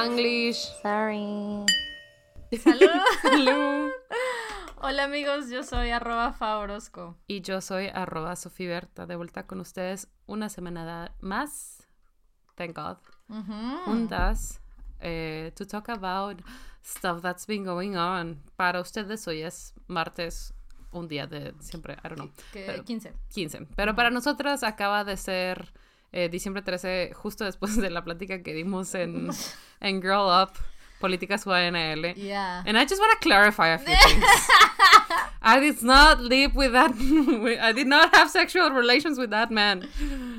Spanglish. Sorry. Salud. Salud. Hola amigos, yo soy arroba Faorosco. Y yo soy arroba Sofiberta, de vuelta con ustedes una semana más. Thank God. Juntas. eh, to talk about stuff that's been going on. Para ustedes hoy es martes, un día de siempre, I don't know, Que- Pero- 15. 15. Pero para nosotras acaba de ser eh, diciembre 13, justo después de la plática que dimos en, en Girl Up, Políticas UANL. Yeah. And I just want to clarify a few things. I did not live with that. I did not have sexual relations with that man.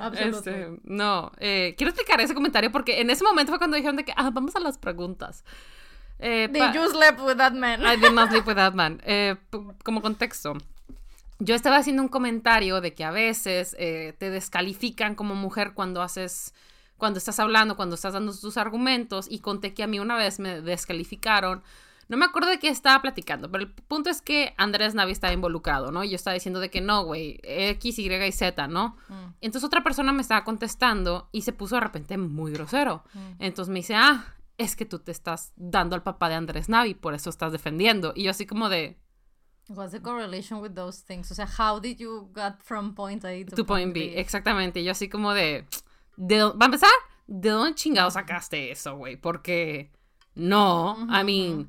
Absolutely. Este, no, eh, quiero explicar ese comentario porque en ese momento fue cuando dijeron de que, ah, vamos a las preguntas. Eh, Did you sleep with that man? I did not live with that man. Eh, como contexto, yo estaba haciendo un comentario de que a veces eh, te descalifican como mujer cuando haces, cuando estás hablando, cuando estás dando tus argumentos y conté que a mí una vez me descalificaron. No me acuerdo de qué estaba platicando, pero el punto es que Andrés Navi estaba involucrado, ¿no? Y yo estaba diciendo de que no, güey, X, Y y Z, ¿no? Mm. Entonces otra persona me estaba contestando y se puso de repente muy grosero. Mm. Entonces me dice, ah, es que tú te estás dando al papá de Andrés Navi, por eso estás defendiendo. Y yo así como de, What's the correlation with those things? O sea, how did you get from point A to point B. B? Exactamente. Yo así como de, de va a empezar, ¿de dónde chingado sacaste eso, güey? Porque no, I mean,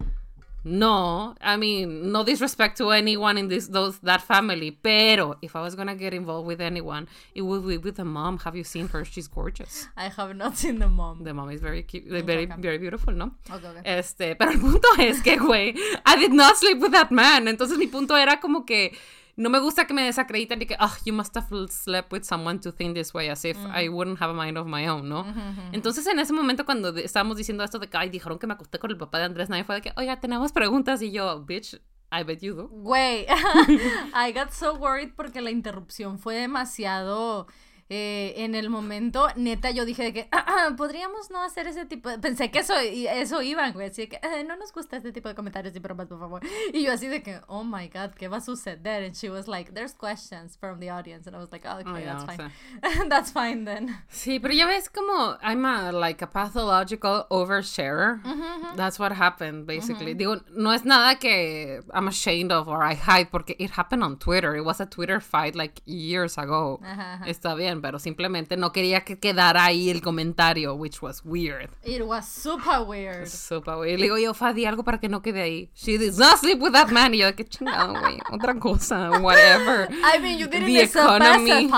no, I mean, no disrespect to anyone in this those that family, pero if I was gonna get involved with anyone, it would be with the mom. Have you seen her? She's gorgeous. I have not seen the mom. The mom is very cute, very, Okay. very beautiful, ¿no? Okay, okay. Este, pero el punto es que, güey, I did not sleep with that man. Entonces mi punto era como que no me gusta que me desacrediten y que, oh, you must have slept with someone to think this way, as if I wouldn't have a mind of my own, ¿no? Entonces en ese momento cuando de- estábamos diciendo esto de que, ay, dijeron que me acosté con el papá de Andrés, nadie fue de que, oiga, tenemos preguntas y yo, bitch, I bet you do. Güey, I got so worried porque la interrupción fue demasiado eh, en el momento. Neta, yo dije de que "Ah, ah, podríamos no hacer ese tipo de... Pensé que eso, eso iban, güey. Así de que "Ah, no nos gusta este tipo de comentarios y bromas, por favor. Y yo así de que, oh my god, ¿qué va a suceder? And she was like, there's questions from the audience. And I was like, oh, okay, Oh, yeah, that's fine. sea. that's fine then. Sí, pero ya ves como I'm a like a pathological oversharer. That's what happened basically. Digo, no es nada que I'm ashamed of or I hide porque it happened on Twitter. It was a Twitter fight like years ago. Ajá, ajá. Está bien, pero simplemente no quería que quedara ahí el comentario, which was weird. It was super weird. Sopa, güey. Le digo yo, Fa, di algo para que no quede ahí. She did not sleep with that man. Y yo, qué chingado, güey. Otra cosa, whatever. I mean, you didn't The economy.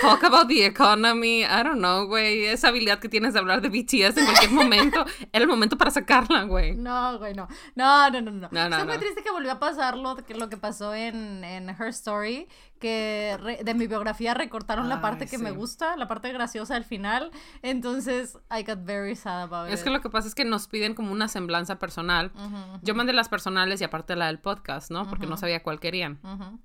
Talk about the economy. I don't know, güey. Esa habilidad que tienes de hablar de BTS en cualquier momento. Era el momento para sacarla, güey. No, güey, no. No, no, no, no. No, no, Estoy muy no. triste que volvió a pasar lo que, lo que pasó en, en Her Story, que re- de mi biografía recortaron la Ay, parte que me sí. gusta, la parte graciosa al final. Entonces, I got very sad about Es it. que lo que pasa es que nos piden como una semblanza personal. Yo mandé las personales y aparte la del podcast, ¿no? Porque no sabía cuál querían. Ujú.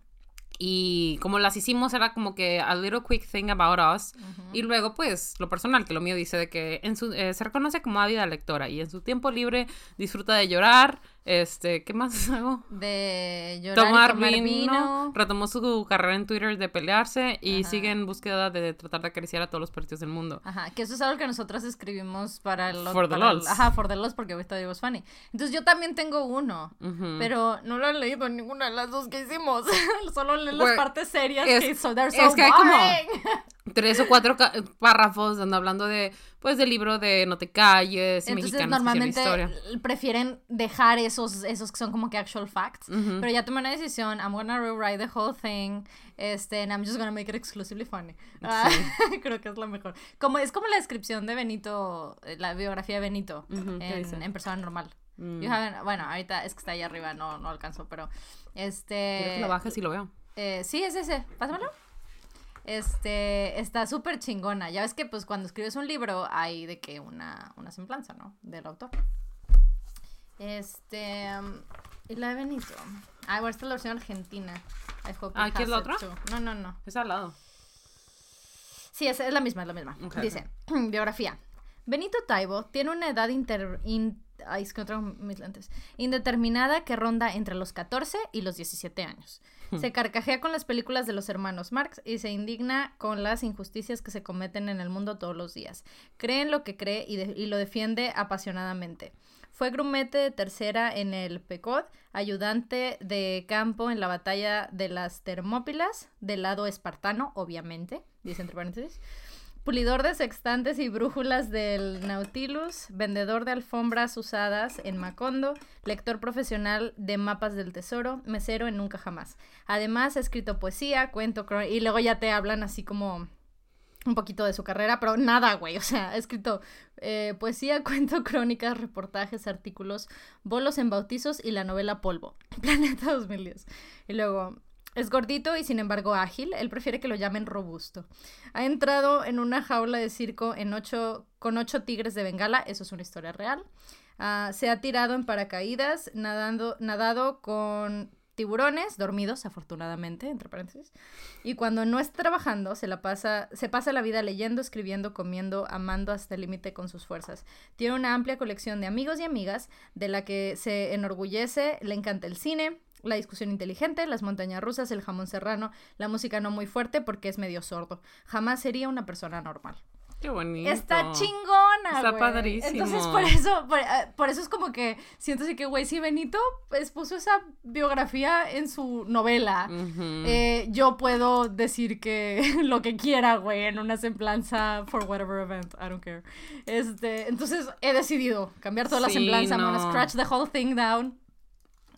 Y como las hicimos era como que a little quick thing about us. Y luego pues lo personal, que lo mío dice de que en su, eh, se reconoce como ávida lectora y en su tiempo libre disfruta de llorar. Este, ¿qué más hago? De llorar Tomar, tomar vino, vino. retomó su carrera en Twitter de pelearse y sigue en búsqueda de tratar de acariciar a todos los partidos del mundo. Ajá, que eso es algo que nosotras escribimos para el For the el- lols. Ajá, for the lols, porque ahorita digo es funny. Entonces yo también tengo uno, Ujú. pero no lo he leído en ninguna de las dos que hicimos. Solo leo las partes serias es- que they're so es que hay como- boring. Tres o cuatro párrafos donde hablando de, pues, del libro de No te calles, Entonces mexicanos normalmente historia. prefieren dejar esos, esos que son como que actual facts. Pero ya tomé una decisión. I'm gonna rewrite the whole thing. Este, and I'm just gonna make it exclusively funny. Ah, creo que es lo mejor. Como, es como la descripción de Benito, eh, la biografía de Benito ¿qué dice? en, en persona normal. Mm. You haven't- bueno, ahorita es que está ahí arriba, no, no alcanzo, pero Quiero este... que lo bajes y lo veo. Eh, sí, es ese. Pásamelo. Este, está súper chingona. Ya ves que, pues, cuando escribes un libro hay de que una, una semblanza, ¿no? Del autor. Este, um, y la de Benito. Ah, bueno, esta es la versión argentina. Ah, ¿qué es la otra? too. No, no, no. Es al lado. Sí, es, es la misma, es la misma. Dice, biografía. Benito Taibo tiene una edad inter- in- Ay, es que no traigo mis lentes. Indeterminada que ronda entre los 14 y los 17 años. Se carcajea con las películas de los hermanos Marx y se indigna con las injusticias que se cometen en el mundo todos los días. Cree en lo que cree y, lo defiende apasionadamente. Fue grumete de tercera en el PECOD, ayudante de campo en la batalla de las Termópilas, del lado espartano, obviamente, dice entre paréntesis. Pulidor de sextantes y brújulas del Nautilus, vendedor de alfombras usadas en Macondo, lector profesional de mapas del tesoro, mesero en Nunca Jamás. Además, ha escrito poesía, cuento, y luego ya te hablan así como un poquito de su carrera, pero nada, güey. O sea, ha escrito eh, poesía, cuento, crónicas, reportajes, artículos, bolos en bautizos y la novela Polvo, Planeta 2010. Y luego, es gordito y sin embargo ágil. Él prefiere que lo llamen robusto. Ha entrado en una jaula de circo con ocho tigres de Bengala. Eso es una historia real. Ah, se ha tirado en paracaídas, nadando, nadado con tiburones, dormidos, afortunadamente, entre paréntesis. Y cuando no está trabajando, se la pasa, se pasa la vida leyendo, escribiendo, comiendo, amando hasta el límite con sus fuerzas. Tiene una amplia colección de amigos y amigas, de la que se enorgullece, le encanta el cine, la discusión inteligente, las montañas rusas, el jamón serrano, la música no muy fuerte porque es medio sordo. Jamás sería una persona normal. Qué bonito. Está chingona, Está padrísimo. Entonces, por eso, por, eh, por eso es como que siento así que, güey, si Benito pues, puso esa biografía en su novela, eh, yo puedo decir que lo que quiera, güey, en una semblanza for whatever event, I don't care. Este, entonces he decidido cambiar toda la Sí, semblanza, I'm gonna no. scratch the whole thing down.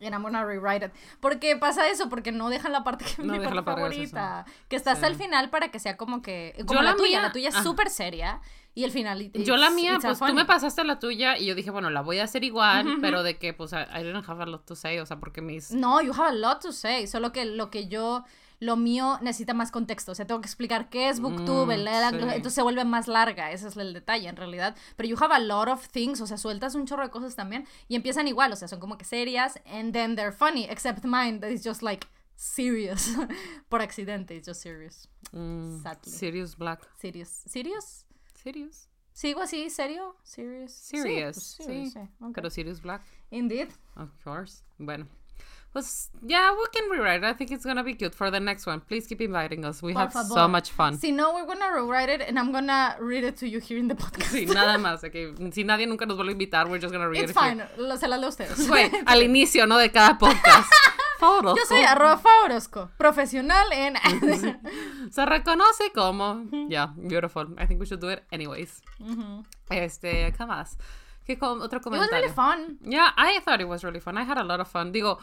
And I'm gonna rewrite it. ¿Por qué pasa eso? Porque no dejan la parte que No mi la parte favorita. Que está hasta Sí. el final para que sea como que. Como Yo la, la tuya. mía- La tuya es súper seria. Y el final. it- Yo la it's- mía, it's pues tú me pasaste la tuya y yo dije, bueno, la voy a hacer igual, pero de que, pues, I, didn't have a lot to say, o sea, porque mis... No, you have a lot to say. Solo que lo que yo. Lo mío necesita más contexto. O sea, tengo que explicar qué es Booktube. Mm, sí. Entonces se vuelve más larga. Ese es el detalle, en realidad. Pero you have a lot of things. O sea, sueltas un chorro de cosas también. Y empiezan igual. O sea, son como que serias. And then they're funny. Except mine, that is just like serious. Por accidente, it's just serious. mm, Sadly. Sirius Black. Serious. ¿Serious? Sirius. ¿Sigo así? ¿Serio? ¿Serious? Serious, Sí, pues, serious, sí. Pero Sirius Black, Indeed. of course. Bueno. Pues, yeah, we can rewrite. it. I think it's gonna be cute for the next one. Please keep inviting us. We Por have so favor. much fun. Si no, we're gonna rewrite it and I'm gonna read it to you here in the podcast. Sí, nada más. que si nadie nunca nos vuelve a invitar, we're just gonna read It's it here. fine. Lo, se las leo a ustedes. Güey, al inicio, ¿no? De cada podcast. Favorosco. Yo soy arroba Fa Orozco, profesional en... Se reconoce como. Yeah, beautiful. I think we should do it anyways. Este, ¿qué más? ¿Qué com- otro It was comentario? really fun. Yeah, I thought it was really fun. I had a lot of fun. Digo,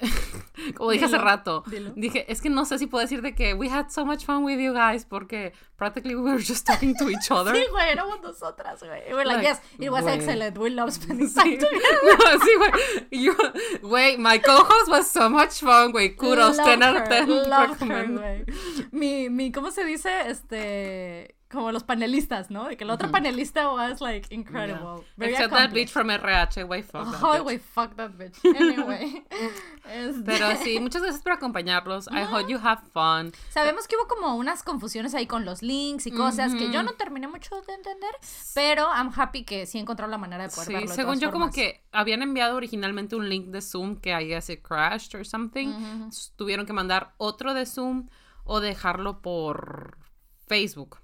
como dije hace Dilo, rato, dilo. dije, es que no sé si puedo decir de que we had so much fun with you guys porque practically we were just talking to each other. Sí, güey, éramos nosotras, güey. We were like, Like, yes, it was güey. excellent. We love spending Sí, time together. No, sí, güey. Yo- Güey, my co-host was so much fun, güey. Kudos, Love 10 out of her, 10. love her, güey. Mi, mi, ¿cómo se dice? Este, como los panelistas, ¿no? De que el otro panelista was like incredible. Yeah. Except that bitch from RH, güey, fuck that Ay, bitch. güey, fuck that bitch. Anyway. este, Pero sí, muchas gracias por acompañarnos. I hope you have fun. Sabemos que hubo como unas confusiones ahí con los links y cosas que yo no terminé mucho de entender, pero I'm happy que sí encontraron la manera de poder Sí, verlo. de según yo como formas. que habían enviado originalmente un link de Zoom que guess it crashed or something. Entonces, Tuvieron que mandar otro de Zoom o dejarlo por Facebook.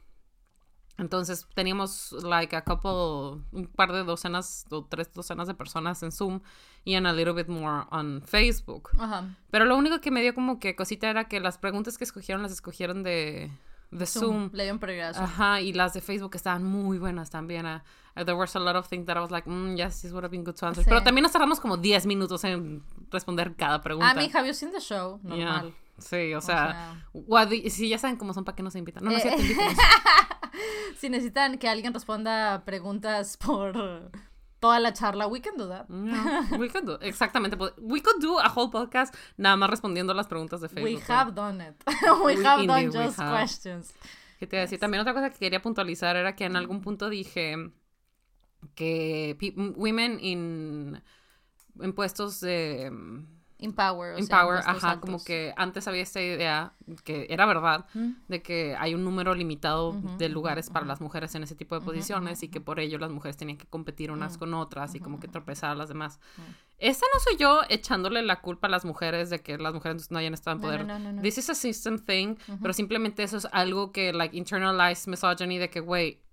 Entonces teníamos like a couple, un par de docenas o tres docenas de personas en Zoom y and a little bit more on Facebook. Ajá. Pero lo único que me dio como que cosita era que las preguntas que escogieron las escogieron de, de Zoom. Zoom. Le dieron prioridad. Ajá, y las de Facebook estaban muy buenas también. ah. Uh, there was a lot of things that I was like, mm, yes, this would have been good to answer. Sí. Pero también nos tardamos como 10 minutos en responder cada pregunta. Ah, mi have you seen the show? Yeah. Sí, o O sea, sea. the- si ya saben cómo son, ¿para qué nos invitan? No, no, sí, Eh. invitamos. Si necesitan que alguien responda preguntas por toda la charla, we can do that. Yeah, we could do, exactamente. We could do a whole podcast nada más respondiendo las preguntas de Facebook. We have done it. we, We- have done indeed we just have. questions. ¿Qué te iba a decir? También otra cosa que quería puntualizar era que en algún punto dije que women in, en puestos de, Empower. o sea, Empower, puestos ajá, como que antes había esta idea, que era verdad, de que hay un número limitado de lugares para las mujeres en ese tipo de posiciones y que por ello las mujeres tenían que competir unas con otras y como que tropezar a las demás. Esta no soy yo echándole la culpa a las mujeres de que las mujeres no hayan estado en poder. no, no, no. This is a system thing, pero simplemente eso es algo que, like, internalized misogyny de que, on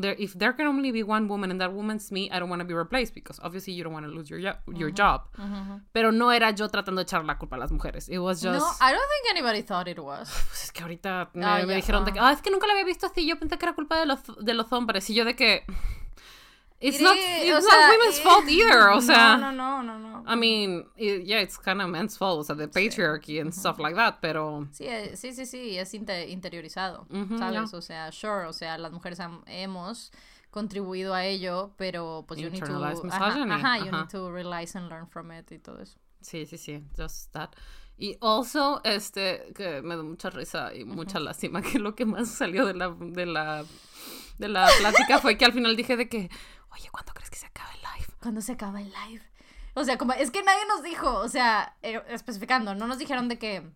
there, if there can only be one woman and that woman's me, I don't want to be replaced because obviously you don't want to lose your, jo- your job. Ujú, ujú. Pero no era yo tratando de echar la culpa a las mujeres. It was just... No, I don't think anybody thought it was. Pues es que ahorita me, Ah, me ya, dijeron de ah. que, ah, es que nunca la había visto así. Yo pensé que era culpa de los, de los hombres. Y yo de que. It's It not, is, it's not sea, women's fault either. O sea. No, no, no, no, no. I mean, it- yeah, it's kind of men's fault. O sea, the patriarchy and stuff like that. Pero. Sí, eh, sí, sí, sí, es inte- interiorizado, Ujú, ¿sabes? ya. O sea, sure, o sea, las mujeres hemos contribuido a ello, pero pues you need to, ajá, ajá, you ajá. need to realize and learn from it y todo eso. Sí, sí, sí. Just that. Y also, este, que me da mucha risa y mucha lástima que lo que más salió de la, de la, de la plática fue que al final dije de que, oye, ¿cuándo crees que se acabe el live? ¿Cuándo se acaba el live? O sea, como es que nadie nos dijo, o sea, eh, especificando, no nos dijeron de que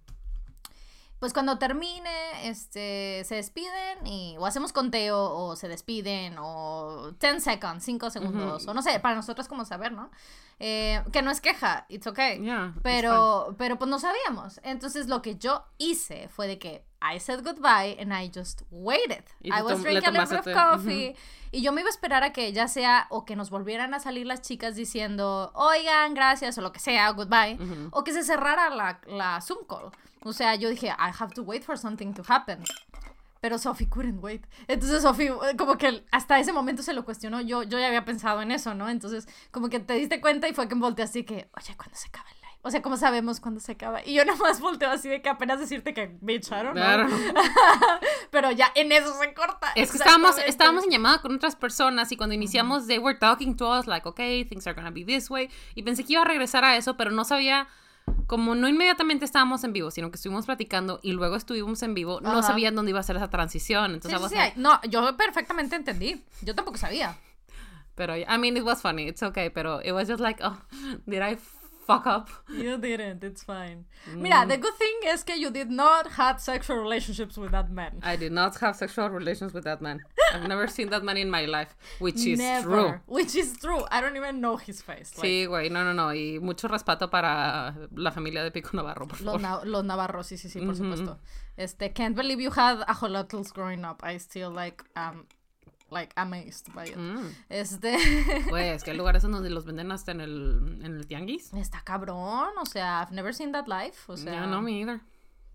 pues cuando termine, este, se despiden y o hacemos conteo o se despiden o 10 seconds, 5 segundos, o no sé, para nosotros como saber, ¿no? Eh, que no es queja, it's okay. Yeah, it's Pero, pero pues no sabíamos. Entonces lo que yo hice fue de que I said goodbye and I just waited. I was drinking a little bit of coffee. Y yo me iba a esperar a que ya sea o que nos volvieran a salir las chicas diciendo, oigan, gracias, o lo que sea, goodbye. O que se cerrara la, la Zoom call. O sea, yo dije, I have to wait for something to happen. Pero Sophie couldn't wait. Entonces Sophie, eh, como que hasta ese momento se lo cuestionó. Yo, yo ya había pensado en eso, ¿no? Entonces, como que te diste cuenta y fue que volteé así que, oye, ¿cuándo se acaba el live? O sea, ¿cómo sabemos cuándo se acaba? Y yo nomás volteo así de que apenas decirte que, don't know. Claro. Pero ya en eso se corta. Es que estábamos, estábamos en llamada con otras personas y cuando iniciamos, they were talking to us like, okay, things are gonna be this way. Y pensé que iba a regresar a eso, pero no sabía, como no inmediatamente estábamos en vivo, sino que estuvimos platicando y luego estuvimos en vivo, no Ajá. sabían dónde iba a ser esa transición. Sí, Entonces, sí, sí, like- No, yo perfectamente entendí. Yo tampoco sabía. pero, I mean, it was funny, it's okay, pero it was just like, oh, did I fuck up? You didn't, it's fine. Mm. Mira, the good thing is que you did not have sexual relationships with that man. I did not have sexual relations with that man. I've never seen that man in my life, which is Never. true. Which is true. I don't even know his face. Like, Sí, güey, no, no, no. Y mucho respeto para la familia de Pico Navarro, por Los, favor. na- los navarros, sí, sí, sí, por Ujú. supuesto. Este, can't believe you had ajolotls growing up. I still like, um, like amazed by it. Mm. Este, Güey, es que hay lugares donde los venden hasta en el, en el tianguis. está cabrón, o sea, I've never seen that live, o sea, yeah, no, me either.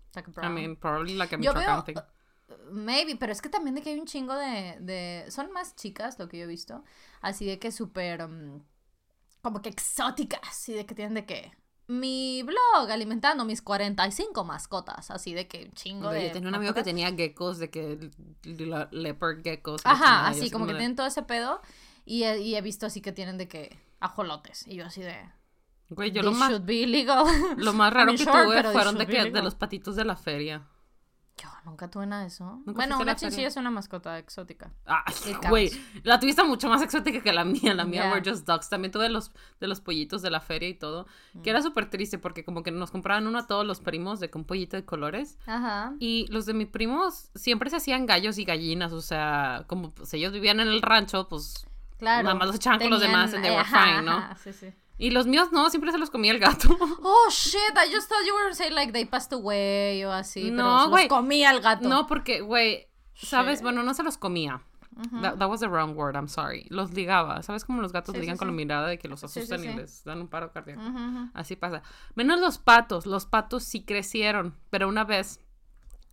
está I cabrón. mean, probably like a Michoacán thing. Maybe, pero es que también de que hay un chingo de, de... Son más chicas, lo que yo he visto. Así de que súper... um, como que exóticas. Y de que tienen de que... Mi blog alimentando mis 45 mascotas. Así de que chingo de... yo tenía un amigo que tenía geckos, de que le- leopard geckos. Ajá, así como que de- tienen todo ese pedo. Y he, y he visto así que tienen de que... Ajolotes. Y yo así de... Güey, yo lo This más, be illegal. lo más raro que sure, tuve fueron de que de los patitos de la feria. Yo nunca tuve nada de eso. ¿Nunca Bueno, una chinchilla es una mascota exótica. Counts. güey, la tuviste mucho más exótica que la mía. La mía Yeah. were just ducks. También tuve los, de los pollitos de la feria y todo. Que Mm. era súper triste porque como que nos compraban uno a todos los primos de con pollito de colores. Ajá. Y los de mis primos siempre se hacían gallos y gallinas. O sea, como pues, ellos vivían en el rancho, pues... Claro. Nada más los echaban con los demás and they were ajá, fine, ¿no? ajá, sí, sí. Y los míos no, siempre se los comía el gato. Oh shit, I just thought you were saying like they passed away o así, No, pero se los comía el gato. No, porque, güey, ¿sabes? Shit. Bueno, no se los comía. that, that was the wrong word, I'm sorry. Los ligaba. ¿Sabes cómo los gatos Sí, ligan sí, con la mirada de que los asustan y les dan un paro cardíaco? Así pasa. Menos los patos. Los patos sí crecieron. Pero una vez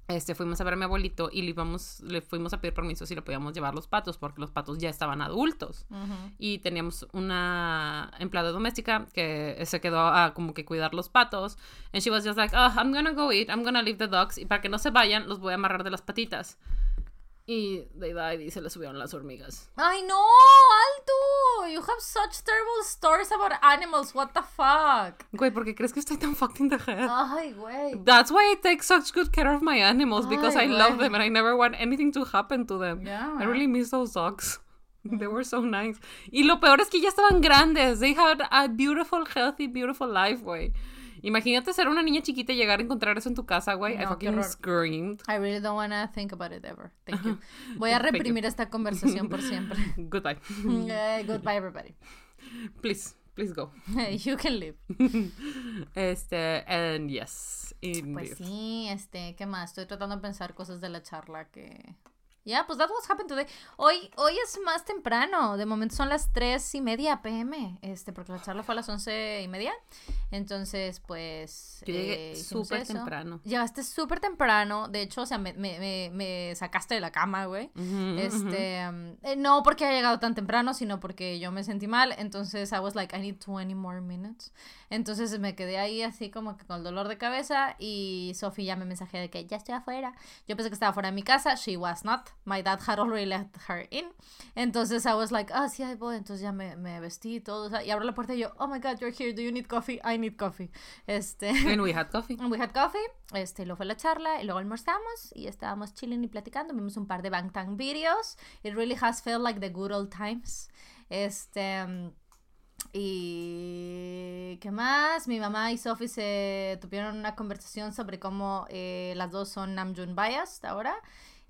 este, fuimos a ver a mi abuelito y le, íbamos, le fuimos a pedir permiso si le podíamos llevar los patos porque los patos ya estaban adultos. Y teníamos una empleada doméstica que se quedó a como que cuidar los patos. And she was just like, oh, I'm gonna go eat, I'm gonna leave the dogs. Y para que no se vayan, los voy a amarrar de las patitas. Y they died y se les subieron las hormigas. Ay no, Alto, you have such terrible stories about animals. What the fuck? Güey, ¿por qué crees que estoy tan fucked in the head? Ay, güey. That's why I take such good care of my animals because Ay, I love them and I never want anything to happen to them. Yeah. I really miss those dogs. They were so nice. Y lo peor es que ya estaban grandes. They had a beautiful, healthy, beautiful life, güey. Imagínate ser una niña chiquita y llegar a encontrar eso en tu casa, güey. I No, fucking screamed. I really don't wanna think about it ever. Thank you. Voy a reprimir esta conversación por siempre. Goodbye. Eh, goodbye, everybody. Please, please go. You can live. Este, and yes, indeed. Pues sí, este, ¿qué más? Estoy tratando de pensar cosas de la charla que... Ya, pues that was happened today. Hoy, hoy es más temprano. De momento son las tres y media pm. Este, porque la charla fue a las once y media. Entonces, pues. Yo llegué eh, súper temprano. Llegaste súper temprano. De hecho, o sea, me, me, me, sacaste de la cama, güey. Este, um, eh, no porque haya llegado tan temprano, sino porque yo me sentí mal. Entonces, I was like, I need 20 more minutes. Entonces, me quedé ahí así como que con el dolor de cabeza. Y Sophie ya me mensajé de que ya estoy afuera. Yo pensé que estaba fuera de mi casa. She was not. My dad had already let her in. Entonces, I was like, ah, sí, ahí voy. Entonces, ya me, me vestí y todo. o sea, y abro la puerta y yo, oh my god, you're here. Do you need coffee? I need coffee. Este. And we had coffee. We had coffee, este, luego fue la charla, y luego almorzamos y estábamos chilling y platicando, vimos un par de Bangtan videos. It really has felt like the good old times. Este, mm, y ¿qué más? Mi mamá y Sophie se tuvieron una conversación sobre cómo eh, las dos son Namjoon biased ahora.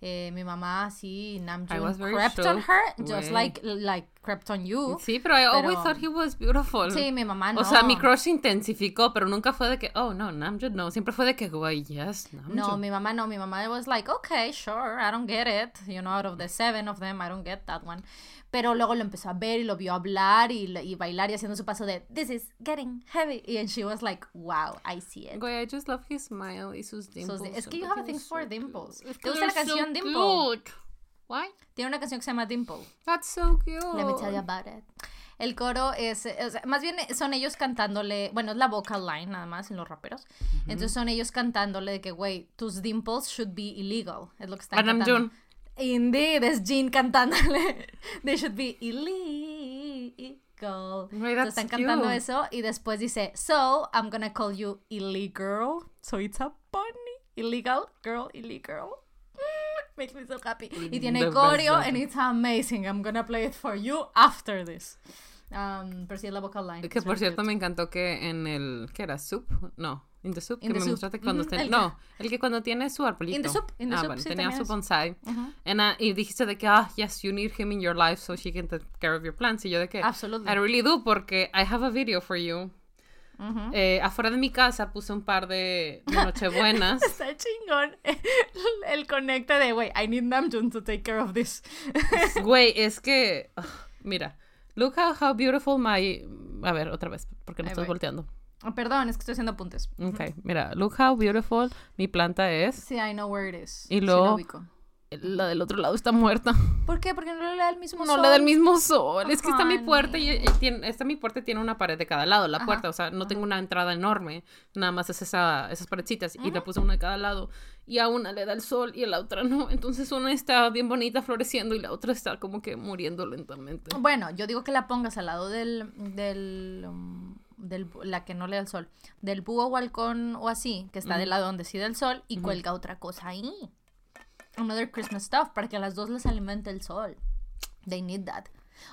Eh, mi mamá sí, Namjoon crept on her, just like, like crept on you. Sí, pero I always Pero- thought he was beautiful. Sí, mi mamá no. O sea, mi crush intensificó, pero nunca fue de que, oh, no, Namjoon, no. Siempre fue de que, güey, yes, Namjoon. No, mi mamá no. Mi mamá was like, okay, sure, I don't get it. You know, out of the seven of them, I don't get that one. Pero luego lo empezó a ver y lo vio hablar y, y bailar y haciendo su paso de, this is getting heavy. Y and she was like, wow, I see it. Güey, I just love his smile y sus dimples. So, es que you have a thing for dimples. Es ¿Te gusta la they're so canción Dimple? cute. Why? Tiene una canción que se llama Dimple. That's so cute. Let me tell you about it. El coro es, más bien son ellos cantándole, bueno, es la vocal line nada más en los raperos. Entonces son ellos cantándole de que, güey, tus dimples should be illegal. Es lo que están A cantando. Indeed, es Jean cantándole. They should be illegal. That's están cantando cute. eso y después dice, so I'm gonna call you illegal. So it's a bunny. Illegal, girl, illegal. Mm, Makes me so happy. Y tiene coreo and it's amazing. I'm gonna play it for you after this. Um, pero sí es la vocal line. Que por cierto me encantó que en el, ¿qué era? ¿Soup? No, In the Soup, In que the me Soup. mostraste cuando el- No, el que cuando tiene su arbolito. In the Soup, in the ah, Soup, bueno, sí, tenía su bonsai. Ujú. And, ah, y dijiste de que, ah, yes, you need him in your life so she can take care of your plants. Y yo de que, Absolutely. I really do, porque I have a video for you. Ujú. Eh, afuera de mi casa puse un par de, de nochebuenas. Está chingón el, el de, wey, I need Namjoon to take care of this. Güey, es que, ugh, mira, look how, how beautiful my... A ver, otra vez, porque no Ahí estoy volteando. Oh, perdón, es que estoy haciendo apuntes. Ok, mira, look how beautiful mi planta es. Sí, I know where it is. Y Sí, luego- la ubico. La del otro lado está muerta. ¿Por qué? Porque no le da el mismo No sol. le da el mismo sol. Es que está mi puerta y, y tiene, está mi puerta tiene una pared de cada lado. La Ajá, puerta, o sea, no tengo una entrada enorme. Nada más es esa, esas paredcitas. Y le puse una de cada lado. Y a una le da el sol y a la otra no. Entonces una está bien bonita floreciendo y la otra está como que muriendo lentamente. Bueno, yo digo que la pongas al lado del, del, um, del la que no le da el sol, del búho o halcón o así, que está del lado donde sí da el sol y cuelga otra cosa ahí. Another Christmas stuff para que a las dos les alimente el sol. They need that.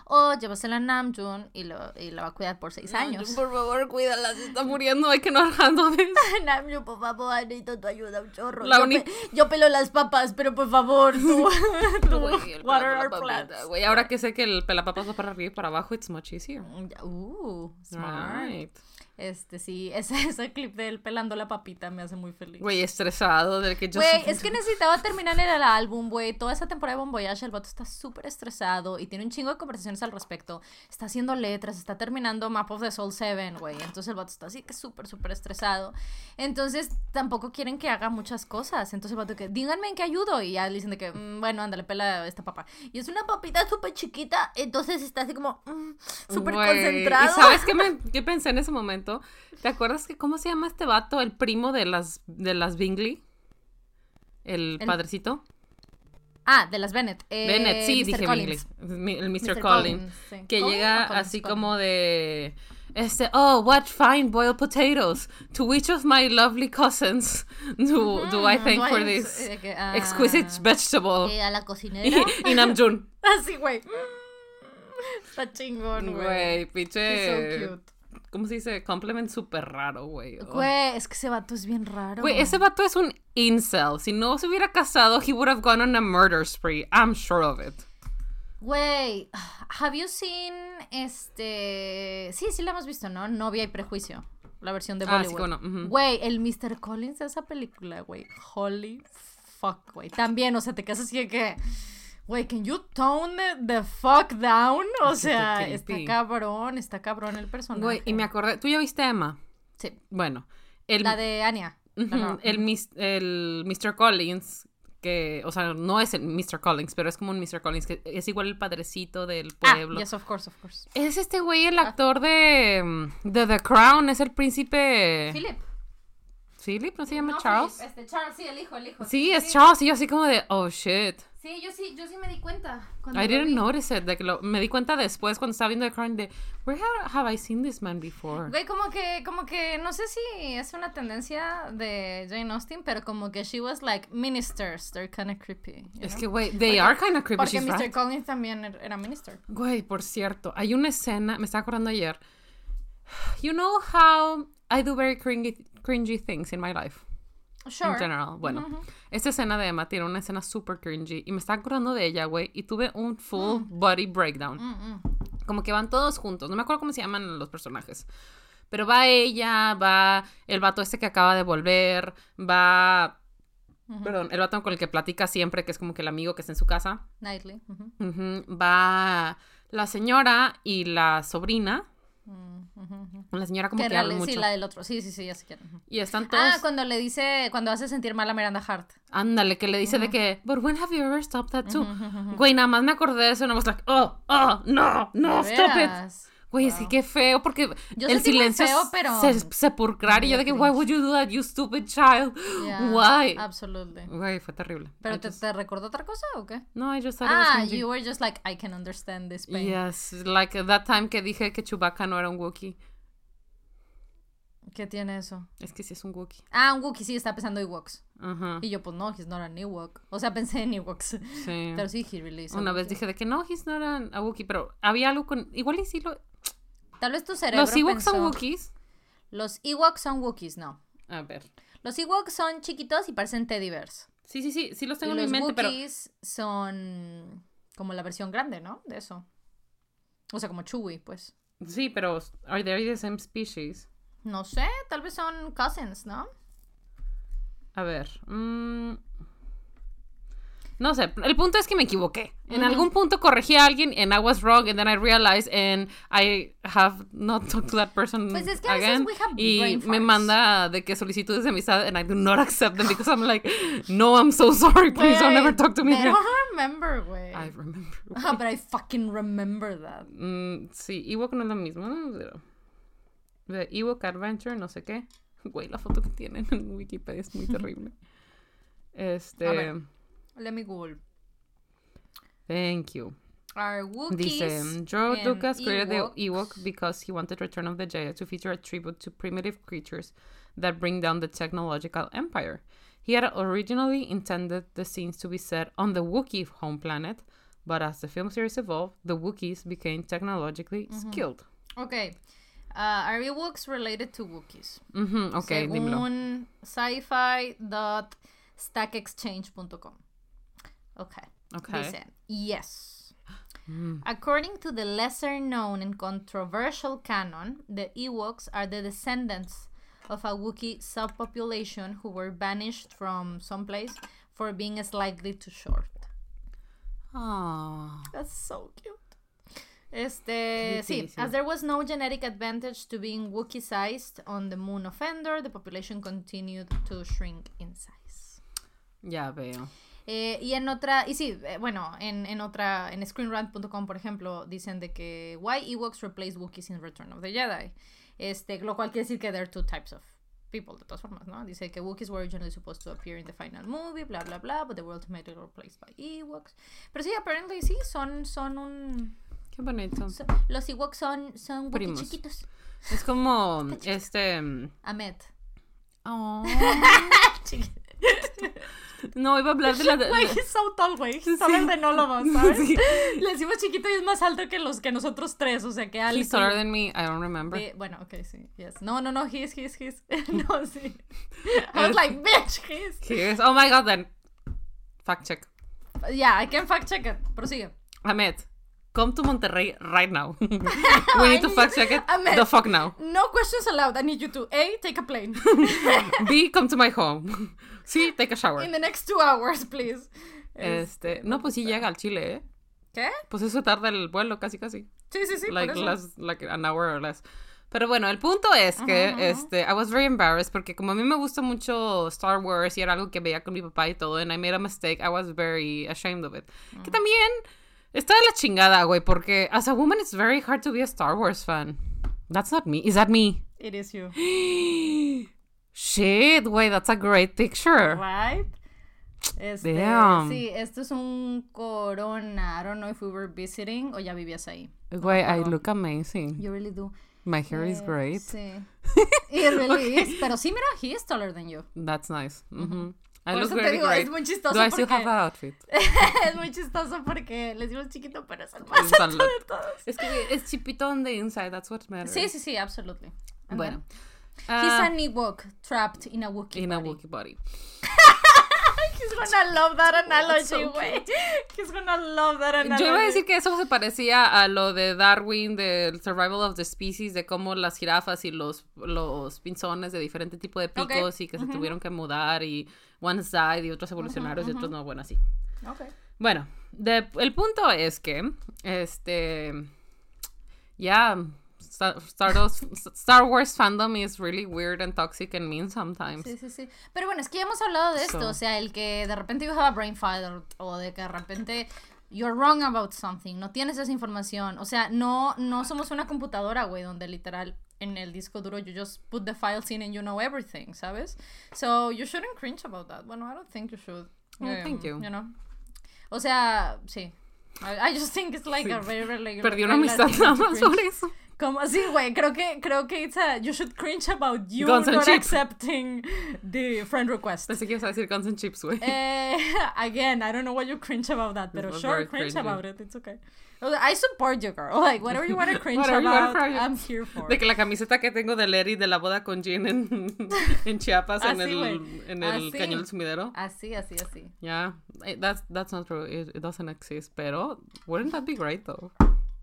O llévasela a Namjoon y, lo, y la va a cuidar por seis años. Por favor, cuídala, se está muriendo. Hay que no handle this. Namjoon, por favor, necesito tu ayuda, un chorro. La yo, pe- yo pelo las papas, pero por favor, tú, tú el water our plants. Güey, ahora que sé que el pelapapas va para arriba y para abajo, it's much easier. Uh, smart. Right. Este, sí, ese, ese clip de él pelando la papita me hace muy feliz. Güey, estresado del que yo Güey, es que necesitaba terminar el álbum, güey. Toda esa temporada de Bon Voyage, el vato está súper estresado y tiene un chingo de conversaciones al respecto. Está haciendo letras, está terminando Map of the Soul 7, güey. Entonces el vato está así que súper, súper estresado. Entonces tampoco quieren que haga muchas cosas. Entonces el vato que, díganme en qué ayudo. Y ya le dicen de que, "Mm, bueno, ándale, pela esta papa. Y es una papita súper chiquita, entonces está así como, mm, súper concentrado. ¿Y sabes qué, me, qué pensé en ese momento? ¿Te acuerdas que cómo se llama este vato, el primo de las, de las Bingley? El, El- padrecito. Ah, de las Bennett. Eh, Bennett, sí, Mr. dije Collins. Bingley. El Mr. Mr. Collins. sí. Que ¿Collins llega Collins? así Collins. como de... Este, oh, what fine boiled potatoes. To which of my lovely cousins do, do I Mm, thank for this eh, ah, exquisite vegetable? eh, a la cocinera. Y, y Namjoon. Así, güey. Está chingón, güey. Güey, pinche... so cute. ¿Cómo se dice? Compliment súper raro, güey. Oh. Güey, es que ese vato es bien raro. Güey, ese vato es un incel. Si no se hubiera casado, he would have gone on a murder spree. I'm sure of it. Güey, have you seen este... Sí, sí la hemos visto, ¿no? Novia y prejuicio. La versión de Ah, Bollywood. sí, cómo no, ujú. Güey, el Mr. Collins de esa película, güey. Holy fuck, güey. También, o sea, te así de que... Güey, can you tone the, fuck down? O sea, está cabrón, está cabrón el personaje. Güey, y me acordé. ¿Tú ya viste a Emma? Sí, Bueno, el, la de Anya. el, mis- el Mr. Collins, que, o sea, no es el Mr. Collins, pero es como un Mr. Collins, que es igual el padrecito del Ah, pueblo. yes, of course, of course. Es este güey, el actor de, de The Crown, es el príncipe. Philip. Philip, ¿no se llama No, Charles? Philip, este, Charles, sí, el hijo, el hijo. Sí, es Charles, y yo así como de, oh shit. Sí, yo sí, yo sí me di cuenta. I didn't vi. notice it. Lo, me di cuenta después cuando estaba viendo The Crown de, where have, have I seen this man before? Güey, como que, como que, no sé si es una tendencia de Jane Austen, pero como que she was like, ministers, they're kind of creepy. Es know? que, güey, they are kind of creepy. Porque she's Mr. right. Collins también er- era minister. Güey, por cierto, hay una escena, me estaba acordando ayer. You know how I do very cringy, cringy things in my life. Sure. En general. Bueno, esta escena de Emma tiene una escena super cringy y me estaba acordando de ella, güey, y tuve un full body breakdown. Mm, mm. Como que van todos juntos. No me acuerdo cómo se llaman los personajes. Pero va ella, va el vato este que acaba de volver, va. Perdón, el vato con el que platica siempre, que es como que el amigo que está en su casa. Nightly. Va la señora y la sobrina. La señora como Que que, habla mucho. sí, la del otro. Sí, sí, sí, ya sé quién. Y están todos. Ah, cuando le dice, cuando hace sentir mal a Miranda Hart. Ándale, que le dice de que, but when have you ever stopped that too? Ujú, ujú. Güey, nada más me acordé de eso, nada más like, oh, oh, no, no, ¿De stop it. Güey, es que feo, porque Yo el silencio feo, pero- se- sepulcral. Y yo de que, why would you do that, you stupid child? Yeah, Why? Absolutely. Güey, fue terrible. ¿Pero I te, just- te recordó otra cosa o qué? No, I just thought it was Ah, you were just like, I can understand this pain. Yes, like that time que dije que Chewbacca no era un Wookiee. ¿Qué tiene eso? Es que sí es un Wookiee. Ah, un Wookiee, sí, está pensando Ewoks. Ajá, Y yo, pues no, he's not an Ewok. O sea, pensé en Ewoks. sí. Pero sí, he really a Una vez Wookiee. dije de que no, he's not an- a Wookiee, pero había algo con... Igual y sí lo... Tal vez tu cerebro ¿Los Ewoks son Wookiees? Los Ewoks son Wookiees, no. A ver. Los Ewoks son chiquitos y parecen teddy bears. Sí, sí, sí, sí los Y tengo en mi mente, pero... Wookiees son como la versión grande, ¿no? De eso. O sea, como Chewie, pues. Sí, pero are they the same species? No sé, tal vez son cousins, ¿no? A ver. mm, No sé, el punto es que me equivoqué. En algún punto corregí a alguien and I was wrong and then I realized and I have not talked to that person Pues es que again. we have y me manda de que solicitudes de amistad and I do not accept them because I'm like, no, I'm so sorry, please don't ever talk to me I again. don't remember, güey. I remember. Ah, but I fucking remember that. Mm, sí, Ewok no es lo mismo. ¿no? Pero- De Ewok Adventure, no sé qué. Güey, la foto que tienen en Wikipedia es muy terrible. Este. A ver. Let me Google. Thank you. Are Wookiees Dice, George Lucas created Ewoks- the Ewok because he wanted Return of the Jedi to feature a tribute to primitive creatures that bring down the technological empire. He had originally intended the scenes to be set on the Wookiee home planet, but as the film series evolved, the Wookiees became technologically skilled. Ok. Uh, are Ewoks related to Wookiees? Ujú, ok, dímelo. Según sci-fi.stackexchange.com. Ok. Okay. Dice, yes. Mm. According to the lesser known and controversial canon, the Ewoks are the descendants of a Wookiee subpopulation who were banished from someplace for being slightly too short. Ah. That's so cute. Este, sí. as there was no genetic advantage to being Wookiee sized on the moon of Endor, the population continued to shrink in size. Ya veo. Eh, y en otra, y sí, eh, bueno, en, en otra, en screenrant.com, por ejemplo, dicen de que why Ewoks replace Wookiees in Return of the Jedi. Este, lo cual quiere decir que there are two types of people, de todas formas, ¿no? Dice que Wookiees were originally supposed to appear in the final movie, bla, bla, bla, but they were ultimately replaced by Ewoks. Pero sí, apparently sí, son, son un... Qué bonito. los Ewoks son, son Primos. chiquitos. Es como este. Ahmed. Oh. No, iba a hablar de la... Güey, tall, güey. Us, ¿sabes? Le decimos chiquito y es más alto que los que nosotros tres, o sea, que alguien... He's taller than me, I don't remember. Bueno, ok, sí, yes. No, no, no, he is, he is, he is. no, sí. I was like, bitch, he is. He is. Oh my god, then. Fact check. Yeah, I can fact check it. Prosigue. Ahmed, come to Monterrey right now. we need to fact check it. The fuck now. No questions allowed. I need you to A, take a plane. B, come to my home. C, take a shower. In the next two hours, please. Este, no, pues sí llega al Chile, ¿eh? ¿Qué? Pues eso tarda el vuelo casi casi. Sí, sí, sí, like por eso. less, like an hour or less. Pero bueno, el punto es que Ajá, ajá. este I was very embarrassed porque como a mí me gusta mucho Star Wars y era algo que veía con mi papá y todo and I made a mistake, I was very ashamed of it. Que Mm. también está de la chingada, güey, porque as a woman it's very hard to be a Star Wars fan. That's not me. Is that me? It is you. Shit, güey, that's a great picture. Right? Este, Damn. Sí, esto es un corona. I don't know if we were visiting o ya vivías ahí. Güey, I look amazing. You really do. My hair is great. Sí. It really is. Pero sí, mira, he is taller than you. That's nice. Mhm. I Por eso te digo, great. es muy chistoso Do I still porque- have that outfit? es muy chistoso porque les digo chiquito, pero es el más alto de todos. Es que es chipito on the inside, that's what matters. Sí, sí, sí, absolutely. Bueno. then, He's ah, an Ewok trapped in a Wookiee in a body. Wookiee body. He's gonna love that analogy, so güey. He's gonna love that analogy. Yo iba a decir que eso se parecía a lo de Darwin, del Survival of the Species, de cómo las jirafas y los, los pinzones de diferente tipo de picos y que se tuvieron que mudar y ones died y otros evolucionarios y otros no, bueno, así. Okay. Bueno, de- el punto es que, este, ya, Star, Star Wars, Star Wars fandom is really weird and toxic and mean sometimes. Sí, sí, sí. Pero bueno, es que ya hemos hablado de esto. So. O sea, el que de repente you have a brain fire o de que de repente you're wrong about something. No tienes esa información. O sea, no, no somos una computadora, güey, donde literal en el disco duro you just put the files in and you know everything, ¿sabes? So you shouldn't cringe about that. Bueno, I don't think you should. Oh, thank you. You know. O sea, sí. I, I just think it's like Sí. a very, very Perdí una amistad nada más por eso. Como así, güey, creo que, creo que it's a, you should cringe about you Guns not accepting the friend request. Pensé que ibas a decir Guns and Chips, güey. Eh, again, I don't know why you cringe about that, pero sure, cringe cringy. about it, it's okay. I support you, girl. Like, whatever you want to cringe Whatever about, I'm here for. De que la camiseta que tengo de Larry de la boda con Jean en, en Chiapas, en Así, el, güey. en el Así. cañón del sumidero. Así, así, así. Yeah, that's, that's not true. It, it doesn't exist. Pero, wouldn't that be great, though?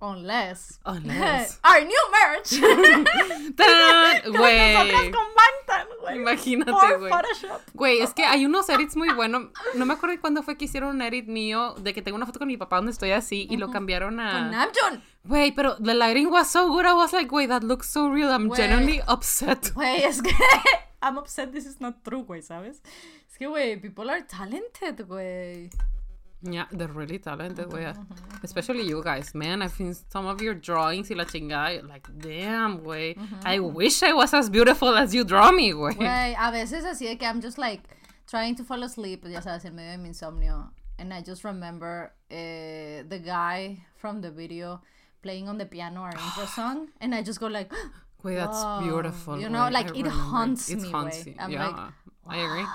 Unless. Unless. Our new merch. ¡Tan! Con nosotras Güey. con Bangtan, güey. Imagínate, güey. Photoshop. Güey, es que hay unos edits muy buenos. No me acuerdo cuándo fue que hicieron un edit mío de que tengo una foto con mi papá donde estoy así y lo cambiaron Con a. Namjoon. Güey, pero the lighting was so good. I was like, wait, that looks so real. I'm Güey. genuinely upset. Güey, es que I'm upset this is not true, güey, ¿sabes? Es que, güey, people are talented, güey. Yeah, they're really talented, güey. Especially you guys, man. I've seen some of your drawings y la chingada. Like, damn, güey. I wish I was as beautiful as you draw me, güey. Güey, a veces así de que I'm just like trying to fall asleep, ya sabes, en medio de mi insomnio. And I just remember eh, the guy from the video playing on the piano our intro song. And I just go like, Güey, that's Wow. beautiful. You know, güey. like, I it remember haunts It me, haunts. I'm yeah, like, I agree.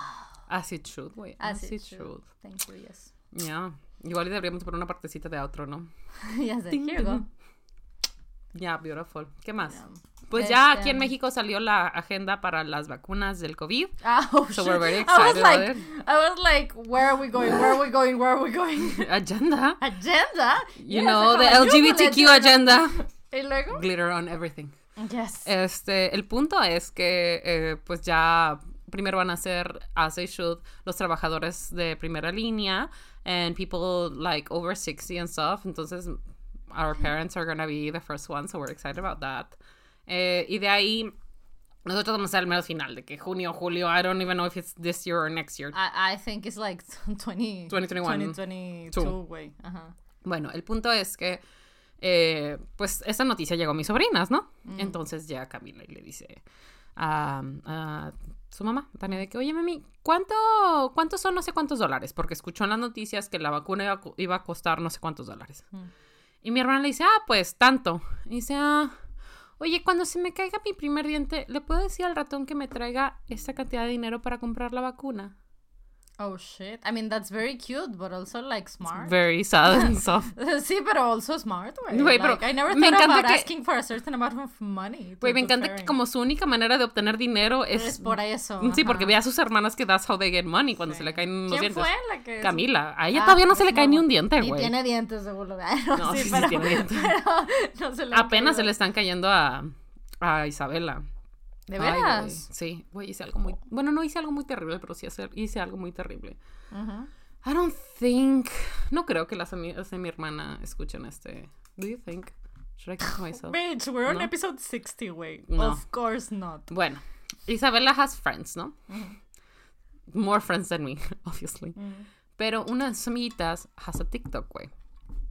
As it should, güey. as As, it it should. should. Thank you, yes. Yeah. Igual deberíamos poner una partecita de outro, ¿no? ya sé, here you go. Yeah, beautiful. ¿Qué más? Yeah. Pues ya Este- aquí en México salió la agenda para las vacunas del COVID. Ah, oh, So shit. we're very I was excited like. I was like, where are we going? Where are we going? Where are we going? Agenda. Agenda. You Yes, know, the LGBTQ agenda. Y luego, Glitter on everything. yes. Este, el punto es que, eh, pues ya primero van a ser, as they should, los trabajadores de primera línea and people like over 60 and stuff. Entonces, our parents are gonna be the first ones, so we're excited about that. Eh, y de ahí, nosotros vamos a ser el mero final, de que junio, julio, I don't even know if it's this year or next year. I, I think it's like 20, 2021. 2022, güey. Ajá. Bueno, el punto es que, eh, pues, esa noticia llegó a mis sobrinas, ¿no? Entonces llega Camila y le dice a, a su mamá, Tania, de que, oye, mami, ¿cuánto, ¿cuántos son no sé cuántos dólares? Porque escuchó en las noticias que la vacuna iba, a co- iba a costar no sé cuántos dólares. Mm. Y mi hermana le dice, ah, pues, tanto. Y dice, ah, oye, cuando se me caiga mi primer diente, ¿le puedo decir al ratón que me traiga esta cantidad de dinero para comprar la vacuna? Oh shit. I mean, that's very cute, but also like smart. Very sad and soft. sí, pero also smart, güey. Güey, like, pero I never me thought encanta about que- asking for a certain amount of money. Güey, me encanta que como su única manera de obtener dinero es... Es por eso. Sí, porque ajá. ve a sus hermanas que that's how they get money cuando Sí. se le caen unos ¿Quién dientes. fue la que Camila. A ella Ah, todavía no se pues le cae no, ni un diente, güey. tiene dientes, seguro. No, No, sí, sí, sí pero, tiene dientes. pero no se le Apenas se le están cayendo a, a Isabela. ¿De Ay, güey. veras? Sí, güey, hice algo muy... Bueno, no hice algo muy terrible, pero sí hacer- hice algo muy terrible. Ujú. I don't think... No creo que las amigas de mi hermana escuchen este... Do you think? Should I keep myself? Bitch, we're on No. episode 60, güey. No. Of course not. Bueno, Isabela has friends, ¿no? More friends than me, obviously. Pero una de sus amiguitas has a TikTok, güey.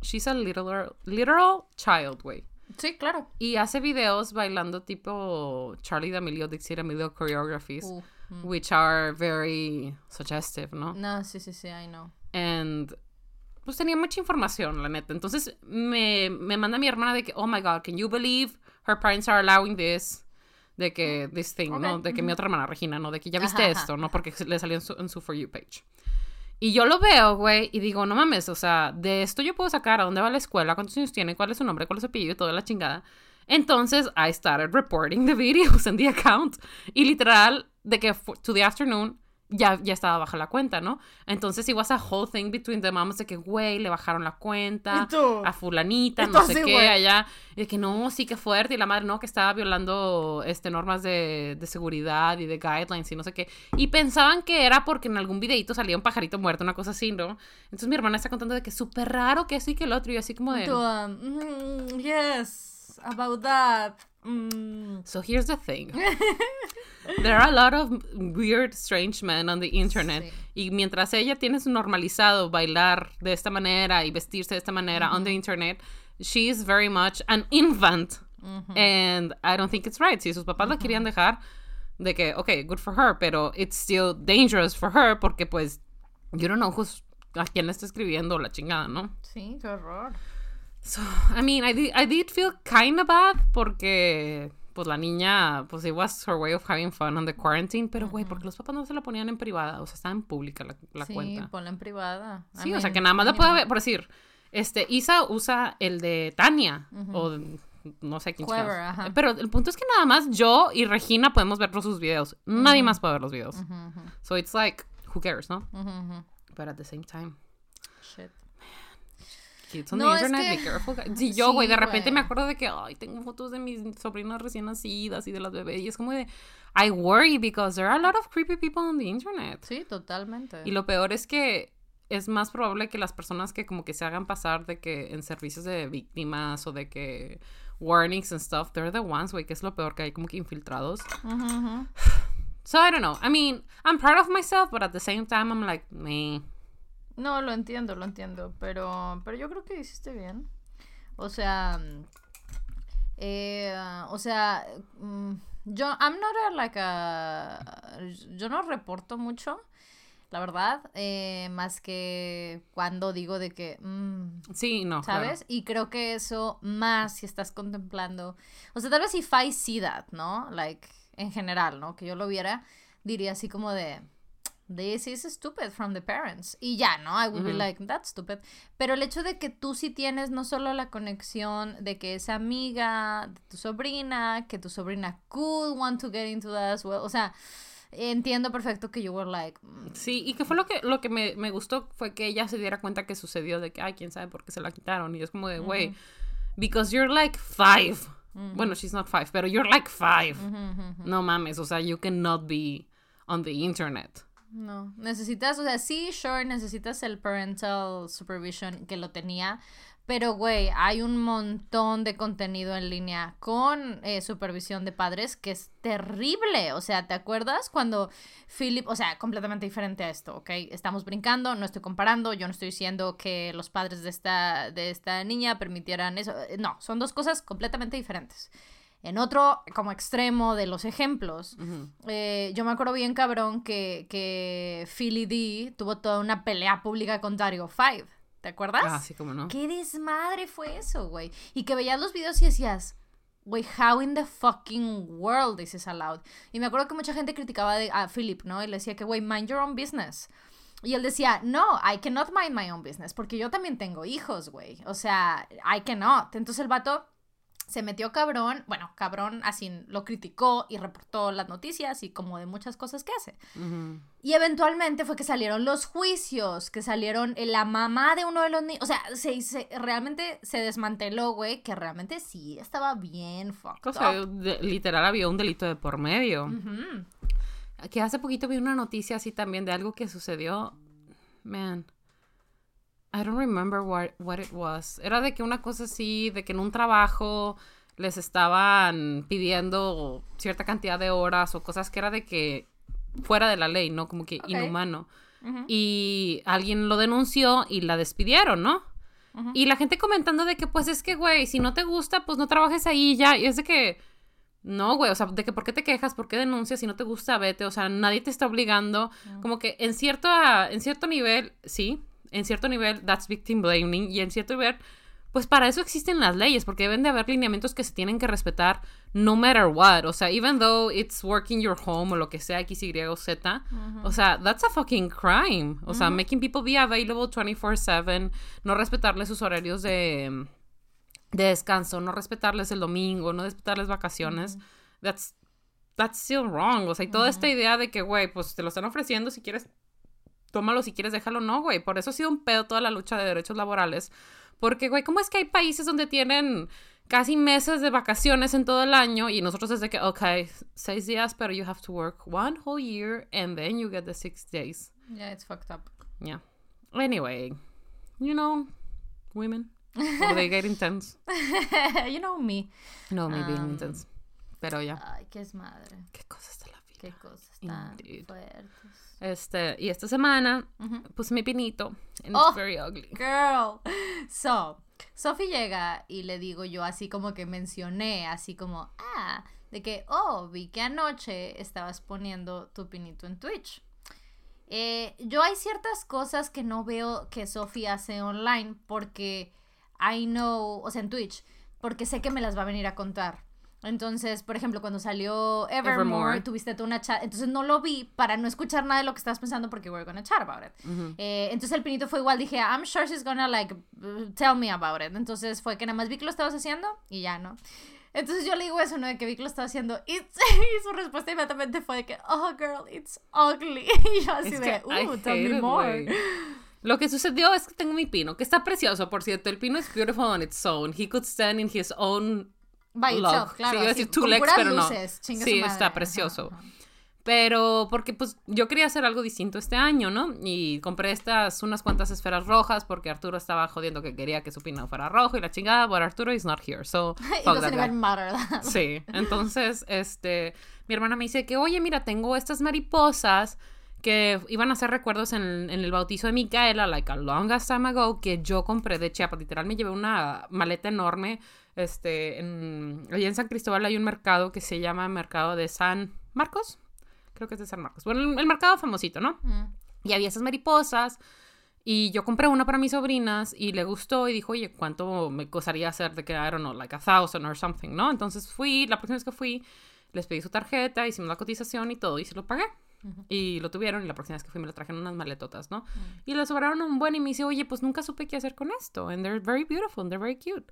She's a literal, literal child, güey. Sí, claro. Y hace videos bailando tipo Charlie D'Amelio, Dixie D'Amelio choreographies, Uh, mm. which are very suggestive, ¿no? No, sí, sí, sí, I know. And pues tenía mucha información, la neta. Entonces me, me manda mi hermana de que, oh my god, can you believe her parents are allowing this? De que, this thing, ¿no? De que mi otra hermana, Regina, ¿no? De que ya viste ajá, esto, ¿no? Porque le salió en su, en su For You page. Y yo lo veo, güey, y digo, no mames, o sea, de esto yo puedo sacar a dónde va la escuela, cuántos años tiene, cuál es su nombre, cuál es su apellido toda la chingada. Entonces, I started reporting the videos in the account. Y literal, de que to the afternoon, ya, ya estaba baja la cuenta, ¿no? Entonces, it was a whole thing between the moms de que, güey, le bajaron la cuenta ¿Y tú? a fulanita, ¿Y tú no sé así, qué, allá. Y de que no, sí, que fuerte. Y la madre, no, que estaba violando este, normas de, de seguridad y de guidelines y no sé qué. Y pensaban que era porque en algún videito salía un pajarito muerto, una cosa así, ¿no? Entonces mi hermana está contando de que súper raro que sí, que el otro. Y así como de... Um, mm, yes, about that. Mm. So here's the thing. There are a lot of weird, strange men on the internet. Sí. Y mientras ella tiene su normalizado bailar de esta manera y vestirse de esta manera on the internet, she is very much an infant. And I don't think it's right. Si sus papás la querían dejar, de que, okay, good for her, pero it's still dangerous for her porque pues, you don't know who's, a quién le está escribiendo la chingada, ¿no? Sí, qué horror. So, I mean, I did, I did feel kind of bad porque, pues, la niña, pues, it was her way of having fun on the quarantine. Pero, güey, porque los papás no se la ponían en privada, o sea, estaba en pública la, la sí, cuenta. ponla en privada. I Sí, o sea, que nada más la puede ver, por decir, este, Isa usa el de Tania, o no sé quién Whoever, ajá. Pero el punto es que nada más yo y Regina podemos ver sus videos. Nadie más puede ver los videos. So, it's like, who cares, ¿no? But at the same time... Shit. Kids on No, the es internet, que- be careful. Sí, yo, güey, de Sí, repente güey. me acuerdo de que, ay, tengo fotos de mis sobrinas recién nacidas y de las bebés. Y es como de, I worry because there are a lot of creepy people on the internet. Sí, totalmente. Y lo peor es que es más probable que las personas que como que se hagan pasar de que en servicios de víctimas o de que warnings and stuff, they're the ones, güey, que es lo peor que hay como que infiltrados. Ujú, ujú. So I don't know. I mean, I'm proud of myself, but at the same time I'm like, me. No, lo entiendo, lo entiendo, pero, pero yo creo que hiciste bien. O sea, eh, o sea, mm, yo, I'm not a, like a, yo no reporto mucho, la verdad, eh, más que cuando digo de que, mm, Sí, no. claro. ¿sabes? Y creo que eso más si estás contemplando, o sea, tal vez if I see that, ¿no? Like, en general, ¿no? Que yo lo viera, diría así como de, this is stupid from the parents. Y ya, ¿no? I would be like, that's stupid. Pero el hecho de que tú sí tienes no solo la conexión de que es amiga de tu sobrina, que tu sobrina could want to get into that as well, o sea... Entiendo perfecto que you were like, mm, Sí, y que fue lo que, lo que me, me gustó fue que ella se diera cuenta que sucedió de que, ay, quién sabe por qué se la quitaron. Y es como de, güey, because you're like five. Bueno, she's not five, pero you're like five. No mames, o sea, you cannot be on the internet. No, necesitas, o sea, sí, sure, necesitas el parental supervision que lo tenía, pero güey, hay un montón de contenido en línea con eh, supervisión de padres que es terrible. O sea, ¿te acuerdas cuando Philip, o sea, completamente diferente a esto, ¿ok? Estamos brincando, no estoy comparando, yo no estoy diciendo que los padres de esta, de esta niña permitieran eso. No, son dos cosas completamente diferentes. En otro, como extremo de los ejemplos, eh, yo me acuerdo bien, cabrón, que, que Philly D tuvo toda una pelea pública con Dario Five. ¿Te acuerdas? Ah, sí, como no. ¿Qué desmadre fue eso, güey? Y que veías los videos y decías, güey, how in the fucking world is this allowed? Y me acuerdo que mucha gente criticaba de- a Philip, ¿no? Y le decía que, güey, mind your own business. Y él decía, no, I cannot mind my own business, porque yo también tengo hijos, güey. O sea, I cannot. Entonces el vato se metió cabrón, bueno, cabrón así lo criticó y reportó las noticias y como de muchas cosas que hace. Y eventualmente fue que salieron los juicios, que salieron la mamá de uno de los niños, o sea, se, realmente se desmanteló, güey, que realmente sí estaba bien fucked o sea, literal había un delito de por medio. Que hace poquito vi una noticia así también de algo que sucedió, man. I don't remember what, what it was. Era de que una cosa así, de que en un trabajo les estaban pidiendo cierta cantidad de horas o cosas que era de que fuera de la ley, ¿no? Como que inhumano. Y alguien lo denunció y la despidieron, ¿no? Y la gente comentando de que, pues es que, güey, si no te gusta, pues no trabajes ahí ya. Y es de que, no, güey, o sea, de que por qué te quejas, por qué denuncias, si no te gusta, vete. O sea, nadie te está obligando. Como que en cierto, en cierto nivel, sí, en cierto nivel, that's victim blaming, y en cierto nivel, pues para eso existen las leyes, porque deben de haber lineamientos que se tienen que respetar no matter what. O sea, even though it's working your home o lo que sea, X, Y o Z, o sea, that's a fucking crime. O sea, making people be available 24/7, no respetarles sus horarios de, de descanso, no respetarles el domingo, no respetarles vacaciones, that's, that's still wrong. O sea, y toda esta idea de que, güey, pues te lo están ofreciendo si quieres tómalo si quieres, déjalo, no, güey. Por eso ha sido un pedo toda la lucha de derechos laborales. Porque, güey, ¿cómo es que hay países donde tienen casi meses de vacaciones en todo el año y nosotros es de que, ok, seis días, pero you have to work one whole year and then you get the six days. Yeah, it's fucked up. Yeah. Anyway, you know, women. they get intense. you know me. No, me being um, intense. Pero ya. Ay, qué es madre. Qué cosas de la vida. Qué cosas tan fuertes. Este, y esta semana puse mi pinito. And oh, very ugly. Girl. So, Sophie llega y le digo yo así como que mencioné, así como, ah, de que, oh, vi que anoche estabas poniendo tu pinito en Twitch. Eh, yo hay ciertas cosas que no veo que Sophie hace online porque I know, o sea, en Twitch, porque sé que me las va a venir a contar. Entonces, por ejemplo, cuando salió Evermore, tuviste tú una chat. Entonces no lo vi para no escuchar nada de lo que estabas pensando porque we're gonna chat about it. Eh, entonces el pinito fue igual. Dije, I'm sure she's gonna like tell me about it. Entonces fue que nada más vi que lo estabas haciendo y ya, ¿no? Entonces yo le digo eso, ¿no? De que vi que lo estaba haciendo. y su respuesta inmediatamente fue de que, oh, girl, it's ugly. Y yo así de, uh, tell me more. Lo que sucedió es que tengo mi pino, que está precioso, por cierto. El pino es beautiful on its own. He could stand in his own By itself, claro. Sí, iba a decir two legs, pero no. sí, está precioso. Pero porque pues yo quería hacer algo distinto este año, ¿no? Y compré estas unas cuantas esferas rojas porque Arturo estaba jodiendo que quería que su pino fuera rojo y la chingada, but Arturo is not here, so It doesn't even matter Sí, entonces este mi hermana me dice que, "Oye, mira, tengo estas mariposas que iban a ser recuerdos en, en, el bautizo de Micaela, like a long time ago, que yo compré de Chiapas. Literal, me llevé una maleta enorme este, en, allá en San Cristóbal hay un mercado que se llama Mercado de San Marcos. Creo que es de San Marcos. Bueno, el, mercado famosito, ¿no? Mm. Y había esas mariposas. Y yo compré una para mis sobrinas y le gustó y dijo, oye, ¿cuánto me costaría hacer de que, I don't know, like a thousand or something, ¿no? Entonces fui, la próxima vez que fui, les pedí su tarjeta, hicimos la cotización y todo y se lo pagué. Y lo tuvieron y la próxima vez que fui me lo trajeron unas maletotas, ¿no? Mm. Y le sobraron un buen y me dice, oye, pues nunca supe qué hacer con esto. And they're very beautiful, and they're very cute.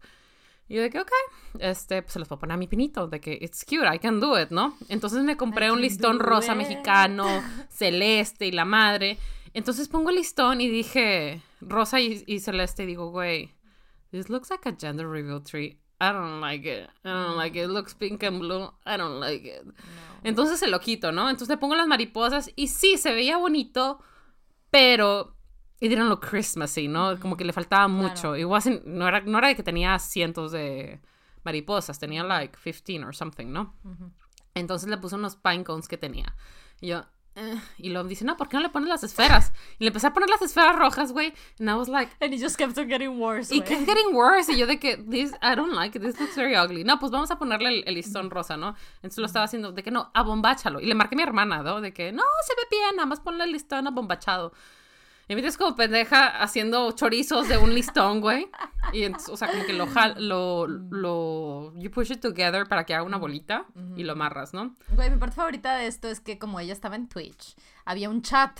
Y yo de que, ok, este, pues se los puedo poner a mi pinito, de que it's cute, I can do it, ¿no? Entonces me compré un listón rosa mexicano, celeste y la madre. Entonces pongo el listón y dije, rosa y, celeste, y digo, güey, this looks like a gender reveal tree. I don't like it. I don't like it. It looks pink and blue. I don't like it. Entonces se lo quito, ¿no? Entonces le pongo las mariposas y sí, se veía bonito, pero y dieron lo Christmassy, ¿no? Como que le faltaba mucho. Claro. no, era, no era de que tenía cientos de mariposas, tenía like 15 or something, ¿no? Entonces le puse unos pine cones que tenía. Y yo, eh, y luego dice, no, ¿por qué no le pones las esferas? Y le empecé a poner las esferas rojas, güey. And I was like... And it just kept on getting worse, Y kept getting worse. Y yo de que, this, I don't like it, this looks very ugly. No, pues vamos a ponerle el, listón rosa, ¿no? Entonces lo estaba haciendo, de que no, abombáchalo. Y le marqué a mi hermana, ¿no? De que, no, se ve bien, nada más ponle el listón abombachado. Y me como pendeja haciendo chorizos de un listón, güey. Y o sea, como que lo, lo, lo, you push it together para que haga una bolita y lo amarras, ¿no? Güey, mi parte favorita de esto es que como ella estaba en Twitch, había un chat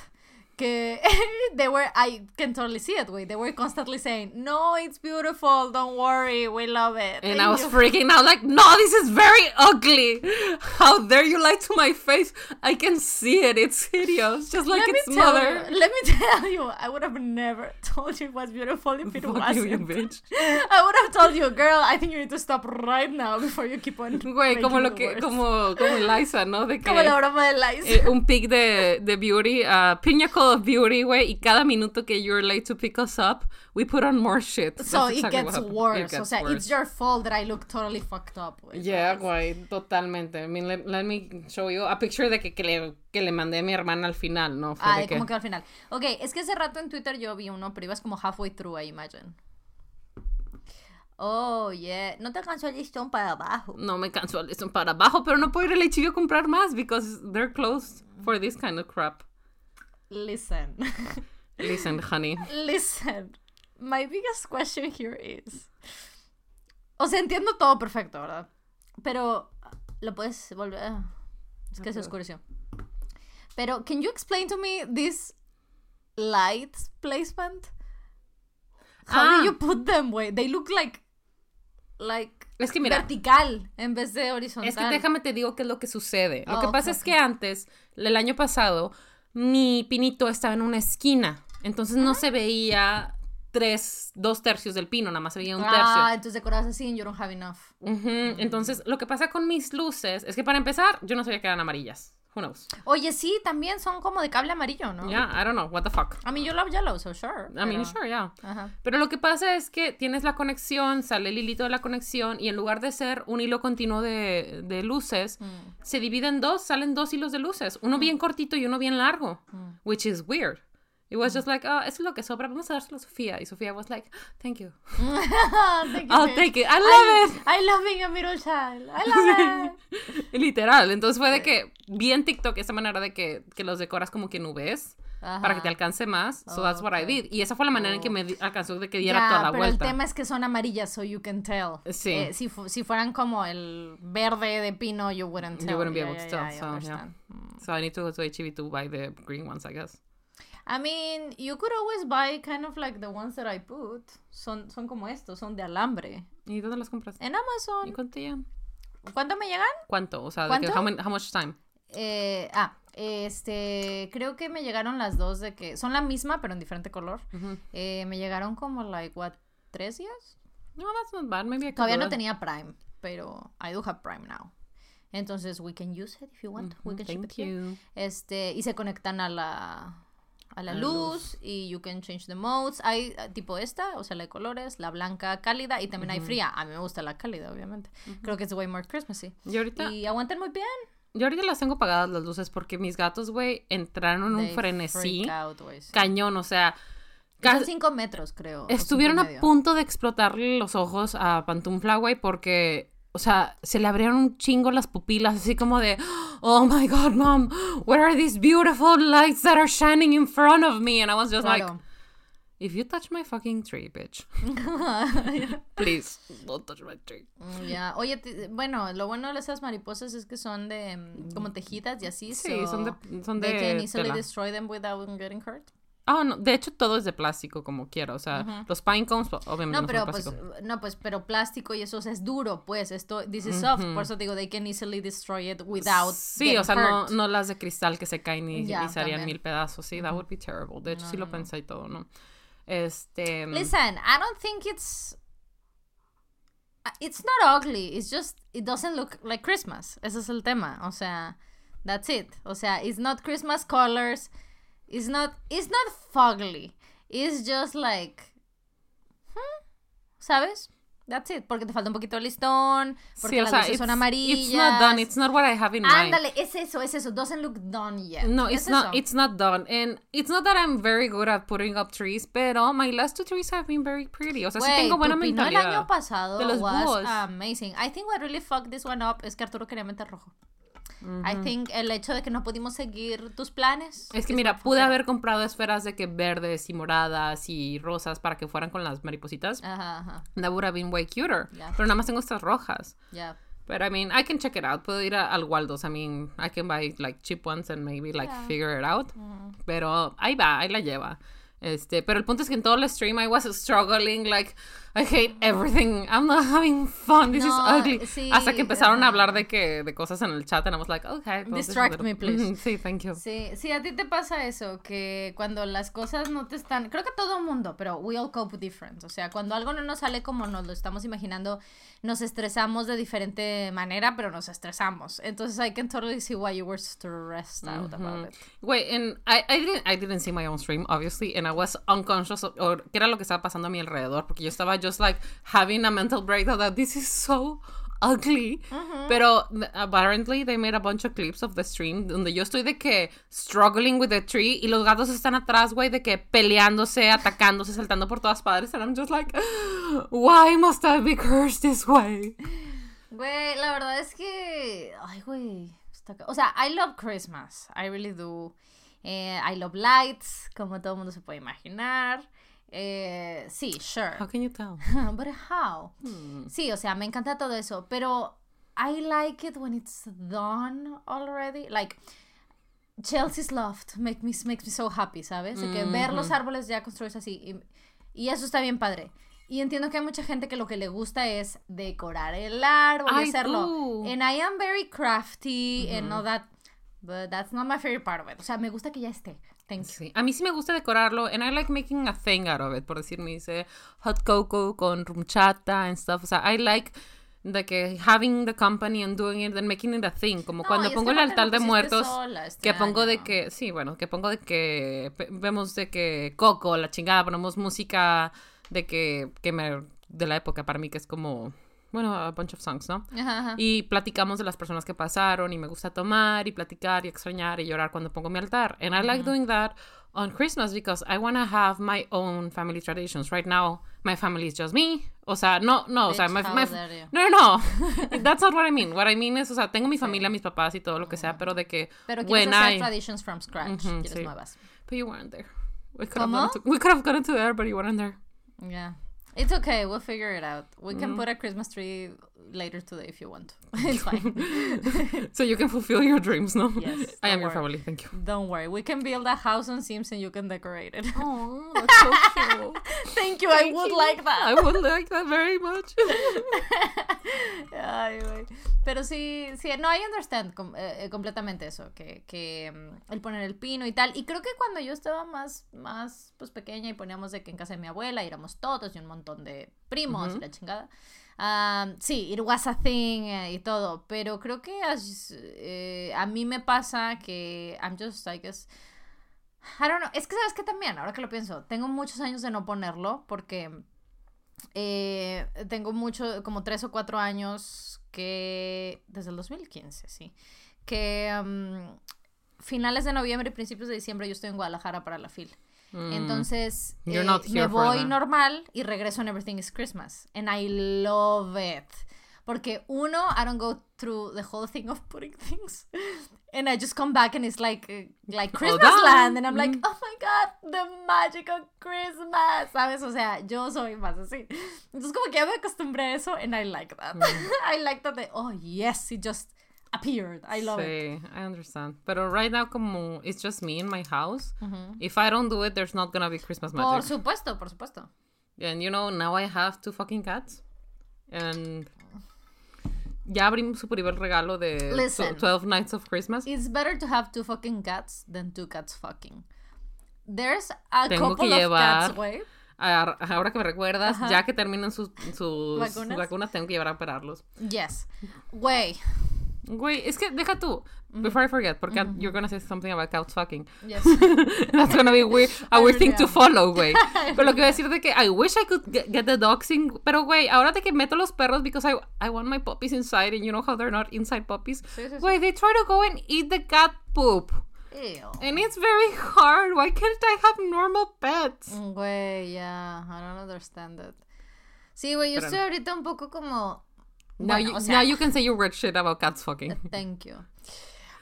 que they were, I can totally see it, güey. They were constantly saying, no, it's beautiful, don't worry, we love it. And I was freaking out, like, no, this is very ugly. How dare you lie to my face? I can see it. It's hideous, just like let its mother. You, let me tell you, I would have never told you it was beautiful if it Fuck wasn't. you, you bitch. I would have told you, girl, I think you need to stop right now before you keep on. Güey, como lo que, como, como Eliza, ¿no? De que Como la broma de Liza. eh, un pic de, de Beauty, uh, Pinnacle of Beauty, güey, y cada minuto que you're late to pick us up, we put on more shit. so it gets worse. It o sea, worse. it's your fault that I look totally fucked up. Yeah, güey, totalmente. I mean, let, let me show you a picture de que, que, le, que le mandé a mi hermana al final, ¿no? Fue Ay, de que, como que al final. Ok, es que hace rato en Twitter yo vi uno, pero ibas como halfway through, I imagine. Oh, yeah. No te cansó el listón para abajo. no me canso al listón para abajo, pero no puedo ir al HIV a comprar más because they're closed for this kind of crap. Listen. Listen, honey. Listen. My biggest question here is. O sea, entiendo todo perfecto, ¿verdad? Pero lo puedes volver. Es que se puedo. oscureció. Pero, can you explain to me this light placement? How Ah. do you put them, way? They look like. Like. Es que mira, vertical en vez de horizontal. Es que déjame te digo qué es lo que sucede. Lo Oh, que ok, pasa es que antes, el año pasado, mi pinito estaba en una esquina. Entonces no se veía tres, dos tercios del pino, nada más se veía un tercio. Ah, entonces decoras así and you don't have enough. Entonces, lo que pasa con mis luces es que para empezar, yo no sabía que eran amarillas. Who knows? Oye, sí, también son como de cable amarillo, ¿no? Yeah, I don't know. What the fuck? I mean, you love yellow, so sure. I mean, sure, yeah. Ajá. Pero lo que pasa es que tienes la conexión, sale el hilito de la conexión y en lugar de ser un hilo continuo de, de luces, Mm. se divide en dos, salen dos hilos de luces, uno bien cortito y uno bien largo, Mm. which is weird. It was just like, oh, es lo que sobra, vamos a dárselo a Sofía. Y Sofía was like, thank you. Thank you, I'll take it. I I, love it. I love being a middle child. I love it. Literal. Entonces fue de que vi en TikTok esa manera de que, que los decoras como que nubes para que te Ajá. alcance más. So that's what I Ok. did. Y esa fue la manera en que Oh. me alcanzó de que diera Ya, toda la pero vuelta. el tema es que son amarillas, so you can tell. Sí. Eh, si, fu- si fueran como el verde de pino, you wouldn't tell. You wouldn't be Yeah, able to yeah, tell. yeah, I so, yeah. Mm. So I need to go to HEB to buy the green ones, I guess. I mean, you could always buy kind of like the ones that I put. Son, son como estos, son de alambre. ¿Y dónde las compras? En ¿Y Amazon. cuánto te llegan? ¿Cuánto me llegan? ¿Cuánto? O sea, de que, ¿Cuánto? how, many- how much time? Eh, ah, este, creo que me llegaron las dos de que son la misma, pero en diferente color. Eh, me llegaron como, like, what, tres días? No, that's not bad. Maybe I Todavía no that. tenía Prime, pero I do have Prime now. Entonces, we can use it if you want. We can ship it here. you. Este, y se conectan a la a la luz, y you can change the modes. Hay eh, tipo esta, o sea, la de colores, la blanca cálida y también hay fría. A mí me gusta la cálida, obviamente. Creo que es way more Christmassy. Y ahorita, Y aguantan muy bien. yo ahorita las tengo apagadas las luces porque mis gatos, güey, entraron en un frenesí out, güey, sí. cañón. O sea, casi- metros, creo. estuvieron a punto de explotarle los ojos a Pantufla, güey, porque, o sea, se le abrieron un chingo las pupilas, así como de, oh my god, mom, what are these beautiful lights that are shining in front of me? And I was just like, if you touch my fucking tree, bitch, please, don't touch my tree. Mm, Ya, oye, te- bueno, lo bueno de esas mariposas es que son de mm, como tejidas y así. Sí, son de, so son They can de easily tela. destroy them without getting hurt. Ah, no, de hecho todo es de plástico, como quiera, o sea, los pine cones, pues, obviamente No, no, pero son de pues, plástico. no, pues, pero plástico y eso o sea, es duro, pues, esto, this is soft, Ujú. por eso digo, they can easily destroy it without Sí, o sea, no, no las de cristal que se caen y, se harían mil pedazos. Sí, that would be terrible. De hecho, No, sí lo pensé y todo, ¿no? Este. Listen, I don't think it's uh, it's not ugly, it's just it doesn't look like Christmas. Ese es el tema, o sea, that's it. O sea, it's not Christmas colors. It's not it's not fugly. It's just like hmm, ¿sabes? That's it, porque te falta un poquito de listón, porque sí, las sea, luces it's, son amarillas. it's not done. It's not what I have in mind. Ándale, es eso, es eso. Doesn't look done yet. No, it's not. eso. It's not done, and it's not that I'm very good at putting up trees, pero my last two trees have been very pretty. O sea, sí Güey, tengo buena pino el mentalidad. año pasado de los was búhos. amazing. I think what really fucked this one up es que Arturo quería meter rojo. I think el hecho de que no pudimos seguir tus planes. Es que mira, pude haber comprado esferas de que verdes y moradas y rosas para que fueran con las maripositas. Ajá, ajá. That would have been way cuter. Pero nada más tengo estas rojas. Ya. But I mean, I can check it out. Puedo ir a, al Waldos. I mean, I can buy like cheap ones and maybe like Yeah. figure it out. Mm. Pero ahí va, ahí la lleva. Este, pero el punto es que en todo el stream I was struggling, like, I hate everything. I'm not having fun. This No, is ugly. sí, Hasta que empezaron a ajá. hablar de que de cosas en el chat and I was like, okay. well, Distract little- me, please. Sí, thank you. Sí, sí, a ti te pasa eso, que cuando las cosas no te están, creo que todo mundo, pero we all cope different, o sea, cuando algo no nos sale como nos lo estamos imaginando, nos estresamos de diferente manera, pero nos estresamos. Entonces I can totally see why you were stressed out about it. Wait, and I, I didn't I didn't see my own stream, obviously, and I was unconscious or qué era lo que estaba pasando a mi alrededor, porque yo estaba just like having a mental breakdown that this is so ugly. Pero apparently they made a bunch of clips of the stream donde yo estoy de que struggling with the tree y los gatos están atrás, güey, de que peleándose, atacándose, saltando por todas partes, and I'm just like, why must I be cursed this way? Güey, la verdad es que, ay, güey, o sea, I love Christmas, I really do. Eh, I love lights, como todo el mundo se puede imaginar. Eh, sí, sure. How can you tell? But how? Sí, o sea, me encanta todo eso, pero I like it when it's done already. Like Chelsea's Loft make me, makes me so happy, ¿sabes? De que ver los árboles ya construidos así y, y eso está bien padre. Y entiendo que hay mucha gente que lo que le gusta es decorar el árbol y hacerlo. And I am very crafty and all that, but that's not my favorite part of it. O sea, me gusta que ya esté. Thank you. Sí, a mí sí me gusta decorarlo and I like making a thing out of it, por decir, me hice hot cocoa con rumchata and stuff, o sea, I like de que having the company and doing it and making it a thing, como No, cuando pongo el altar de muertos, este que pongo de que, sí, bueno, que pongo de que vemos de que Coco, la chingada, ponemos música de que, que me, de la época para mí que es como, bueno, a bunch of songs, ¿no? Ajá, ajá. Y platicamos de las personas que pasaron y me gusta tomar y platicar y extrañar y llorar cuando pongo mi altar. And I like doing that on Christmas because I want to have my own family traditions. Right now, my family is just me. O sea, no, no, o sea, Bitch, my, my- no, no, no. That's not what I mean. What I mean is, o sea, tengo mi familia, mis papás y todo lo que sea, pero de que Pero when quieres hacer I, traditions from scratch. Ujú, quieres sí. nuevas. but you weren't there. We could have ¿Cómo? gone to, we could have gone to there, but you weren't there. Yeah. It's okay. We'll figure it out. We Mm. can put a Christmas tree later today if you want. it's fine. So you can fulfill your dreams, no? Yes, I am your family. Thank you. Don't worry. We can build a house on Sims and you can decorate it. Oh, that's so cute. Thank you. I would like that. I would like that very much. Ay, güey. Pero sí, sí, no, I understand com- eh, eh, completamente eso, que, que mm, el poner el pino y tal. Y creo que cuando yo estaba más, más pues pequeña y poníamos de que en casa de mi abuela éramos todos y un montón de primos y la chingada. Ah, sí, it was a thing eh, y todo. Pero creo que eh, a mí me pasa que I'm just, I guess. I don't know. Es que sabes que también, ahora que lo pienso, tengo muchos años de no ponerlo porque eh, tengo mucho, como tres o cuatro años que, desde el 2015, sí, que um, finales de noviembre y principios de diciembre yo estoy en Guadalajara para la FIL. Entonces Mm. You're eh, not me voy normal y regreso en Everything is Christmas. And I love it. Porque uno, I don't go through the whole thing of putting things. And I just come back and it's like uh, like Christmas land. And I'm like, Mm. oh my God, the magic of Christmas. ¿Sabes? O sea, yo soy más así. Entonces como que ya me acostumbré a eso and I like that. Mm. I like that. oh, yes, it just appeared. I love it. Sí, I understand. Pero right now, como it's just me in my house, if I don't do it, there's not gonna be Christmas Por magic. supuesto, por supuesto. And you know, now I have two fucking cats. And ya abrí su primer regalo de Listen. 12 Nights of Christmas. It's better to have two fucking cats than two cats fucking. There's a Tengo couple que of cats, güey. Ahora que me recuerdas, ya que terminan sus, sus ¿Vacunas? vacunas, tengo que llevar a operarlos. Yes. Güey. Güey, es que deja tú. Before I forget, porque you're gonna say something about cats fucking. Yes. That's gonna be weird, a weird thing to follow, güey. Pero lo que voy a decir de que I wish I could get, get the doxing, pero güey, ahora de que meto los perros because I, I want my puppies inside and you know how they're not inside puppies. Sí, sí, sí. Güey, they try to go and eat the cat poop. Ew. And it's very hard. Why can't I have normal pets? Güey, yeah. I don't understand it. Sí, güey, yo Pero- estoy ahorita un poco como... Now, Bueno, you, o sea, now you can say your weird shit about cats fucking. Thank you.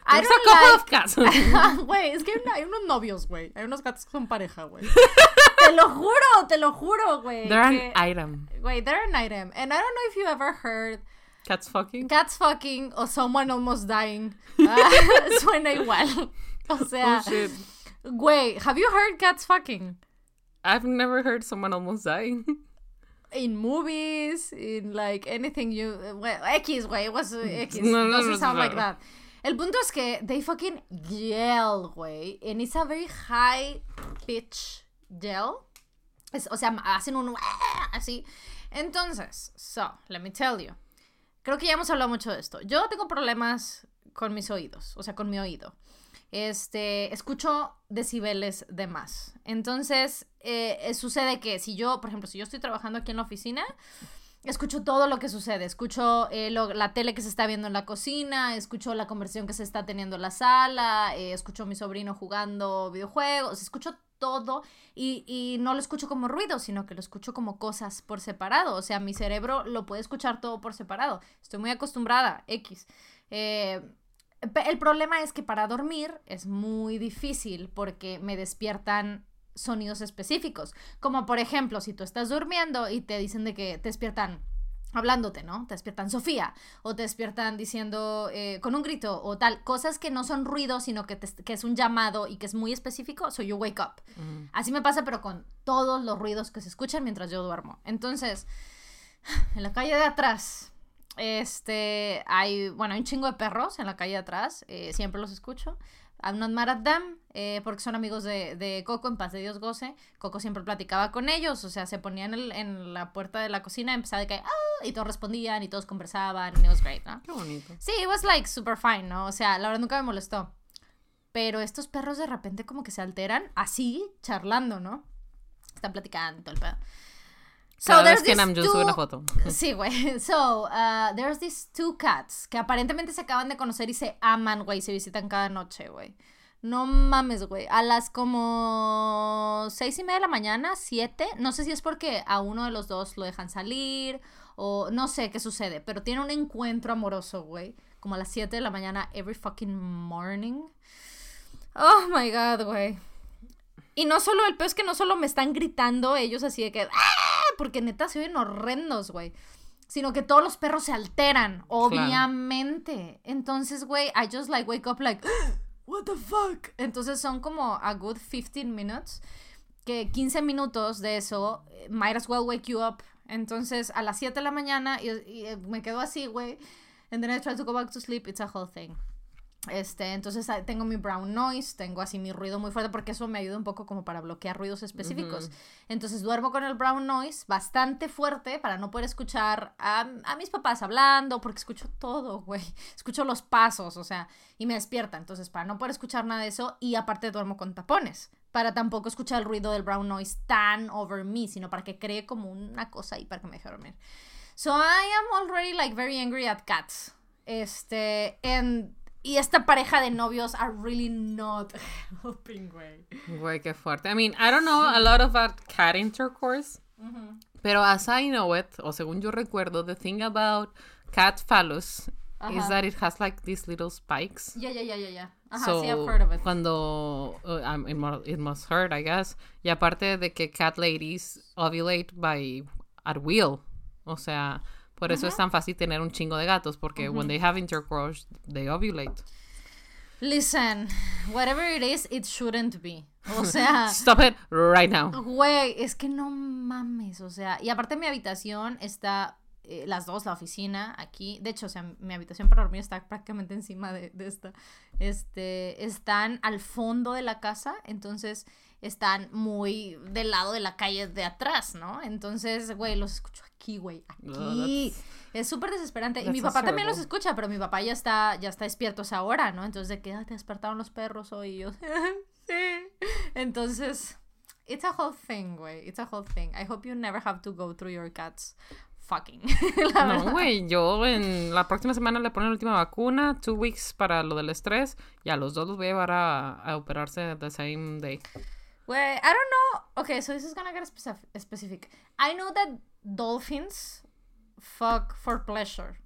I There's a don't couple like... of cats. Güey, es que hay, una- hay unos novios, güey. Hay unos gatos que son pareja, güey. te lo juro, te lo juro, güey. They're que- an item. Wait, they're an item. And I don't know if you ever heard Cats fucking. Cats fucking or someone almost dying. Ah, suena igual. O sea, Oh shit. güey, have you heard cats fucking? I've never heard someone almost dying. In movies, in like anything you. Well, X, güey, it was uh, X. No, no, doesn't no, sound like that. El punto es que they fucking yell, güey. And it's a very high pitch yell. Es- o sea, hacen un así. Entonces, so, let me tell you. Creo que ya hemos hablado mucho de esto. Yo tengo problemas con mis oídos, o sea, con mi oído. Este, escucho decibeles de más. Entonces, eh, eh, sucede que si yo, por ejemplo, si yo estoy trabajando aquí en la oficina, escucho todo lo que sucede. Escucho eh, la tele que se está viendo en la cocina, escucho la conversación que se está teniendo en la sala, escucho a mi sobrino jugando videojuegos, escucho todo y, y no lo escucho como ruido, sino que lo escucho como cosas por separado. O sea, mi cerebro lo puede escuchar todo por separado. Estoy muy acostumbrada, X. Eh, el problema es que para dormir es muy difícil porque me despiertan sonidos específicos. Como por ejemplo, si tú estás durmiendo y te dicen de que te despiertan hablándote, ¿no? Te despiertan Sofía o te despiertan diciendo eh, con un grito o tal, cosas que no son ruidos, sino que, te- que es un llamado y que es muy específico, so you wake up. Así me pasa, pero con todos los ruidos que se escuchan mientras yo duermo. Entonces, en la calle de atrás, este, hay, bueno, hay un chingo de perros en la calle atrás, eh, siempre los escucho. I'm not mad at them, eh, porque son amigos de, de Coco, en paz de Dios goce. Coco siempre platicaba con ellos, o sea, se ponían en, el- en la puerta de la cocina, empezaba de que, ah, y todos respondían, y todos conversaban, and it was great, ¿no? Qué bonito. Sí, it was like super fine, ¿no? O sea, la verdad nunca me molestó. Pero estos perros de repente como que se alteran así, charlando, ¿no? Están platicando todo el pedo. So Cada there's vez que Namjoon sube two- una foto. Sí, güey. So, uh, there's these two cats que aparentemente se acaban de conocer y se aman, güey. Se visitan cada noche, güey. No mames, güey. A las como seis y media de la mañana, siete. No sé si es porque a uno de los dos lo dejan salir o no sé qué sucede, pero tiene un encuentro amoroso, güey. Como a las 7 de la mañana, every fucking morning. Oh my god, güey. Y no solo, el peor es que no solo me están gritando ellos así de que, ¡ah! Porque neta se oyen horrendos, güey. Sino que todos los perros se alteran, obviamente. Entonces, güey, I just like wake up like, what the fuck? Entonces son como a good 15 minutes. Que 15 minutos de eso might as well wake you up. Entonces, a las 7 de la mañana, y, y, eh, me quedo así, güey. And then I try to go back to sleep. It's a whole thing. Este, entonces ah, tengo mi brown noise, tengo así mi ruido muy fuerte porque eso me ayuda un poco como para bloquear ruidos específicos. Entonces duermo con el brown noise bastante fuerte para no poder escuchar a, a mis papás hablando porque escucho todo, güey. Escucho los pasos, o sea, y me despierta. Entonces para no poder escuchar nada de eso y aparte duermo con tapones. Para tampoco escuchar el ruido del brown noise tan over me, sino para que cree como una cosa ahí para que me deje dormir. So I am already like very angry at cats. Este, and y esta pareja de novios are really not helping, güey. Güey, qué fuerte. I mean, I don't know a lot about cat intercourse. Pero as I know it, o según yo recuerdo, the thing about cat phallus is Ajá. that it has like these little spikes. Ya, ya, ya, ya. Ajá, so, sí, I've heard of it. cuando uh, um, it, mu- it must hurt, I guess. Y aparte de que cat ladies ovulate by at will. O sea, por eso es tan fácil tener un chingo de gatos porque when they have intercourse, they ovulate. Listen, whatever it is, it shouldn't be. O sea, Stop it right now. güey, es que no mames, o sea, y aparte mi habitación está, eh, las dos, la oficina, aquí, de hecho, o sea, mi habitación para dormir está prácticamente encima de, de esta, este, están al fondo de la casa, entonces están muy del lado de la calle de atrás, ¿no? Entonces, güey, los escucho aquí, güey, aquí. Es súper desesperante. Y mi papá también los escucha, pero mi papá ya está, ya está despierto a esa hora, ¿no? Entonces, de que "Ah, te despertaron los perros hoy. Y yo, sí. Entonces, it's a whole thing, güey. It's a whole thing. I hope you never have to go through your cats fucking. La No, güey, yo en la próxima semana le ponen la última vacuna, two weeks para lo del estrés, y a los dos los voy a llevar a, a operarse the same day. Güey, I don't know. Okay, so this is gonna get specif- specific. I know that dolphins fuck for pleasure.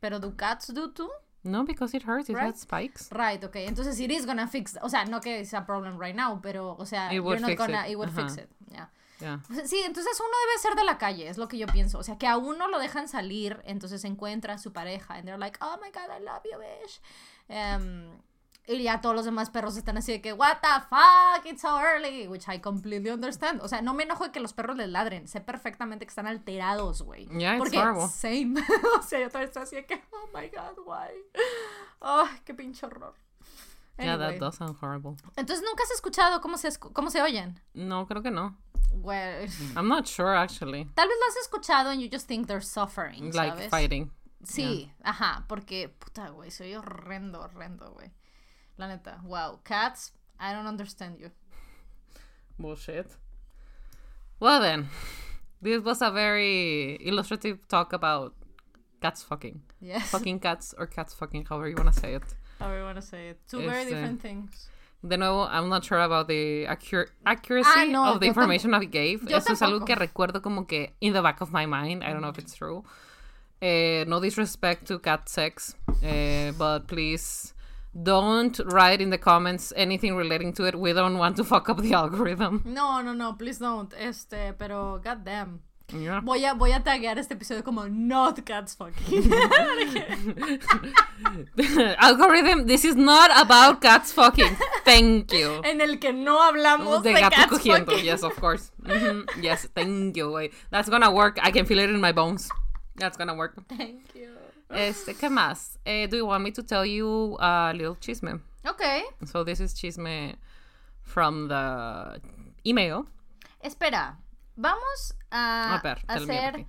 Pero do cats do too? No, because it hurts, it Right. has spikes. Right, okay. Entonces it is gonna fix, o sea, no que it's a problem right now, pero, o sea, It you're not fix gonna, it. it would fix it, yeah. Yeah. Sí, entonces uno debe ser de la calle, es lo que yo pienso. O sea, que a uno lo dejan salir, entonces encuentra a su pareja, and they're like, oh my god, I love you, bitch. Em, y ya todos los demás perros están así de que, what the fuck, it's so early, which I completely understand. O sea, no me enojo de que los perros les ladren, sé perfectamente que están alterados, güey. Yeah, it's Porque, horrible. same. o sea, yo también estoy así de que, oh my god, why? Oh, qué pinche horror. Yeah, that does sound horrible. Entonces, ¿nunca has escuchado cómo se, cómo se oyen? No, creo que no. Well, I'm not sure, actually. Tal vez lo has escuchado and you just think they're suffering, Like ¿sabes? fighting. Sí, ajá, porque, puta, güey, soy horrendo, horrendo, güey. La neta, wow. Cats, I don't understand you. Bullshit. Well then, this was a very illustrative talk about cats fucking. Yes. Fucking cats or cats fucking, however you want to say it. To say it. Two very Este- different things. De nuevo, I'm not sure about the accur- accuracy Ah, no, of the information I gave. yo Eso es algo que recuerdo como que in the back of my mind. I don't know if it's true. Eh, no disrespect to cat sex, eh, but please don't write in the comments anything relating to it. We don't want to fuck up the algorithm. No, no, no, please don't. Este, pero, goddamn. Yeah. Voy a, voy a taguear este episodio como not cats fucking. algorithm, this is not about cats fucking. Thank you. en el que no hablamos de, de gato cats cogiendo. fucking. Yes, of course. Mhm. Yes, thank you. Wait. That's gonna work. I can feel it in my bones. That's gonna work. Thank you. Este, ¿qué más? Eh, do you want me to tell you a little chisme? Ok. So this is chisme from the email. Espera, vamos a, A ver, tell me hacer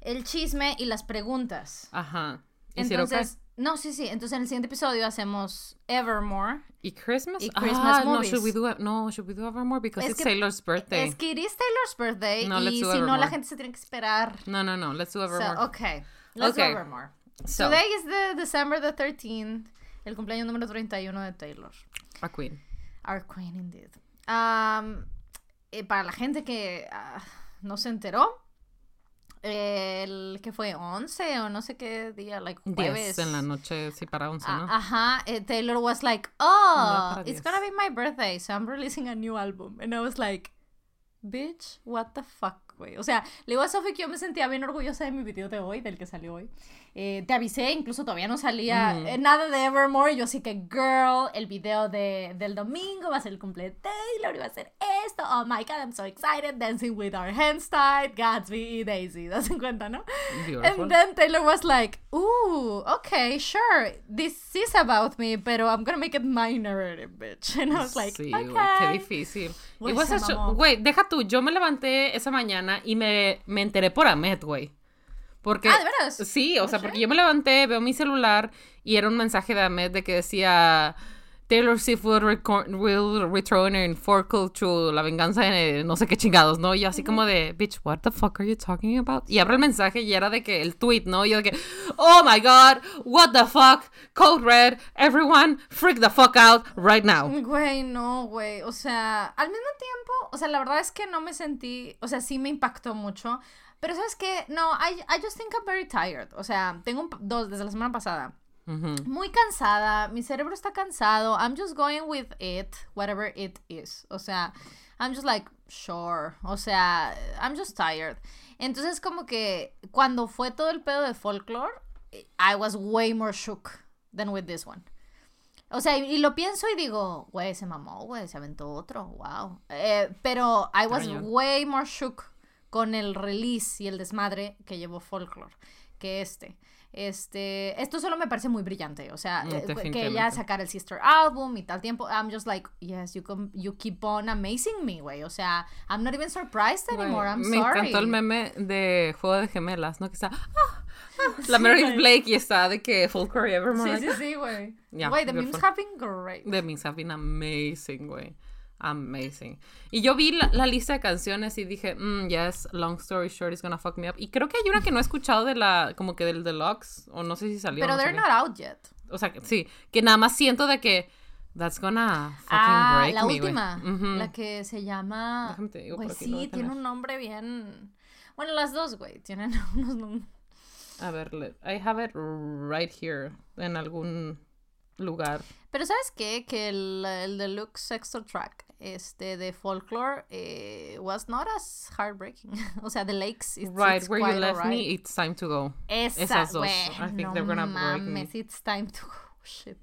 el chisme y las preguntas. Ajá. Okay? Entonces, no, sí, sí. Entonces en el siguiente episodio hacemos Evermore. Y Christmas? y Christmas ah, no, should we do? No, should we do Evermore because Es it's que- Taylor's birthday. Es que it is Taylor's birthday No, y si no la gente se tiene que esperar. No, no, no. Let's do Evermore. So, okay, let's Okay. do Evermore. So, Today is the December the 13th, el cumpleaños número 31 de Taylor. a queen. Our queen indeed. Um, eh, para la gente que ah, no se enteró, el que fue 11 o no sé qué día, like jueves. 10 en la noche, sí, para 11, Ah, ¿no? Ajá, eh, Taylor was like, oh, it's 10. gonna be my birthday, so I'm releasing a new album. And I was like, bitch, what the fuck, güey. O sea, le digo a Sophie que yo me sentía bien orgullosa de mi video de hoy, del que salió hoy. Eh, te avisé, incluso todavía no salía eh, nada de Evermore. Y yo así que, girl, el video de, del domingo va a ser el cumple de Taylor y va a ser esto. Oh my god, I'm so excited. Dancing with our hands tied, Gatsby y Daisy. ¿Das en cuenta, no? Beautiful. And then Taylor was like, ooh, okay, sure, this is about me, pero I'm gonna make it my narrative, bitch. And I was like, sí, okay. güey, qué difícil. Güey, deja tú, yo me levanté esa mañana y me, me enteré por Ahmed, güey. Porque, Ah, ¿de veras? Sí, o sea, porque yo me levanté, veo mi celular y era un mensaje de Ahmed de que decía Taylor Swift will, will return in Forkle to la venganza de no sé qué chingados, ¿no? Y yo así como de, bitch, what the fuck are you talking about? Y abro el mensaje y era de que el tweet, ¿no? Y yo de que, oh my god, what the fuck, code red, everyone, freak the fuck out right now. Güey, no, güey. O sea, al mismo tiempo, o sea, la verdad es que no me sentí, o sea, sí me impactó mucho. Pero sabes qué, no, I, I just think I'm very tired. O sea, tengo un- dos desde la semana pasada. Ujú. Muy cansada, mi cerebro está cansado. I'm just going with it, whatever it is. O sea, I'm just like, sure. O sea, I'm just tired. Entonces, como que cuando fue todo el pedo de folklore, I was way more shook than with this one. O sea, y, y lo pienso y digo, güey, se mamó, güey, se aventó otro, wow. Eh, pero I was way more shook con el release y el desmadre que llevó Folklore que este. Este, esto solo me parece muy brillante, o sea, eh, que ella sacara el sister album y tal tiempo, I'm just like, yes, you, com- you keep on amazing me, güey, o sea, I'm not even surprised anymore, I'm me sorry. encantó el meme de Juego de Gemelas, ¿no? Que está, ah, ah, la Meredith Blake y está de que Folklore Evermore. Sí, sí, sí, güey. Yeah, Güey, the memes have been great. The memes have been amazing, güey. Amazing. Y yo vi la, la lista de canciones y dije, mm, yes, long story short is gonna fuck me up. Y creo que hay una que no he escuchado de la, como que del deluxe, o no sé si salió. Pero no they're not out yet. O sea, sí, que nada más siento de que that's gonna fucking Ah, break la me, güey. última, la que se llama... Digo, voy sí, tiene un nombre bien... Bueno, las dos, güey, tienen unos nombres... A ver, I have it right here en algún lugar. Pero ¿sabes qué? Que el, el deluxe extra track este, de Folklore eh, was not as heartbreaking. o sea, The Lakes. It's, right, it's where you left alright. me, it's time to go. Esa, Esas dos. güey, I think no they're gonna break me. mames, it's time to go. Shit.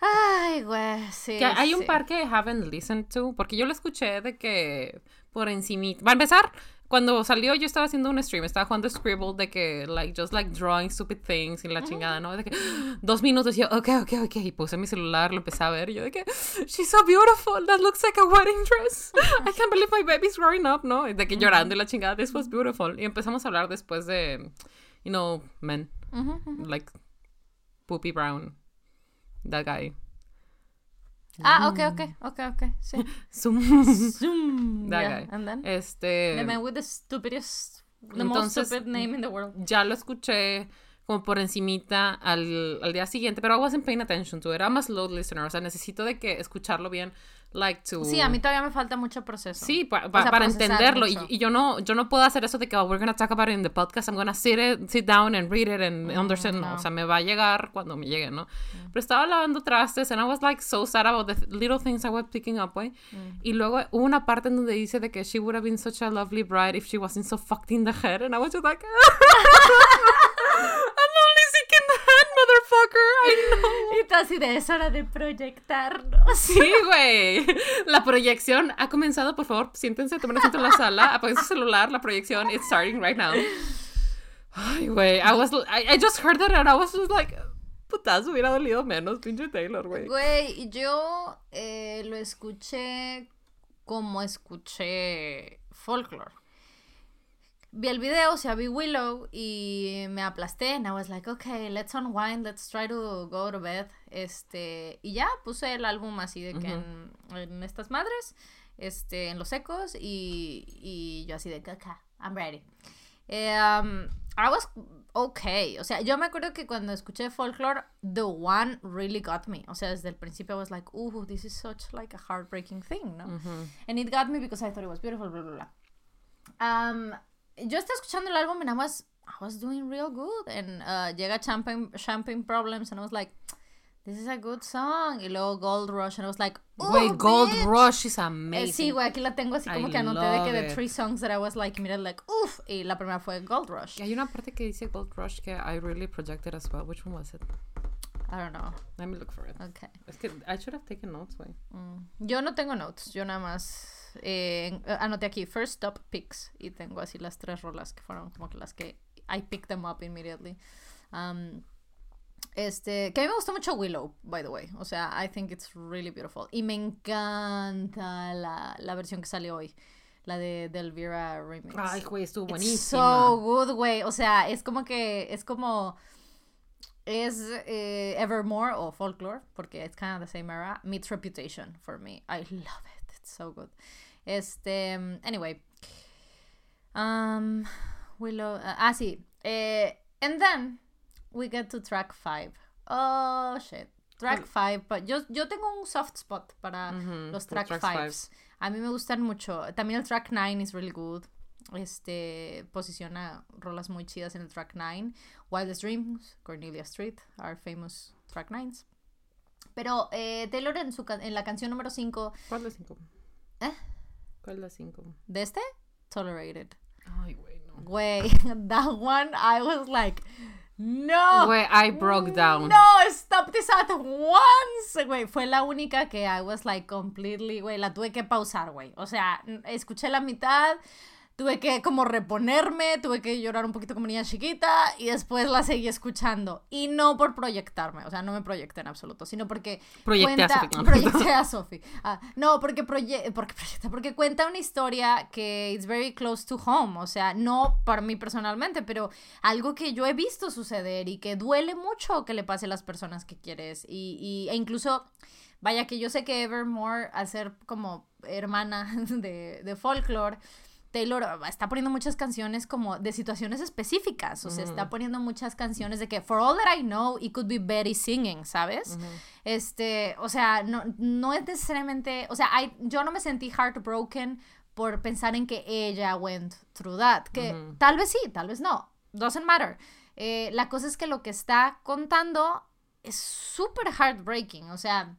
Ay, güey, sí. Que hay un sí. par que haven't listened to, porque yo lo escuché de que por encimita. Va a empezar, cuando salió yo estaba haciendo un stream, estaba jugando Scribble de que, like, just like drawing stupid things y la chingada, ¿no? De que dos minutos yo, ok, ok, ok, y puse mi celular, lo empecé a ver y yo de que, she's so beautiful, that looks like a wedding dress. I can't believe my baby's growing up, ¿no? De que llorando y la chingada, this was beautiful. Y empezamos a hablar después de, you know, men, like, Poopy Brown, that guy. Ah, ok, ok, ok, ok, sí. Zoom. Zoom. That yeah, guy. And then? Este. The man with the stupidest, the most stupid name in the world. ya lo escuché como por encimita al, al día siguiente, pero I wasn't paying attention to it. I'm a slow listener, o sea, necesito de que escucharlo bien, like to... Sí, a mí todavía me falta mucho proceso. Sí, pa- O pa- sea, para entenderlo. Y, y yo no yo no puedo hacer eso de que, oh, we're gonna talk about it in the podcast, I'm gonna sit, it- sit down and read it and understand. No, no. o sea, me va a llegar cuando me llegue, ¿no? Pero estaba lavando trastes and I was like so sad about the little things I was picking up, güey. Y luego hubo una parte en donde dice de que she would have been such a lovely bride if she wasn't so fucked in the head. And I was just like, I'm only sick in the head, motherfucker. I know. Y tú así de es hora de proyectarnos. Sí, güey. La proyección ha comenzado. Por favor, siéntense, tomen asiento en la sala, apaguen su celular. La proyección it's starting right now. Ay, güey. I was, I, I just heard that and I was just like, putazo, hubiera dolido menos, pinche Taylor, güey. Güey, yo eh, lo escuché como escuché folklore. Vi el video, o sea, vi Willow y me aplasté. And I was like, okay, let's unwind, let's try to go to bed. Este, y ya puse el álbum así de que en, en estas madres, este, en los ecos, y, y yo así de que, okay, I'm ready. Um, I was okay. O sea, yo me acuerdo que cuando escuché folklore, the one really got me. O sea, desde el principio I was like, ooh, this is such like a heartbreaking thing, ¿no? And it got me because I thought it was beautiful, blah, blah, blah. Um, yo estaba escuchando el álbum and I was, I was doing real good. And uh, llega Champagne, Champagne Problems and I was like, this is a good song. Y luego Gold Rush and I was like, ooh, Güey, Gold bitch. Rush is Eh, amazing. sí, güey, aquí la tengo así como I que anoté de que it. three songs that I was like, mira, like, uff. Y la primera fue Gold Rush. Y Hay una parte que dice Gold Rush que I really projected as well. Which one was it? I don't know. Let me look for it. Okay. Es que I should have taken notes, güey. Mm. Yo no tengo notes, yo nada más eh, eh, anoté aquí First Top Picks y tengo así las tres rolas que fueron como que las que I picked them up immediately. Um, este, que a mí me gustó mucho Willow, by the way. O sea, I think it's really beautiful. Y me encanta la, la versión que salió hoy. La de, de Elvira Remix. Ay, güey, estuvo It's buenísima. so good, güey. O sea, es como que es como es eh, Evermore o Folklore porque it's kind of the same era meets Reputation for me. I love it. It's so good. Este, anyway. Um Willow uh, ah sí. Eh, and then we get to track 5. Oh shit. Track 5, but yo, yo tengo un soft spot para Ujú, los los track tracks 5s. fives. A mí me gustan mucho. También el track 9 is really good. Este posiciona rolas muy chidas en el track 9. Wildest Dreams, Cornelia Street, are famous track 9s. Pero eh, Taylor en, su en la canción número 5 ¿Cuál de cinco? ¿Eh? ¿Cuál de cinco? de este, Tolerated. Ay, güey, no. Güey, that one I was like, no. Güey, I broke down. No, stop this at once. Güey, fue la única que I was like completely, güey, la tuve que pausar, güey. O sea, escuché la mitad, tuve que como reponerme, tuve que llorar un poquito como niña chiquita y después la seguí escuchando. Y no por proyectarme, o sea, no me proyecté en absoluto, sino porque Proyecté a cuenta, Sophie. No, proyecté a Sophie. Ah, no, porque proye porque proyecta, porque cuenta una historia que it's very close to home, o sea, no para mí personalmente, pero algo que yo he visto suceder y que duele mucho que le pase a las personas que quieres y, y- e incluso vaya que yo sé que Evermore al ser como hermana de, de folklore Taylor está poniendo muchas canciones como de situaciones específicas, o sea, está poniendo muchas canciones de que for all that I know, it could be Betty singing, ¿sabes? Este, o sea, no, no es necesariamente, o sea, I- yo no me sentí heartbroken por pensar en que ella went through that, que tal vez sí, tal vez no, doesn't matter. Eh, la cosa es que lo que está contando es súper heartbreaking. O sea,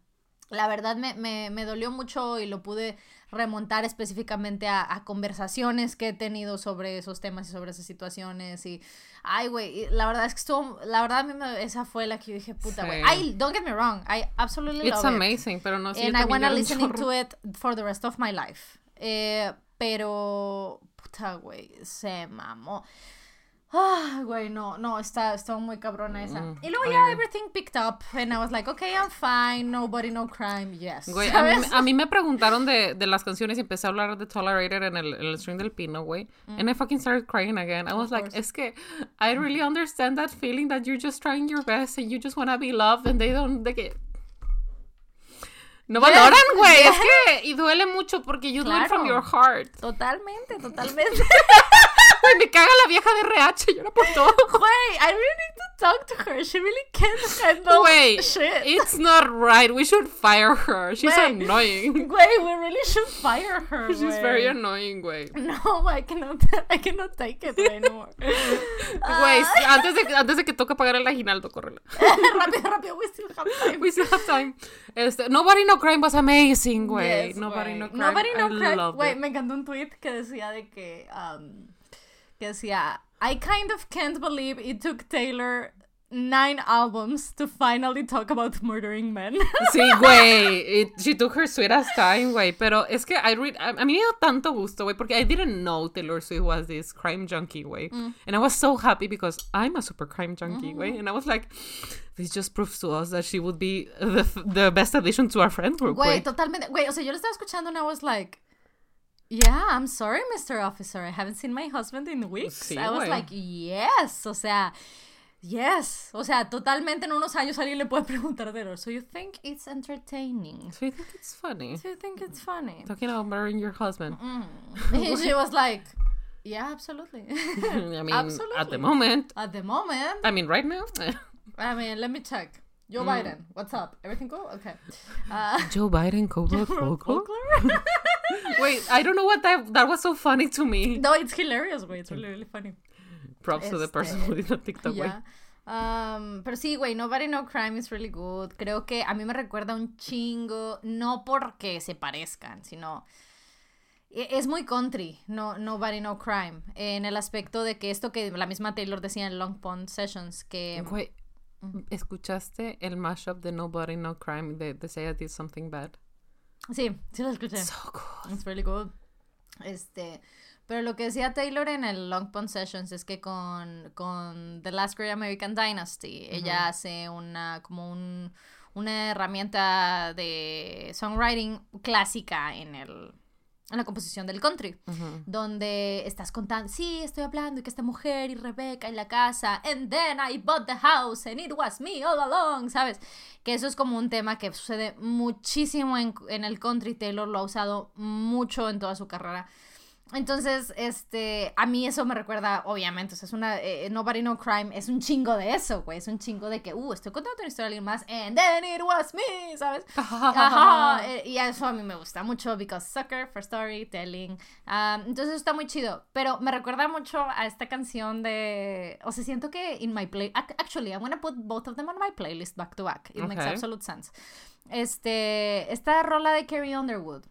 la verdad me, me, me, dolió mucho y lo pude remontar específicamente a, a, conversaciones que he tenido sobre esos temas y sobre esas situaciones y ay güey la verdad es que estuvo la verdad a mí me, esa fue la que yo dije puta güey I don't get me wrong I absolutely It's love amazing it. pero no and I wanna listen to it for the rest of my life. Eh, pero puta güey se mamó Ah, güey, no, no, está, está muy cabrona esa. Mm, y luego ya everything picked up and I was like, okay, I'm fine, nobody, no crime, yes. Güey, a a mí, me preguntaron de, de, las canciones y empecé a hablar de Tolerated en el, el stream del Pino, güey. Mm. And I fucking started crying again. I was like, es que I really understand that feeling that you're just trying your best and you just wanna be loved and they don't, de que... No valoran, güey. Es que, y duele mucho porque you claro. do it from your heart. Totalmente, totalmente. Güey, me caga la vieja de RH, llora por todo. Güey, I really need to talk to her. She really can't handle shit. It's not right. We should fire her. She's annoying. Güey, we really should fire her. She's very annoying, güey. No, I cannot, I cannot take it anymore. Güey, uh, antes, de, antes de que toque pagar el aguinaldo, córrela. rápido, rápido, we still have time. We still have time. Este, Nobody No Crime was amazing, güey. Yes, Nobody No Crime. Nobody No Crime. Güey, me encantó un tweet que decía de que... Um, que yeah, I kind of can't believe it took Taylor nine albums to finally talk about murdering men. Sí, güey. She took her sweet ass time, güey. Pero es que I read, a, a mí me dio tanto gusto, güey, porque I didn't know Taylor Swift was this crime junkie, güey. Mm. And I was so happy because I'm a super crime junkie, güey. Mm. And I was like, this just proves to us that she would be the, the best addition to our friend group. Güey, totalmente. Güey, o sea, yo lo estaba escuchando and I was like, Yeah, I'm sorry, Mr. Officer. I haven't seen my husband in weeks. Sí, I was like, yes. O sea, yes. O sea, totalmente en unos años alguien le puede preguntar de So you think it's entertaining? So you think it's funny? So you think it's funny? Talking about murdering your husband. Mm. she was like, yeah, absolutely. I mean, absolutely. at the moment. At the moment. I mean, right now. I mean, let me check. Joe mm. Biden, what's up? Everything cool? Okay. Uh, Joe Biden, Cobra folklore? Wait, I don't know what that that was so funny to me. No, it's hilarious, güey. It's really, really funny. Props este, to the person who did the TikTok, güey. Yeah. Um, pero sí, güey, Nobody No Crime is really good. Creo que a mí me recuerda un chingo, no porque se parezcan, sino e, es muy country, no Nobody No Crime, en el aspecto de que esto que la misma Taylor decía en Long Pond Sessions, que... Güey, ¿Escuchaste el mashup de Nobody No Crime de, de Say I Did Something Bad? Sí, sí lo escuché. So good. It's really good. Este, pero lo que decía Taylor en el Long Pond Sessions es que con, con The Last Great American Dynasty, uh -huh. ella hace una, como un, una herramienta de songwriting clásica en el, en la composición del country, uh -huh. donde estás contando, sí, estoy hablando y que esta mujer y Rebeca en la casa, and then I bought the house and it was me all along, ¿sabes? Que eso es como un tema que sucede muchísimo en, en el country, Taylor lo ha usado mucho en toda su carrera. Entonces, este, a mí eso me recuerda, obviamente, o sea, es una, eh, Nobody No Crime, es un chingo de eso, güey, es un chingo de que, uh, estoy contando una historia de alguien más, and then it was me, ¿sabes? Ajá, eh, y eso a mí me gusta mucho, because sucker for storytelling, um, entonces está muy chido, pero me recuerda mucho a esta canción de, o sea, siento que in my play, actually, I'm gonna put both of them on my playlist back to back, it okay. makes absolute sense. Este, esta rola de Carrie Underwood.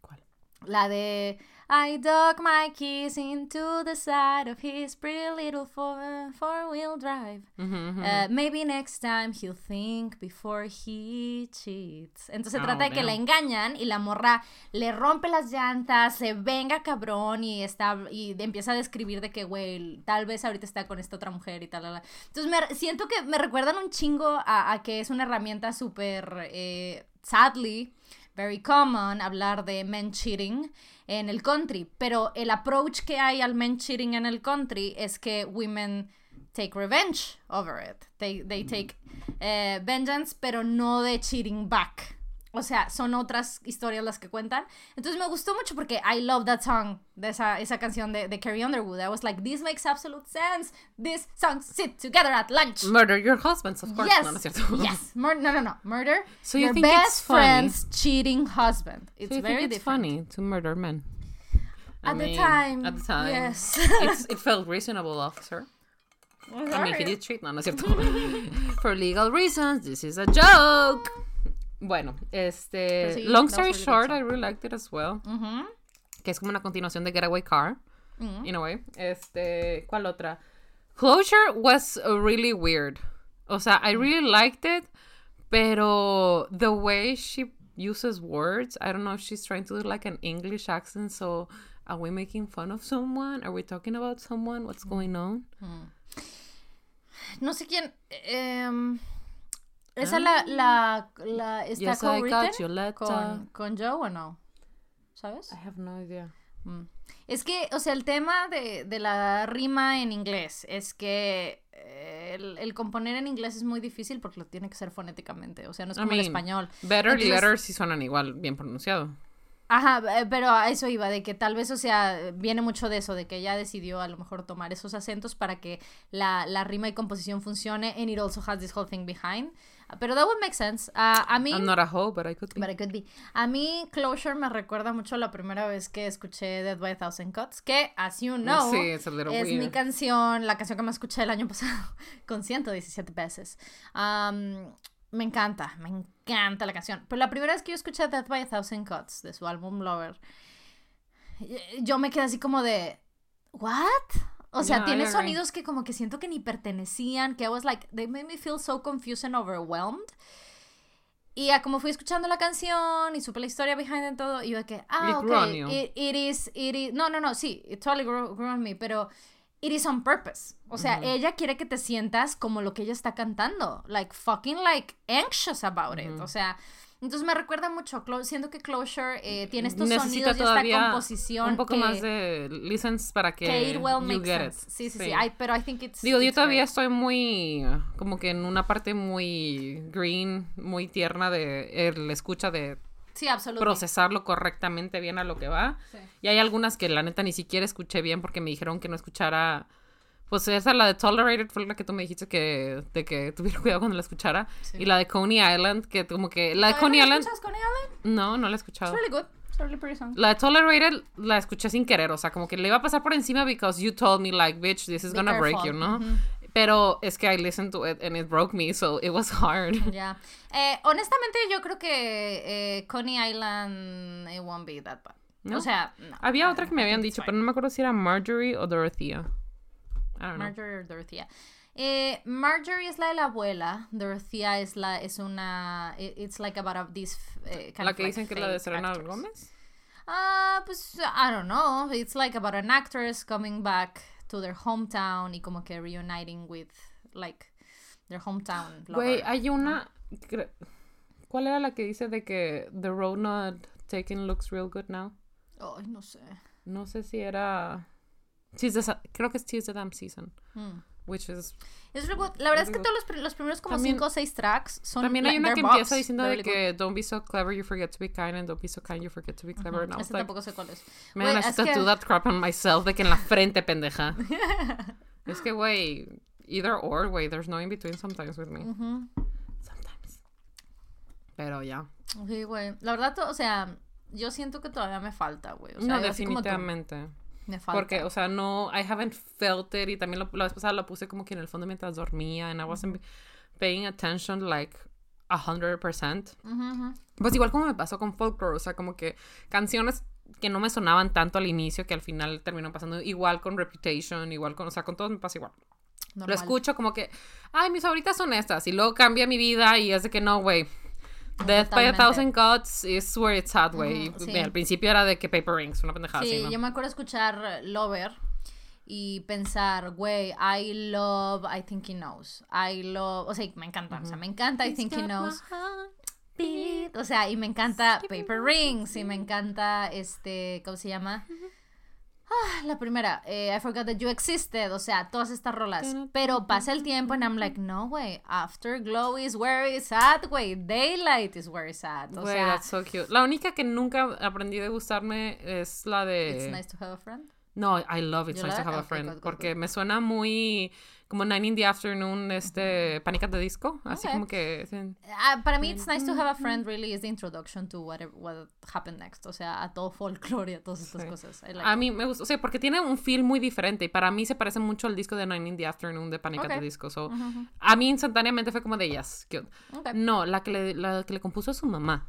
¿Cuál? La de... I dug my keys into the side of his pretty little four, four wheel drive. Uh -huh, maybe next time he'll think before he cheats. Entonces se oh, trata de que la engañan y la morra le rompe las llantas, se venga cabrón y está y empieza a describir de que, güey, tal vez ahorita está con esta otra mujer y tal. tal, tal. Entonces me, siento que me recuerdan un chingo a, a que es una herramienta súper, eh, sadly, very common hablar de men cheating en el country, pero el approach que hay al men cheating en el country es que women take revenge over it. They, they take uh, vengeance, pero no de cheating back. O sea, son otras historias las que cuentan. Entonces me gustó mucho porque I love that song, de esa, esa canción de, de Carrie Underwood. I was like, this makes absolute sense. These songs sit together at lunch. Murder your husbands, of course. Yes. No, no, es cierto. yes. Mur no, no, no. Murder so you your think best friend's cheating husband. It's so you very think it's different. funny to murder men. I at mean, the time. At the time. Yes. it felt reasonable, officer. I mean, he did cheat. No, no es cierto. For legal reasons, this is a joke. Bueno, este. sí, long story really short. I really liked it as well. Que es como una continuación de Getaway Car. Mm. In a way. Este. ¿Cuál otra? Closure was really weird. O sea, I really liked it, pero the way she uses words, I don't know if she's trying to do like an English accent. So, are we making fun of someone? Are we talking about someone? What's going on? No sé quién. em, esa la, la, la está I letter. con, con Joe o no? ¿Sabes? I have no idea. Mm. Es que, o sea, el tema de, de la rima en inglés es que eh, el, el componer en inglés es muy difícil porque lo tiene que ser fonéticamente. O sea, no es I como el mean, español. Better y letter sí suenan igual, bien pronunciado. Ajá, pero a eso iba, de que tal vez, o sea, viene mucho de eso, de que ella decidió a lo mejor tomar esos acentos para que la, la rima y composición funcione, and it also has this whole thing behind. Pero that would make sense. A mí... I'm not a hoe, but I could be. But it could be. A mí, Closure me recuerda mucho la primera vez que escuché Dead by a Thousand Cuts, que, as you know, Sí, it's a little es mi canción, la canción que me escuché el año pasado con 117 veces. Me encanta, me encanta la canción. Pero la primera vez que yo escuché Death by a Thousand Cuts de su álbum Lover, yo me quedé así como de, ¿what? O sea, Yeah, tiene sonidos que como que siento que ni pertenecían, que I was like, they made me feel so confused and overwhelmed. Y como fui escuchando la canción y supe la historia behind and todo, y yo de que, ah, It ok, it is, it is, no, no, no, sí, it totally grew, grew on me, pero it is on purpose. O sea, ella quiere que te sientas como lo que ella está cantando, like fucking like anxious about it. O sea, entonces me recuerda mucho, siento que Closure eh, tiene estos Necesita sonidos y esta composición un poco que, más de listens para que, que it well you makes get sense. it. Sí, sí, sí, I- pero I think it's Digo, yo todavía great. estoy muy, como que en una parte muy green, muy tierna de el escucha de Sí, absolutamente. procesarlo correctamente bien a lo que va. Sí. Y hay algunas que la neta ni siquiera escuché bien porque me dijeron que no escuchara. Pues esa, la de Tolerated, fue la que tú me dijiste que, de que tuviera cuidado cuando la escuchara. Sí. Y la de Coney Island, que como que. La de ¿Todavía Coney no la Island. escuchas, Coney Island? No, no la he escuchado. It's really good. It's a really pretty song. La de Tolerated la escuché sin querer, o sea, como que le iba a pasar por encima because you told me like, bitch, this is Be gonna break careful. you, ¿no? Pero es que I listened to it and it broke me, so it was hard. Ya. Eh, honestamente, yo creo que eh, Coney Island it won't be that bad. ¿No? O sea, no. Había otra que me habían dicho, pero no me acuerdo si era Marjorie o Dorothea. I don't know. Marjorie or Dorothea. Eh, Marjorie es la de la abuela. Dorothea es la es una it- it's like about a, this eh, kind la of que like dicen que es la de Serena. Gómez. Ah, pues I don't know. It's like about an actress coming back to their hometown y como que reuniting with like their hometown Güey, hay una. ¿Cuál era la que dice de que The Road Not Taken looks real good now? Ay, no sé. No sé si era. Tis the creo que es Tis the Damn Season. Hmm. Which is. Es really good. La verdad es que good. todos los, los primeros como También- 5 o 6 tracks son También hay una que bops. empieza diciendo de really que Don't be so clever, you forget to be kind, and don't be so kind, you forget to be clever. I good. was Este like, tampoco sé cuál es. man, Güey, I should que- do that crap on myself, de que en la frente, pendeja. es que, güey, either or, güey, there's no in between sometimes with me. Ujú. Sometimes. Pero ya. Sí, güey. La verdad, o sea, yo siento que todavía me falta, güey. O sea, no, definitivamente. Me falta. Porque, o sea, no, I haven't felt it. Y también lo- la vez pasada lo puse como que en el fondo mientras dormía. And I wasn't paying attention like a hundred percent. Ujú, ujú. Pues igual como me pasó con folklore. O sea, como que canciones que no me sonaban tanto al inicio que al final terminó pasando igual con Reputation, igual con, o sea, con todos me pasa igual. Lo Normal. escucho como que, ay, mis favoritas son estas. Y luego cambia mi vida y es de que no, güey. Death by a. Thousand Cuts is where it's at, güey. Sí. Al principio era de que Paper Rings, una pendejada Sí, así, ¿no? yo me acuerdo escuchar Lover y pensar, güey, I love I Think He Knows. I love, o sea, me encanta, o sea, me encanta I Think He Knows. O sea, y me encanta Paper Rings y me encanta este, ¿cómo se llama? Ah, la primera, eh, I Forgot That You Existed, o sea, todas estas rolas. Pero pasa el tiempo and I'm like, no, güey, Afterglow is where it's at, güey, Daylight is where it's at. O sea, that's so cute. La única que nunca aprendí de gustarme es la de... It's Nice to Have a Friend. No, I love It's You Nice to? Have a Okay, Friend. good, good, porque me suena muy como Nine in the Afternoon, este, Pánicas de Disco. Así Okay. como que. sí. Ah, para mí, It's Nice to Have a Friend really is the introduction to whatever, what happened next. O sea, a todo folklore y a todas estas Sí. cosas. Like A it. mí me gusta, o sea, porque tiene un feel muy diferente y para mí se parece mucho al disco de Nine in the Afternoon de Pánicas Ok. de Disco. So, Ujú, ujú. A mí instantáneamente fue como de yes, cute. Ok. No, la que le, la que le compuso a su mamá.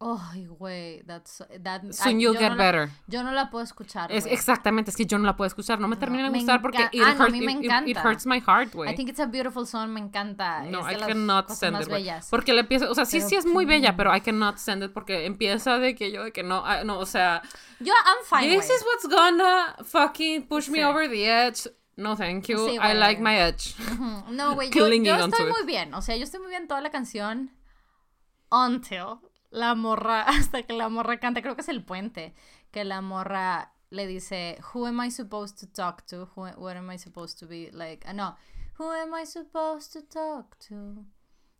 Ay, güey, that's that. Soon ay, You'll yo Get no la- Better. Yo no la puedo escuchar. Es exactamente, es que yo no la puedo escuchar, no me termina de gustar porque it, ah, no, a mí me it- it- it encanta. hurts my heart, güey. I think it's a beautiful song, me encanta. No, es I cannot más it, bellas. Porque le empieza, o sea, sí, Pero sí es muy bella, pero I cannot stand it porque empieza de que yo, de que no, ah, no, o sea, Yo, I'm fine, this güey. is what's gonna fucking push me Sí. over the edge. No, thank you. Sí, I like my edge. No, güey, yo, yo estoy it. muy bien. O sea, yo estoy muy bien toda la canción. Until la morra, hasta que la morra canta, creo que es el puente, que la morra le dice, Who am I supposed to talk to? Who, what am I supposed to be like? Ah, no. Who am I supposed to talk to?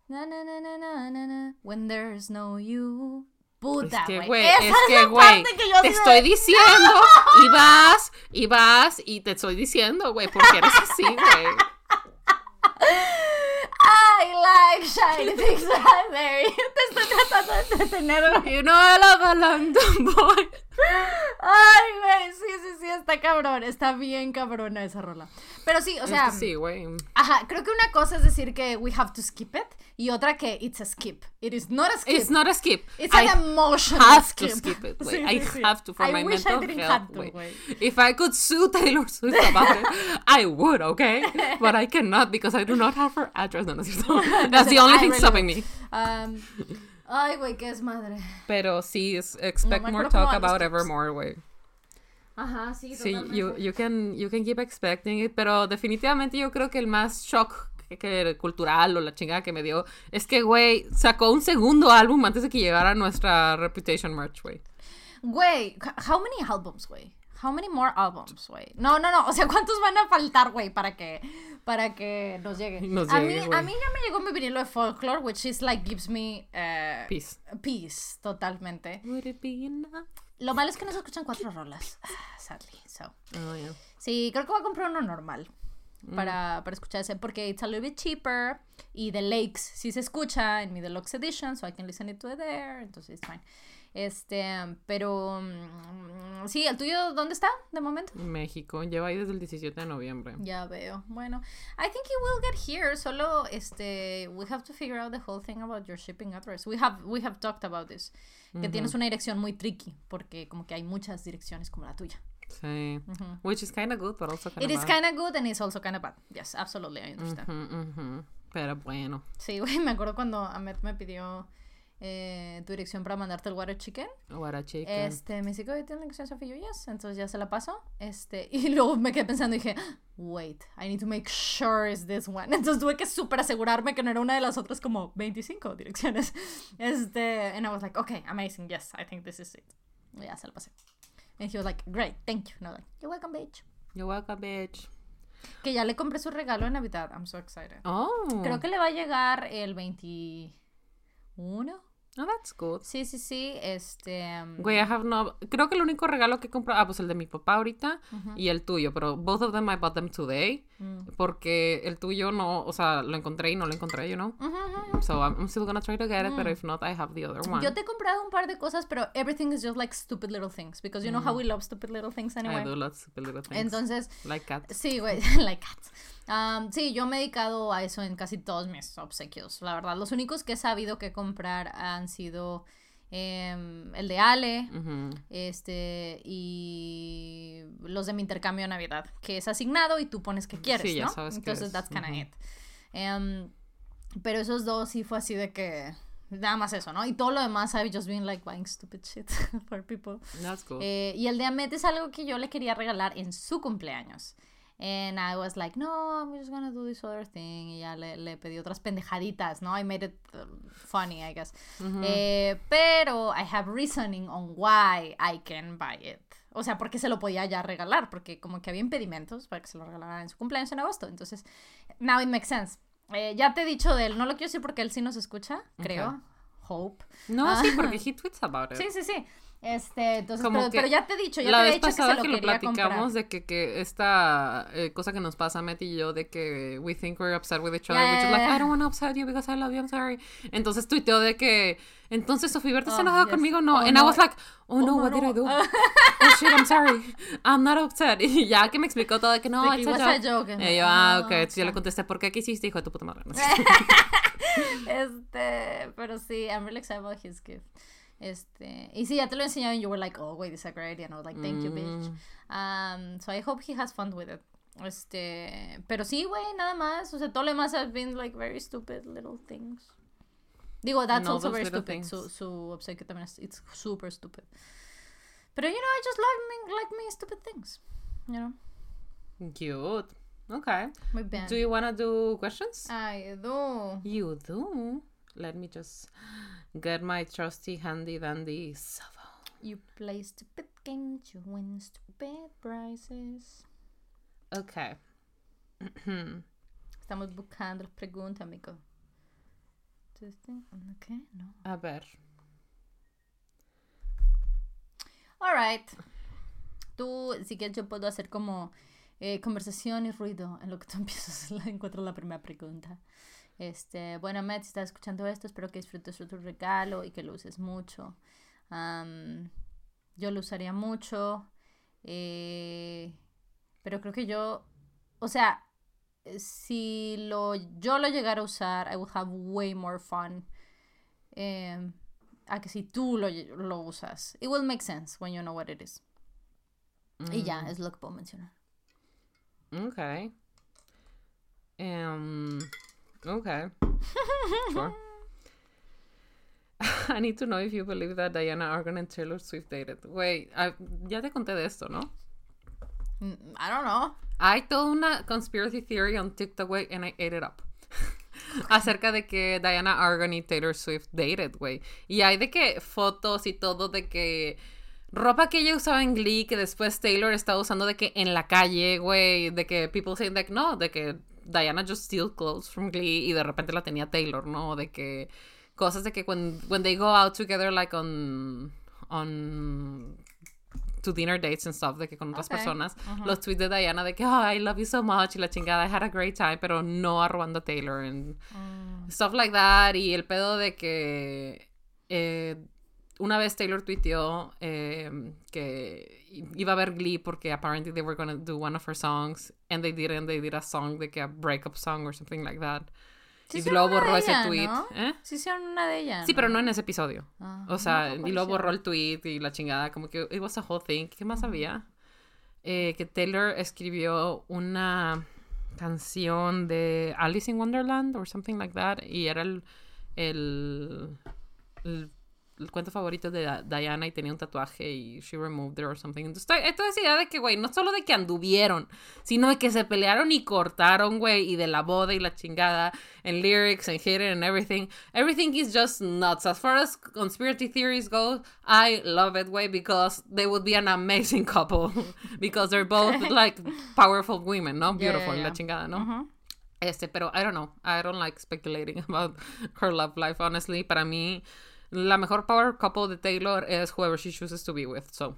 Na, na, na, na, na, na, na, when there's no you. Puta, Es que, güey. es que, güey, te estoy diciendo, y vas, y vas, y te estoy diciendo, güey, porque eres así, güey. I like shiny things. Te estoy tratando de entretener, güey. You know I love a London boy. Ay, güey, sí, sí, sí, está cabrón. Está bien cabrona esa rola. Pero sí, o sea, sí, güey. ajá, creo que una cosa es decir que we have to skip it y otra que it's a skip. It is not a skip. It's not a skip. It's I an emotional have skip. to skip it, güey. Sí, I sí, sí. have to for I my wish mental I didn't health, güey. If I could sue Taylor Swift about it, I would, okay? But I cannot because I do not have her address. No, no cierto. That's the only I thing really stopping me. Um, ay, güey, qué es madre. Pero sí, es- expect more talk about. Evermore, güey. Ajá, sí, Sí, totalmente. you, you, can, you can keep expecting it, pero definitivamente yo creo que el más shock que, que cultural o la chingada que me dio es que, güey, sacó un segundo álbum antes de que llegara nuestra Reputation merch, güey. Güey, how many albums, güey? How many more albums, güey? No, no, no, o sea, ¿cuántos van a faltar, güey, para que para que nos llegue? Nos a llegue, mí a mí ya me llegó mi vinilo de folklore, which is like gives me eh, Peace. peace totalmente. Would it be enough? Lo malo es que no se escuchan cuatro rolas, ah, sadly. So, Oh, yeah. sí, creo que voy a comprar uno normal. Mm. Para, para escuchar ese, porque it's a little bit cheaper. Y The Lakes sí se escucha en mi deluxe edition, so I can listen it to it there. Entonces, it's fine. Este, pero. mm, sí, ¿el tuyo dónde está de momento? México, lleva ahí desde el 17 de noviembre. Ya veo. Bueno, I think it will get here. Solo, este, we have to figure out the whole thing about your shipping address. We have, we have talked about this. Que tienes una dirección muy tricky, porque como que hay muchas direcciones como la tuya. Sí. Which is kind of good, but also kind It of is kind of good and it's also kind of bad. Yes, absolutely, I understand. Pero bueno. Sí, güey, me acuerdo cuando Ahmed me pidió eh, tu dirección para mandarte el water chicken. A chicken. Este, me dice, oye, ¿tienes la dirección Sofía? Y yo, yes. Entonces ya se la paso. Este, y luego me quedé pensando y dije, wait, I need to make sure it's this one. Entonces tuve que súper asegurarme que no era una de las otras como 25 direcciones. Este, and I was like, okay, amazing, yes, I think this is it. Y ya se la pasé. And he was like, great, thank you. Was like, you're welcome, bitch. You're welcome, bitch. Que ya le compré su regalo de Navidad. I'm so excited. Oh. Creo que le va a llegar el 21. Oh, that's good. Sí, sí, sí. Este. um, Güey, I have no... Creo que el único regalo que he comprado... Ah, pues el de mi papá ahorita y el tuyo. Pero both of them I bought them today. Mm. Porque el tuyo no... O sea, lo encontré y no lo encontré, you know? So I'm, I'm still gonna try to get it. But if not, I have the other one. Mm. Yo te he comprado un par de cosas, pero everything is just like stupid little things. Because you know how we love stupid little things Mm. I anyway. do lots of little things. Entonces, Like cats. sí, güey, like cats. Um, sí, yo me he dedicado a eso en casi todos mis obsequios. La verdad, los únicos que he sabido que comprar han sido em, el de Ale, este, y los de mi intercambio de Navidad, que es asignado y tú pones que quieres, Sí, ya ¿no? sabes Entonces, es. that's kind of it. Em, pero esos dos sí fue así de que, nada más eso, ¿no? Y todo lo demás, I've just been like buying stupid shit for people. That's cool. Eh, y el de Amet es algo que yo le quería regalar en su cumpleaños. And I was like, no, I'm just gonna do this other thing. Y ya le, le pedí otras pendejaditas, ¿no? I made it uh, funny, I guess. Eh, pero I have reasoning on why I can buy it. O sea, porque se lo podía ya regalar, porque como que había impedimentos para que se lo regalaran en su cumpleaños en agosto. Entonces, now it makes sense. Eh, ya te he dicho de él, no lo quiero decir porque él sí nos escucha, creo. Hope. no, ah. sí, porque he tweets about it. Sí, sí, sí. Este, entonces, pero, pero ya te he dicho, ya la te he vez dicho que se pasada lo que lo platicamos comprar. de que, que esta eh, cosa que nos pasa Matt y yo de que we think we're upset with each other, Yeah, which is like. I don't want to upset you because I love you, I'm sorry. Entonces tuiteó de que, entonces Sofía Berta se Oh, enojado yes. conmigo, no. Oh, and I no. was like, oh, Oh, no, no, what did no. I do? oh shit, I'm sorry. I'm not upset. Y ya que me explicó todo de que no, De it's a joke. Y yo, ah, Ah, ok. Entonces yo le contesté, ¿por qué quisiste, hijo de tu puta madre? Este, pero sí, I'm really excited about his gift. Este, y sí, ya te lo enseñado and you were like, oh, wait, it's a great idea. And I was like, thank you, bitch. Mm. Um, so I hope he has fun with it. Este, pero sí, güey, nada más. O sea, todo lo demás have been like very stupid little things. Digo, that's No, also very stupid. things. Su, su obsequio también es, it's super stupid. Pero, you know, I just like me, like me stupid things. You know? Cute. Okay. Muy bien. Do you want to do questions? I do. You do. Let me just get my trusty handy dandy cell phone. You play stupid games, you win stupid prizes. Okay. Estamos buscando las preguntas, amigo. Ok, no. A ver. Alright. Tú, si quieres, yo puedo hacer como eh, conversación y ruido en lo que tú empiezas a encontrar la primera pregunta. Este, bueno, Matt, si estás escuchando esto, espero que disfrutes de tu regalo y que lo uses mucho. Yo lo usaría mucho, eh, pero creo que yo, o sea, si lo, yo lo llegara a usar, I would have way more fun. em, a que si tú lo, lo usas. It will make sense when you know what it is. Y ya, es lo que puedo mencionar. Okay. Um. Okay. sure. I need to know if you believe that Diana Argon and Taylor Swift dated. Wait, I- ya te conté de esto, ¿no? Mm, I don't know. Hay toda una conspiracy theory on TikTok, güey, and I ate it up. Acerca de que Diana Argon y Taylor Swift dated, güey. Y hay de que fotos y todo de que ropa que ella usaba en Glee que después Taylor estaba usando de que en la calle, güey, de que people saying like no, de que Diana just steal clothes from Glee y de repente la tenía Taylor, ¿no? De que cosas de que when, when they go out together like on on to dinner dates and stuff de que con otras personas los tweets de Diana de que oh, I love you so much y la chingada I had a great time pero no arrobando a Taylor and Mm, stuff like that. Y el pedo de que eh, una vez Taylor tuiteó eh, que iba a ver Glee porque apparently they were gonna do one of her songs and they didn't they did a song de que a breakup song or something like that Sí y luego borró ese ella, tweet ¿no? ¿eh? Sí hicieron una de ellas. sí pero no en ese episodio Ah, o sea, no, y luego ¿cuál borró el tweet y la chingada, como que it was a whole thing. ¿Qué más había? Eh, que Taylor escribió una canción de Alice in Wonderland or something like that y era el, el, el, el cuento favorito de Diana y tenía un tatuaje y she removed it or something. Entonces, toda esa idea de que, güey, no solo de que anduvieron, sino de que se pelearon y cortaron, güey, y de la boda y la chingada, en lyrics, en hidden and everything. Everything is just nuts. As far as conspiracy theories go, I love it, güey, because they would be an amazing couple. because they're both, like, powerful women, ¿no? Yeah, Beautiful, yeah, la yeah. chingada, ¿no? Ujú. Este, pero I don't know. I don't like speculating about her love life, honestly. Para mí, la mejor power couple de Taylor es whoever she chooses to be with. So,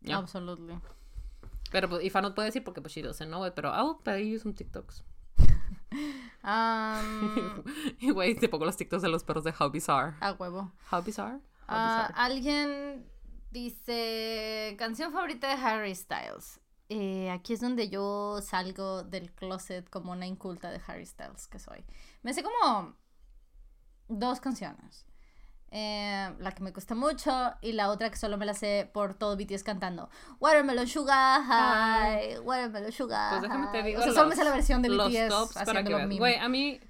Yeah. Absolutely. pero pues, Ifa no puede decir porque pues she doesn't know it, pero I'll pay you some TikToks. Um, y güey, te pongo los TikToks de los perros de How Bizarre. a huevo. How Bizarre? How Ah, Bizarre. alguien dice canción favorita de Harry Styles. Eh, aquí es donde yo salgo del closet como una inculta de Harry Styles que soy. Me sé como dos canciones. Eh, la que me cuesta mucho y la otra que solo me la sé por todo BTS cantando Watermelon Sugar High, Watermelon Sugar Pues déjame te digo O sea, solo me sé la versión de los BTS tops para que. Güey, a mí,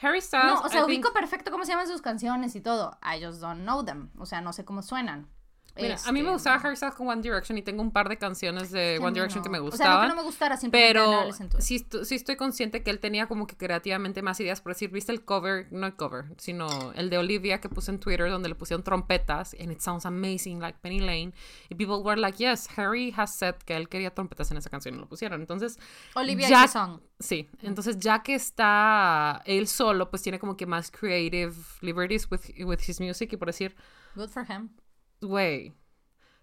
Harry Styles. No, o sea, I ubico think- perfecto cómo se llaman sus canciones y todo. I just don't know them. O sea, no sé cómo suenan. Mira, a mí me Este, gustaba Harry Styles con One Direction y tengo un par de canciones de One Direction que me no. O sea, no gustaban. que no me gustara, no Pero sí, sí estoy consciente que él tenía como que creativamente más ideas. Por decir, ¿viste el cover? No el cover, sino el de Olivia que puse en Twitter donde le pusieron trompetas. And it sounds amazing, like Penny Lane. Y people were like, yes, Harry has said que él quería trompetas en esa canción y lo pusieron. Entonces, Olivia ya- song. sí. Entonces, ya que está él solo, pues tiene como que más creative liberties with, with his music. Y por decir, Good for him. Güey,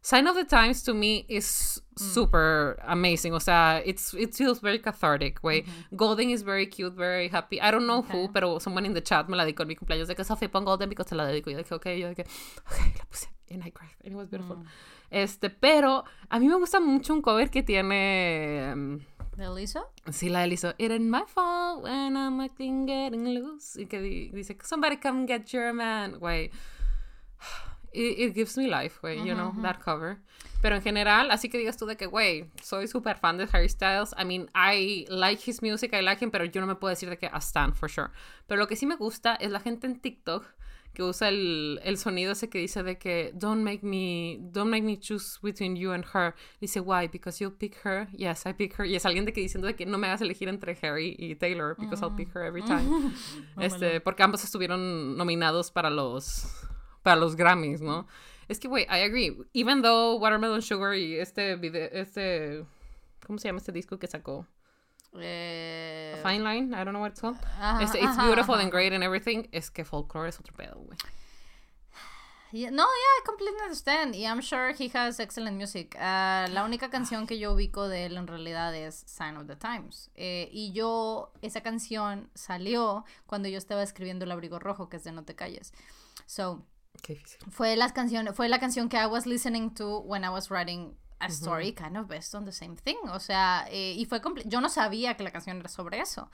Sign of the Times to me is Mm. super amazing. O sea, it's, it feels very cathartic, güey. Golden is very cute, very happy. I don't know Okay. who, pero someone in the chat me la dedicó en mi cumpleaños de que Sophie pon Golden because te la dedico. Y yo dije, ok, yo dije, ok, la puse. And I cried. And it was beautiful. Mm. Este, pero a mí me gusta mucho un cover que tiene. um, ¿De Lizzo? Sí, la hizo It ain't my fault when I'm acting getting loose. Y que di- dice Somebody come get your man. Güey. It, it gives me life, güey. You know, that cover. Pero en general, así que digas tú de que, güey, soy súper fan de Harry Styles. I mean, I like his music, I like him, pero yo no me puedo decir de que a stan, for sure. Pero lo que sí me gusta es la gente en TikTok que usa el, el sonido ese que dice de que don't make me don't make me choose between you and her dice why because you'll pick her yes I pick her y es alguien de que diciendo de que no me hagas elegir entre Harry y Taylor because I'll pick her every time este porque ambos estuvieron nominados para los para los Grammys no es que güey I agree even though Watermelon Sugar y este video este ¿cómo se llama este disco que sacó? Eh, Fine Line, I don't know what it's called. Ajá, Este, it's ajá, beautiful ajá. and great and everything. Es que folklore es otro pedo, güey. Yeah, no, yeah, I completely understand. Y I'm sure he has excellent music. Ah, la única canción que yo ubico de él en realidad es Sign of the Times. Eh, y yo, esa canción salió cuando yo estaba escribiendo El Abrigo Rojo, que es de No Te Calles. So, Qué difícil. fue, las canciones, fue la canción que I was listening to when I was writing a story kind of based on the same thing. O sea, eh, y fue yo no sabía que la canción era sobre eso.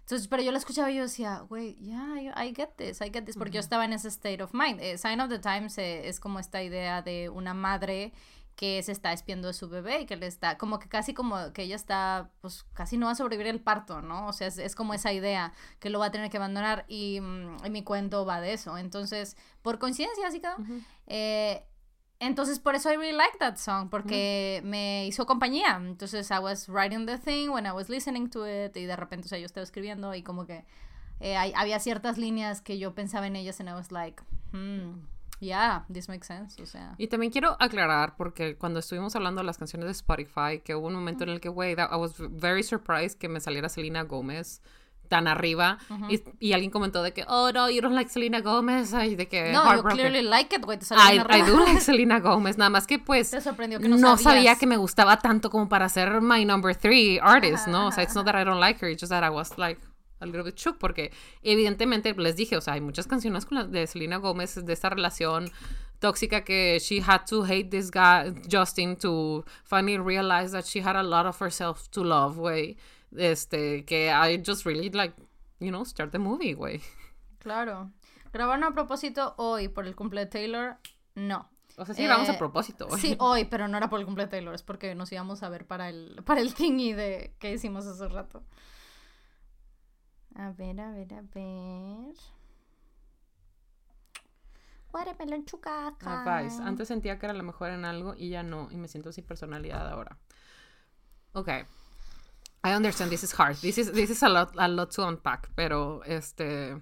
Entonces, pero yo la escuchaba y yo decía, güey, yeah, I, get this, I get this, porque yo estaba en ese state of mind. Eh, Sign of the Times eh, es como esta idea de una madre que se está espiando de su bebé y que le está, como que casi como que ella está, pues casi no va a sobrevivir el parto, ¿no? O sea, es, es como esa idea que lo va a tener que abandonar y, mm, y mi cuento va de eso. Entonces, por coincidencia, así quedó. Eh, entonces, por eso I really like that song, porque me hizo compañía. Entonces, I was writing the thing when I was listening to it, y de repente, o sea, yo estaba escribiendo y como que eh, hay- había ciertas líneas que yo pensaba en ellas, and I was like, hmm, yeah, this makes sense, o sea. Y también quiero aclarar, porque cuando estuvimos hablando de las canciones de Spotify, que hubo un momento en el que, güey, I was very surprised que me saliera Selena Gómez tan arriba. y, y alguien comentó de que, oh, no, you don't like Selena Gómez. Ay, de que No, you clearly like it, güey, I, I do like Selena Gómez, nada más que pues Te sorprendió que no, no, sabía que me gustaba tanto como para ser my number three artist, ¿no? O sea, it's not that I don't like her, it's just that I was like a little bit shook porque evidentemente les dije, o sea, hay muchas canciones con la de Selena Gómez de esta relación tóxica que she had to hate this guy Justin to finally realize that she had a lot of herself to love, güey. Este, que I just really like, you know, start the movie, güey. Claro. Grabaron a propósito hoy por el cumple de Taylor, no. O sea, sí, vamos Eh, a propósito, güey. Sí, hoy, pero no era por el cumple de Taylor, es porque nos íbamos a ver para el, para el thingy de que hicimos hace rato. A ver, a ver, a ver. Watermelon chucaca. Advice. Antes sentía que era la mejor en algo y ya no. Y me siento sin personalidad ahora. Ok. I understand this is hard. This is, this is a, lot, a lot to unpack. Pero este.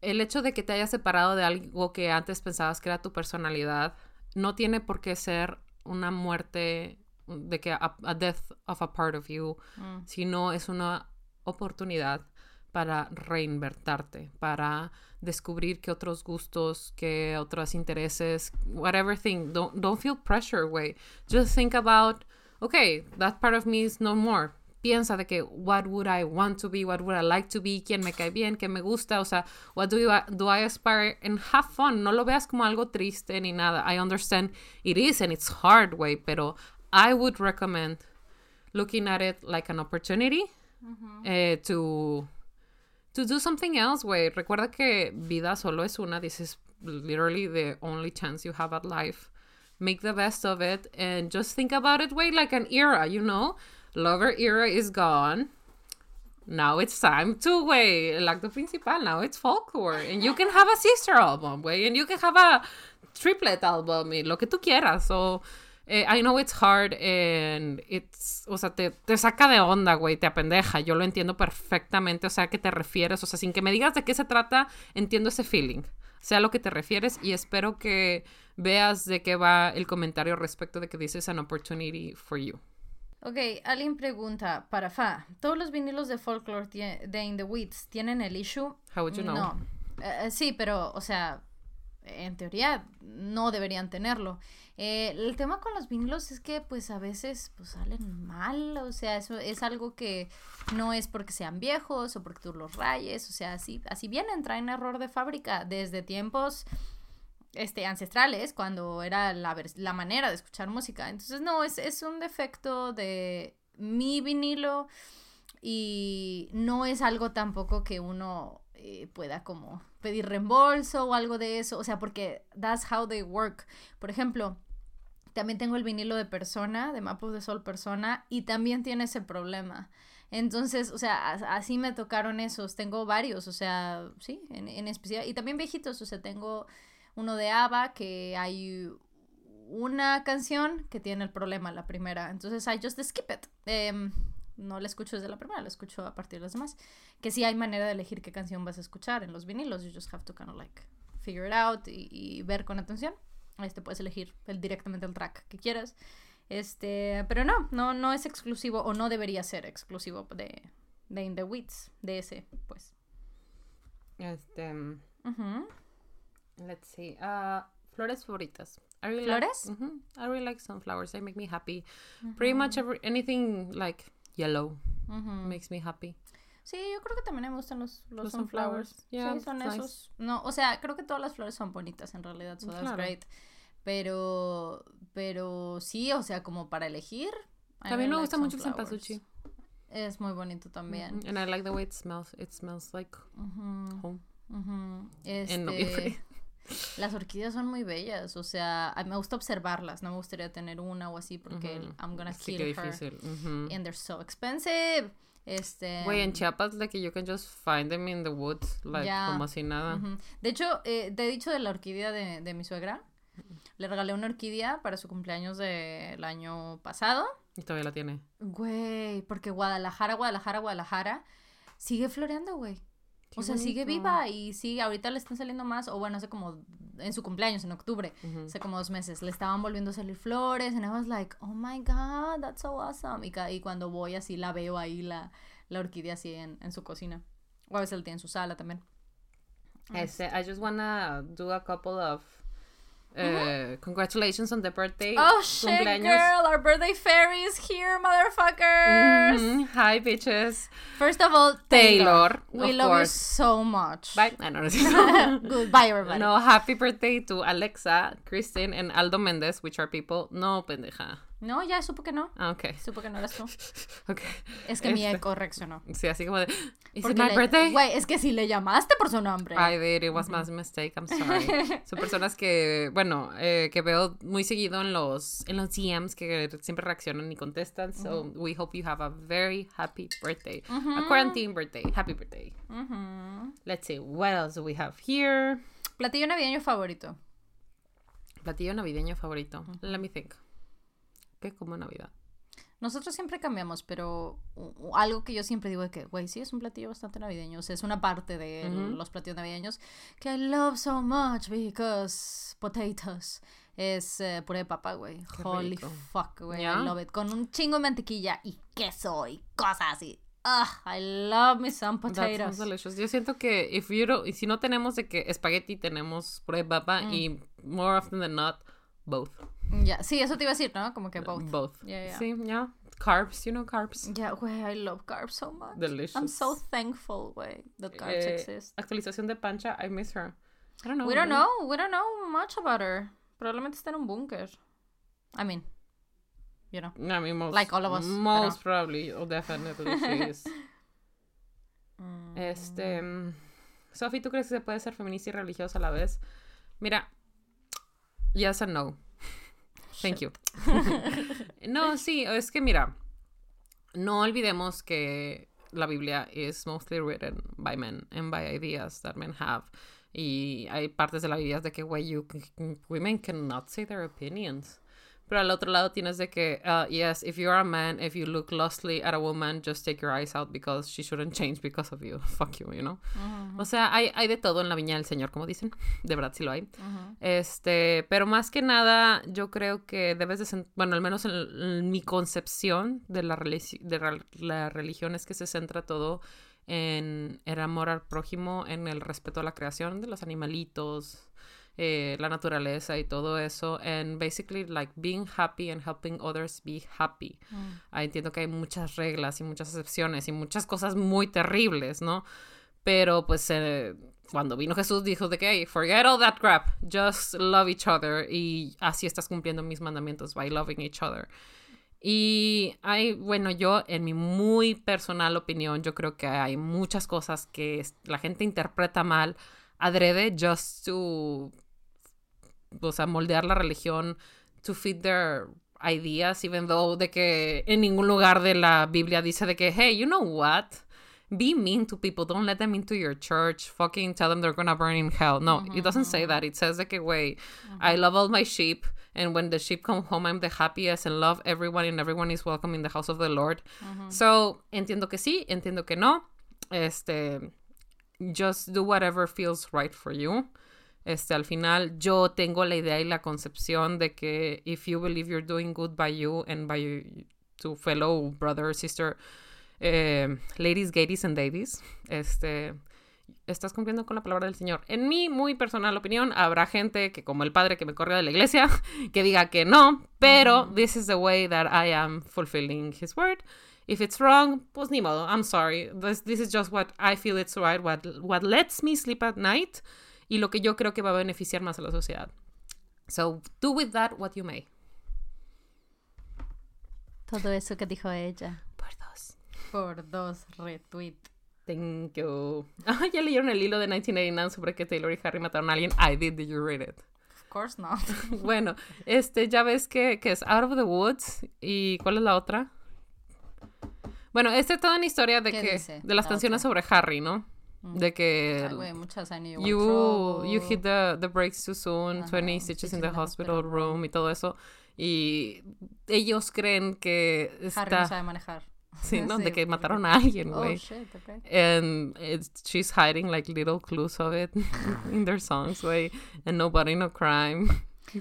El hecho de que te hayas separado de algo que antes pensabas que era tu personalidad no tiene por qué ser una muerte de que a, a death of a part of you, Mm. sino es una oportunidad para reinvertarte, para descubrir qué otros gustos, qué otros intereses, whatever thing. Don't, don't feel pressure, way. Just think about, okay, that part of me is no more. Piensa de que, what would I want to be, what would I like to be, quién me cae bien, qué me gusta, o sea, what do, you, do I aspire, and have fun. No lo veas como algo triste ni nada. I understand it is and it's hard, way, pero I would recommend looking at it like an opportunity eh, to to do something else, güey. Recuerda que vida solo es una. This is literally the only chance you have at life. Make the best of it and just think about it, way like an era, you know? Lover era is gone. Now it's time to, güey, like the principal. Now it's folklore. And you can have a sister album, güey. And you can have a triplet album y lo que tú quieras. So, eh, I know it's hard and it's, o sea, te, te saca de onda, güey, te apendeja. Yo lo entiendo perfectamente, o sea, ¿a qué te refieres? O sea, sin que me digas de qué se trata, entiendo ese feeling. Sea a lo que te refieres y espero que veas de qué va el comentario respecto de que dices an opportunity for you. Ok, alguien pregunta, para Fa, ¿todos los vinilos de Folklore de In the Weeds tienen el issue? How would you know? No. Eh, sí, pero, o sea, en teoría no deberían tenerlo. Eh, el tema con los vinilos es que pues a veces pues salen mal, o sea, eso es algo que no es porque sean viejos o porque tú los rayes, o sea, así, así vienen, traen error de fábrica desde tiempos este, ancestrales, cuando era la, la manera de escuchar música. Entonces, no, es, es un defecto de mi vinilo y no es algo tampoco que uno eh, pueda como pedir reembolso o algo de eso, o sea, porque that's how they work. Por ejemplo, también tengo el vinilo de persona, de Mapos de Sol persona, y también tiene ese problema. Entonces, o sea, así me tocaron esos. Tengo varios, o sea, sí, en, en especial. Y también viejitos, o sea, tengo uno de ABBA que hay una canción que tiene el problema, la primera. Entonces, I just skip it. Em, no la escucho desde la primera, la escucho a partir de las demás. Que sí hay manera de elegir qué canción vas a escuchar en los vinilos. You just have to kind of like figure it out y, y ver con atención. Este puedes elegir el, directamente el track que quieras. Este, pero no, no, no es exclusivo o no debería ser exclusivo de, de In the Weeds, de ese, pues. Este. Let's see. Uh, flores favoritas. I really ¿Flores? Like, I really like sunflowers. They make me happy. Pretty much every, anything like yellow makes me happy. Sí, yo creo que también me gustan los, los, sunflowers. sí, son esos. No, o sea, creo que todas las flores son bonitas en realidad, so that's great. Pero, pero sí, o sea, como para elegir. También me gusta mucho el cempasúchil. Es muy bonito también. And I like the way it smells. It smells like home. Este, las orquídeas son muy bellas, o sea, me gusta observarlas, no me gustaría tener una o así porque I'm gonna kill her. Difícil. And they're so expensive. Este. Güey, en Chiapas, like, you can just find them in the woods, like, como así nada. De hecho, eh, te he dicho de la orquídea de, de mi suegra. Le regalé una orquídea para su cumpleaños del año pasado. Y todavía la tiene. Güey, porque Guadalajara, Guadalajara, Guadalajara sigue floreando, güey. o sea, sigue viva y sí, ahorita le están saliendo más, o bueno, hace como en su cumpleaños, en octubre, hace como dos meses, le estaban volviendo a salir flores, and I was like, oh my god, that's so awesome. Y, y cuando voy así, la veo ahí, la, la orquídea así en, en su cocina. O a veces la tiene en su sala también. Este, I just wanna do a couple of Uh, congratulations on the birthday. Oh shit, girl! Our birthday fairy is here, motherfuckers. Mm-hmm. Hi, bitches. First of all, Taylor. Taylor we love course. you so much. Bye. I know. Goodbye, everybody. No, happy birthday to Alexa, Christine, and Aldo Mendez, which are people. No, pendeja. No, ya supo que no. Ah, ok. Supo que no eras tú. ok. Es que mi este, eco reaccionó. Sí, así como de. ¿Is it my birthday? Güey, es que si le llamaste por su nombre. I did, it was my mistake, I'm sorry. Son personas que, bueno, eh, que veo muy seguido en los, en los DMs que siempre reaccionan y contestan. So, we hope you have a very happy birthday. A quarantine birthday. Happy birthday. Let's see, what else do we have here? Platillo navideño favorito. Platillo navideño favorito. Let me think. ¿Qué como Navidad? Nosotros siempre cambiamos, pero algo que yo siempre digo es que, güey, sí es un platillo bastante navideño. O sea, es una parte de los platillos navideños que I love so much because potatoes es eh, puré de papa, güey. Holy fuck, güey. I love it. Con un chingo de mantequilla y queso y cosas así. Ah, I love me some potatoes. delicious. Yo siento que if you don't, si no tenemos de que espagueti, tenemos puré de papa mm. y more often than not, both. Ya, sí, eso te iba a decir, ¿no? Como que both. Both. Sí, ya. Carbs, you know carbs. Yeah, güey, I love carbs so much. Delicious. I'm so thankful, güey, that carbs eh, exist. Actualización de Pancha, I miss her. I don't know. We don't know. We don't know much about her. Probablemente está en un búnker. I mean, you know. I mean, most, like all of us. Most probably, or definitely she is. Mm. Este. Sophie, ¿tú crees que se puede ser feminista y religiosa a la vez? Mira, yes and no. Thank you. no, sí, es que mira, no olvidemos que la Biblia is mostly written by men and by ideas that men have. Y hay partes de la Biblia de que, güey, women cannot say their opinions. Pero al otro lado tienes de que, uh, yes, if you're a man, if you look lustly at a woman, just take your eyes out because she shouldn't change because of you. Fuck you, you know? O sea, hay, hay de todo en la viña del Señor, como dicen. De verdad sí lo hay. Este, pero más que nada, yo creo que debes de, bueno, al menos en, mi concepción de la, de la religión es que se centra todo en el amor al prójimo, en el respeto a la creación de los animalitos, eh, la naturaleza y todo eso. And basically, like being happy and helping others be happy. Ah, entiendo que hay muchas reglas y muchas excepciones y muchas cosas muy terribles, ¿no? Pero pues eh, cuando vino Jesús dijo de que, hey, forget all that crap, just love each other y así estás cumpliendo mis mandamientos by loving each other. Y hay, bueno, yo en mi muy personal opinión, yo creo que hay muchas cosas que la gente interpreta mal adrede just to, o sea, moldear la religión to fit their ideas, even though de que en ningún lugar de la Biblia dice de que, hey, you know what? Be mean to people. Don't let them into your church. Fucking tell them they're gonna burn in hell. No, it doesn't say that. It says like, wait, I love all my sheep. And when the sheep come home, I'm the happiest and love everyone and everyone is welcome in the house of the Lord. So, entiendo que sí, entiendo que no. Este, just do whatever feels right for you. Este, al final, yo tengo la idea y la concepción de que if you believe you're doing good by you and by your, to fellow brother sister, eh, ladies, gays and ladies, este, estás cumpliendo con la palabra del Señor. En mi muy personal opinión, habrá gente que, como el padre que me corrió de la iglesia, que diga que no, pero this is the way that I am fulfilling His word. If it's wrong, pues ni modo. I'm sorry. This, this is just what I feel it's right, what, what lets me sleep at night y lo que yo creo que va a beneficiar más a la sociedad. So, do with that what you may. Todo eso que dijo ella. Por dos. Por dos retweet. Thank you. Ah, ya leyeron el hilo de 1989 sobre que Taylor y Harry mataron a alguien. I did. Did you read it? Of course not. bueno, este, ya ves que, que es Out of the Woods. ¿Y cuál es la otra? Bueno, esta es toda una historia de que dice? de las La canciones sobre Harry, ¿no? De que Ay, güey, muchas you, you hit the, the brakes too soon, Ajá, 20 stitches in the hospital room y todo eso. Y ellos creen que Harry está no sabe manejar. sí, ¿no? de Sí, que porque- mataron a alguien, Oh, güey. shit, okay. and it's, she's hiding like little clues of it in their songs, güey. And nobody no crime.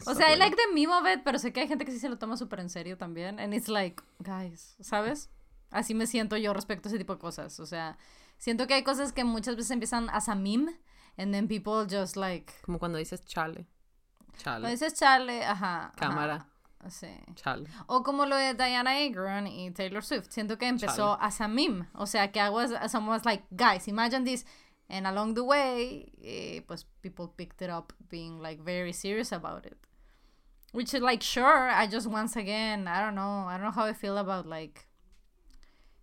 O sea, I like the meme of it, pero sé que hay gente que sí se lo toma súper en serio también. And it's like, guys, ¿sabes? Así me siento yo respecto a ese tipo de cosas. O sea, siento que hay cosas que muchas veces empiezan as a meme, and then people just like... Como cuando dices chale. Chale. Cuando dices chale, ajá. ajá, Cámara. Sí. Chale. O como lo de Diana Agron y Taylor Swift. Siento que empezó as a meme. O sea, que someone was like, guys, imagine this. And along the way, eh, pues people picked it up being like very serious about it. Which is like, sure, I just once again, I don't know. I don't know how I feel about like.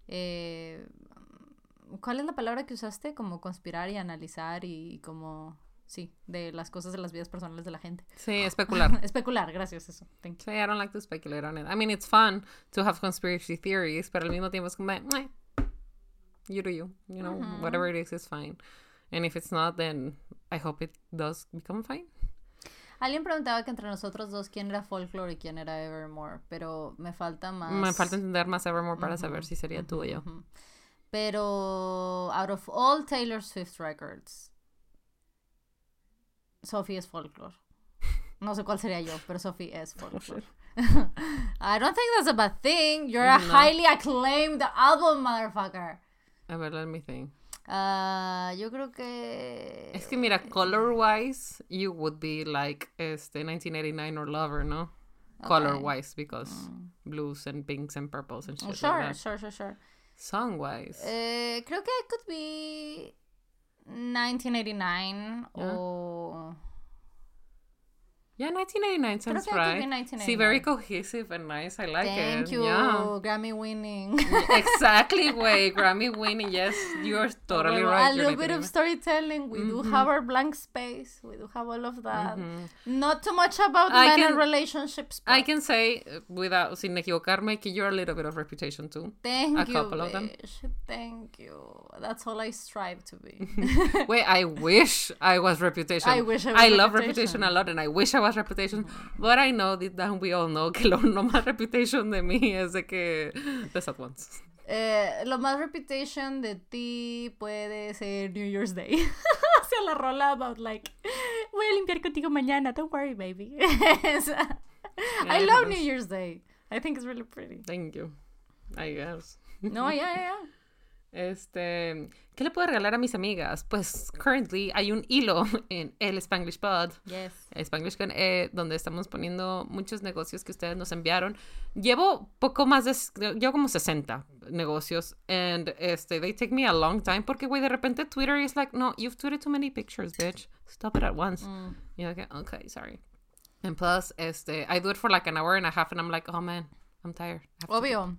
Eh, ¿Cuál es la palabra que usaste? Como conspirar y analizar y como. Sí, de las cosas de las vidas personales de la gente. Sí, especular. Especular, gracias, eso. Thank you. Sí, I don't like to speculate on it. I mean, it's fun to have conspiracy theories, pero al mismo tiempo es como, eh, you do you. You know, whatever it is is fine. And if it's not, then I hope it does become fine. Alguien preguntaba que entre nosotros dos quién era Folklore y quién era Evermore, pero me falta más. Me falta entender más Evermore para saber si sería tú o yo. Ujú. Pero out of all Taylor Swift records, Sophie es Folklore. No sé cuál sería yo, pero Sophie es Folklore. I don't think that's a bad thing. You're a No. highly acclaimed album, motherfucker. A ver, let me think. Ah, yo creo que. Es que mira, color wise, you would be like este 1989 or Lover, ¿no? Color wise, because blues and pinks and purples and shit. like Mm. Sure, that. sure, sure, sure. Song wise. Eh, creo que it could be 1989 Yeah. o yeah, 1989 creo sounds que right. 1989. See, very cohesive and nice. I like Thank it. Thank you, Yeah. Grammy winning. exactly, way. Grammy winning. Yes, you're totally Well, right. A little bit of storytelling. We do have our blank space. We do have all of that. Mhm. Not too much about I men can- and relationships. I can say, uh, without sin equivocarme, que you're a little bit of reputation too. Thank a you, couple of them. Thank you. That's all I strive to be. Wait, I wish I was reputation. I wish I was I love Reputation. reputation a lot, and I wish I was reputation. But I know down we all know que lo, lo más reputation de mí es de que the sad ones. Eh, lo más reputation de ti puede ser New Year's Day. sea, la rola about like, voy a limpiar contigo mañana, don't worry, baby. I love. New Year's Day. I think it's really pretty. Thank you. I guess. No, yeah, yeah, yeah. Este, ¿qué le puedo regalar a mis amigas? Pues currently hay un hilo en el Spanglish Pod, Yes. Spanglish con E, donde estamos poniendo muchos negocios que ustedes nos enviaron. Llevo poco más de, llevo como 60 negocios, and este, they take me a long time porque, güey, de repente Twitter is like, no, you've tweeted too many pictures, bitch. Stop it at once. Mm. You're like, okay, sorry. And plus, este, I do it for like an hour and a half, and I'm like, oh man, I'm tired. I have to go." Obvio.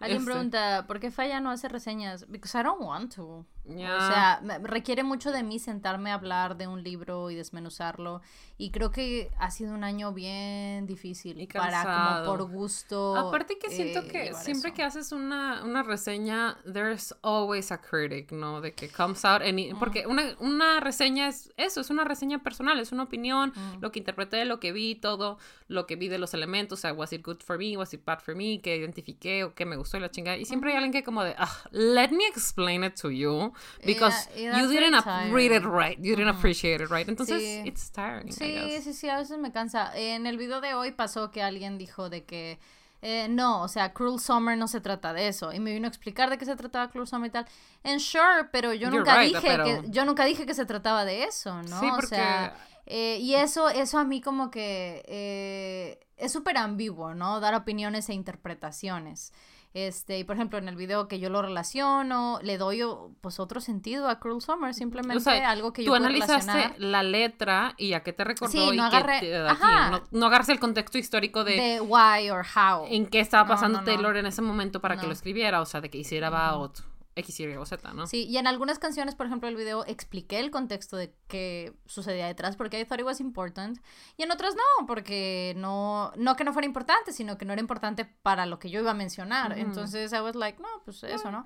Alguien Este. pregunta, ¿por qué Falla no hace reseñas? Because I don't want to. Yeah. O sea, requiere mucho de mí sentarme a hablar de un libro y desmenuzarlo. Y creo que ha sido un año bien difícil Y para como por gusto. Aparte que siento eh, que siempre eso. que haces una, una reseña, there's always a critic, ¿no? De que comes out any... Porque una, una reseña es eso, es una reseña personal, es una opinión, lo que interpreté, lo que vi, todo, lo que vi de los elementos, o sea, was it good for me, was it bad for me, que identifiqué o que me gustó y la chingada. Y siempre hay alguien que como de, ah, let me explain it to you, because Yeah, yeah, you didn't read it right, you didn't appreciate it right. Entonces, Sí. it's tiring, Sí, sí, sí, a veces me cansa. En el video de hoy pasó que alguien dijo de que eh, no, o sea, Cruel Summer no se trata de eso. Y me vino a explicar de qué se trataba Cruel Summer y tal. And sure, pero yo You're nunca right, dije pero- que yo nunca dije que se trataba de eso, ¿no? Sí, O sea, eh, y eso, eso a mí como que eh, es súper ambiguo, ¿no? Dar opiniones e interpretaciones. Este, y por ejemplo, en el video que yo lo relaciono, le doy pues otro sentido a Cruel Summer, simplemente O sea, algo que yo Tú analizaste relacionar. la letra y a qué te recordó Sí, y qué te ajá. No, no agarres el contexto histórico de, de why or how. en qué estaba pasando no. Taylor en ese momento para que lo escribiera, o sea, de que hiciera about X, Y o Z, ¿no? Sí, y en algunas canciones, por ejemplo, el video expliqué el contexto de qué sucedía detrás porque I thought it was important. Y en otras no, porque no, no que no fuera importante, sino que no era importante para lo que yo iba a mencionar. Entonces I was like, no, pues eso, ¿no?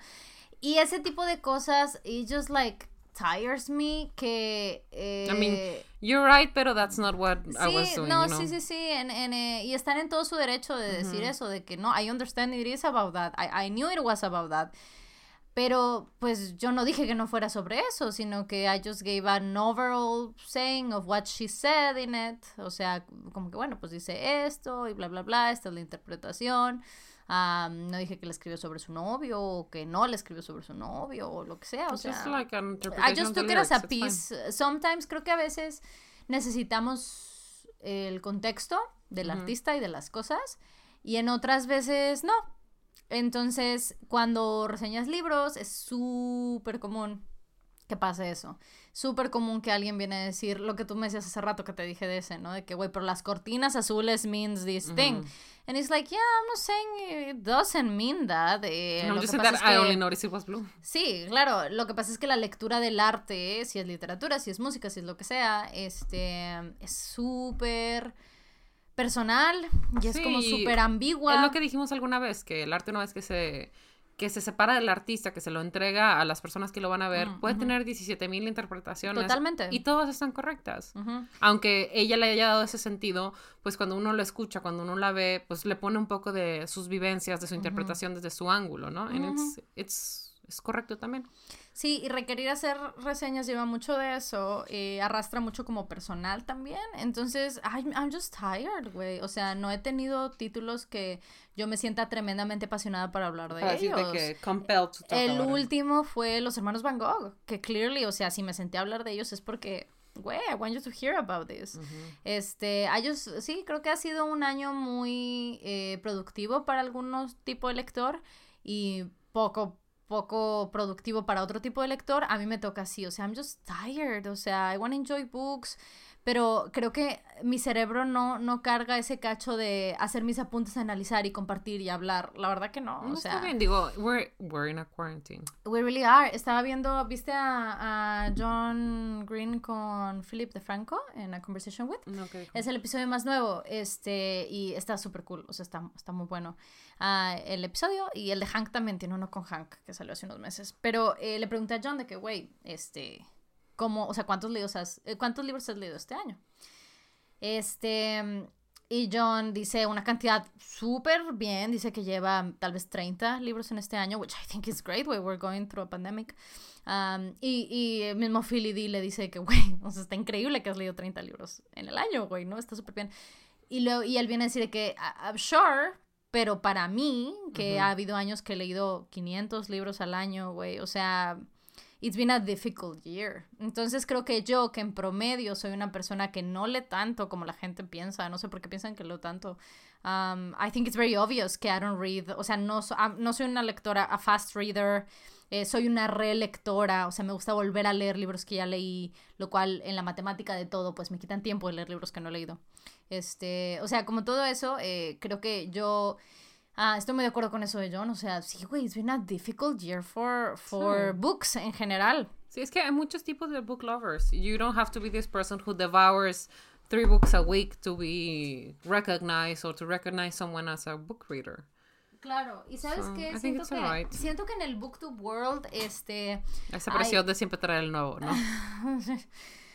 Y ese tipo de cosas, it just like tires me que... eh, I mean, You're right, pero that's not what I was doing, no, you know? sí, sí, sí, en- en, eh, y están en todo su derecho de decir eso, de que no, I understand it is about that, I, I knew it was about that, pero pues yo no dije que no fuera sobre eso, sino que I just gave an overall saying of what she said in it, o sea, como que bueno, pues dice esto y bla, bla, bla, esta es la interpretación, Am, no dije que le escribió sobre su novio o que no le escribió sobre su novio o lo que sea, o It's sea... just like an I just took it as a piece. Sometimes creo que a veces necesitamos el contexto del artista y de las cosas y en otras veces no. Entonces, cuando reseñas libros es súper común que pase eso. Súper común que alguien viene a decir lo que tú me decías hace rato que te dije de ese, ¿no? De que, güey, pero las cortinas azules means this thing. And it's like, yeah, I'm not saying it doesn't mean that. Eh, No, lo que pasa that es I que- only noticed it was blue. Sí, claro. Lo que pasa es que la lectura del arte, si es literatura, si es música, si es lo que sea, este es súper personal y es como súper ambigua. Es lo que dijimos alguna vez, que el arte una vez que se, que se separa del artista, que se lo entrega a las personas que lo van a ver, Mm, puede ujú. tener 17 mil interpretaciones. Totalmente. Y todas están correctas. Aunque ella le haya dado ese sentido, pues cuando uno lo escucha, cuando uno la ve, pues le pone un poco de sus vivencias, de su interpretación desde su ángulo, ¿no? And it's, it's, es correcto también. Sí, y requerir hacer reseñas lleva mucho de eso, eh, arrastra mucho como personal también. Entonces, I'm, I'm just tired, güey. O sea, no he tenido títulos que yo me sienta tremendamente apasionada para hablar de Para decirte ellos. que compelled to talk El último fue Los Hermanos Van Gogh, que clearly, o sea, si me senté a hablar de ellos es porque, güey, I want you to hear about this. Este, a ellos, sí, creo que ha sido un año muy eh, productivo para algunos tipo de lector y poco poco productivo para otro tipo de lector, a mí me toca así, o sea, I'm just tired, o sea, I want to enjoy books, pero creo que mi cerebro no, no carga ese cacho de hacer mis apuntes, analizar y compartir y hablar, la verdad que no, No o está sea, bien, digo, we're, we're in a quarantine. We really are. Estaba viendo, ¿viste a, a John Green con Philip DeFranco en A Conversation With? No. Es el episodio más nuevo, este, y está súper cool, o sea, está, está muy bueno ah, el episodio, y el de Hank también tiene uno con Hank, que salió hace unos meses, pero eh, le pregunté a John de que, güey, este, ¿cómo, o sea, cuántos libros has, eh, cuántos libros has leído este año? Este, y John dice una cantidad súper bien, dice que lleva tal vez 30 libros en este año, which I think is great, güey, we're going through a pandemic. Um, y, y el mismo Philly D le dice que, güey, o sea, está increíble que has leído 30 libros en el año, güey, ¿no? Está súper bien. Y, luego, y él viene a decir que, "I- I'm sure, Pero para mí, que ha habido años que he leído 500 libros al año, güey, o sea, it's been a difficult year. Entonces creo que yo, que en promedio soy una persona que no lee tanto como la gente piensa, no sé por qué piensan que leo tanto. Um, I think it's very obvious que I don't read, o sea, no, no soy una lectora, a fast reader, eh, soy una relectora, o sea, me gusta volver a leer libros que ya leí, lo cual en la matemática de todo, pues me quitan tiempo de leer libros que no he leído. Este, o sea, como todo eso, eh, creo que yo Ah, estoy muy de acuerdo con eso de John. O sea, sí, güey, it's been a difficult year for, for books en general. Sí, es que hay muchos tipos de book lovers. You don't have to be this person who devours three books a week to be recognized or to recognize someone as a book reader. Claro, y sabes qué, siento que, siento que en el booktube world, este... Esa presión de siempre traer el nuevo, ¿no?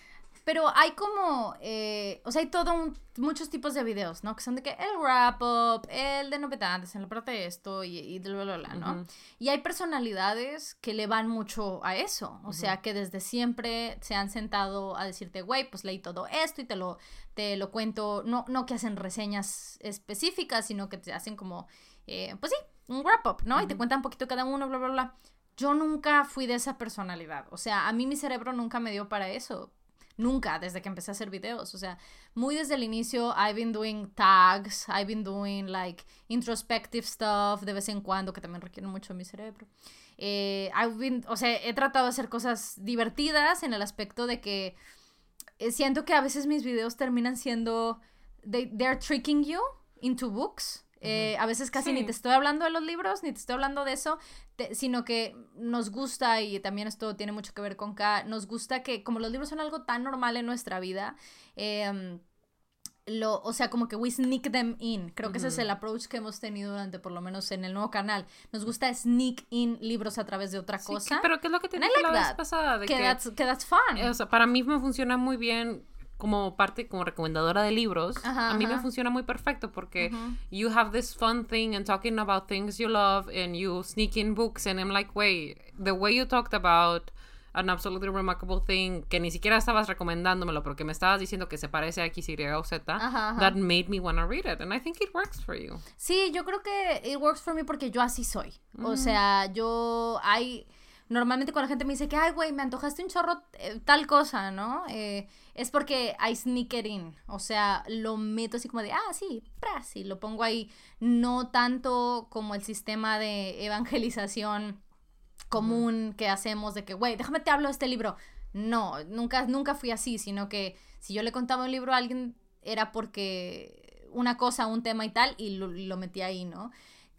Pero hay como, eh, o sea, hay todo un, muchos tipos de videos, ¿no? Que son de que el wrap up, el de novedades, en la parte de esto y, y bla, bla, bla, ¿no? Y hay personalidades que le van mucho a eso, o sea, que desde siempre se han sentado a decirte, güey, pues leí todo esto y te lo, te lo cuento, no, no que hacen reseñas específicas, sino que te hacen como, eh, pues sí, un wrap up, ¿no? Y te cuentan un poquito cada uno, bla, bla, bla. Yo nunca fui de esa personalidad, o sea, a mí mi cerebro nunca me dio para eso Nunca, desde que empecé a hacer videos. O sea, muy desde el inicio, I've been doing tags, I've been doing like introspective stuff de vez en cuando, que también requiere mucho de mi cerebro. Eh, I've been, o sea, he tratado de hacer cosas divertidas en el aspecto de que eh, siento que a veces mis videos terminan siendo, they, they're tricking you into books. Eh, a veces casi ni te estoy hablando de los libros, ni te estoy hablando de eso, sino que nos gusta, y también esto tiene mucho que ver con K, nos gusta que como los libros son algo tan normal en nuestra vida, em, lo, o sea, como que we sneak them in. Creo que ese es el approach que hemos tenido durante, por lo menos en el nuevo canal. Nos gusta sneak in libros a través de otra cosa. pero ¿qué es lo que te dije la vez pasada? que, that's, que that's fun. O sea, para mí me funciona muy bien como parte, como recomendadora de libros, a mí me funciona muy perfecto porque you have this fun thing and talking about things you love and you sneak in books and I'm like, wait, the way you talked about an absolutely remarkable thing que ni siquiera estabas recomendándomelo porque me estabas diciendo que se parece a X, Y o Z, that made me want to read it and I think it works for you. Sí, yo creo que it works for me porque yo así soy. O sea, yo hay normalmente cuando la gente me dice que, ay, güey, me antojaste un chorro eh, tal cosa, ¿no? Eh, es porque I sneak it in, o sea, lo meto así como de, ah, sí, pras, y lo pongo ahí, no tanto como el sistema de evangelización común que hacemos de que, güey, déjame te hablo de este libro. No, nunca, nunca fui así, sino que si yo le contaba un libro a alguien era porque una cosa, un tema y tal, y lo, lo metí ahí, ¿no?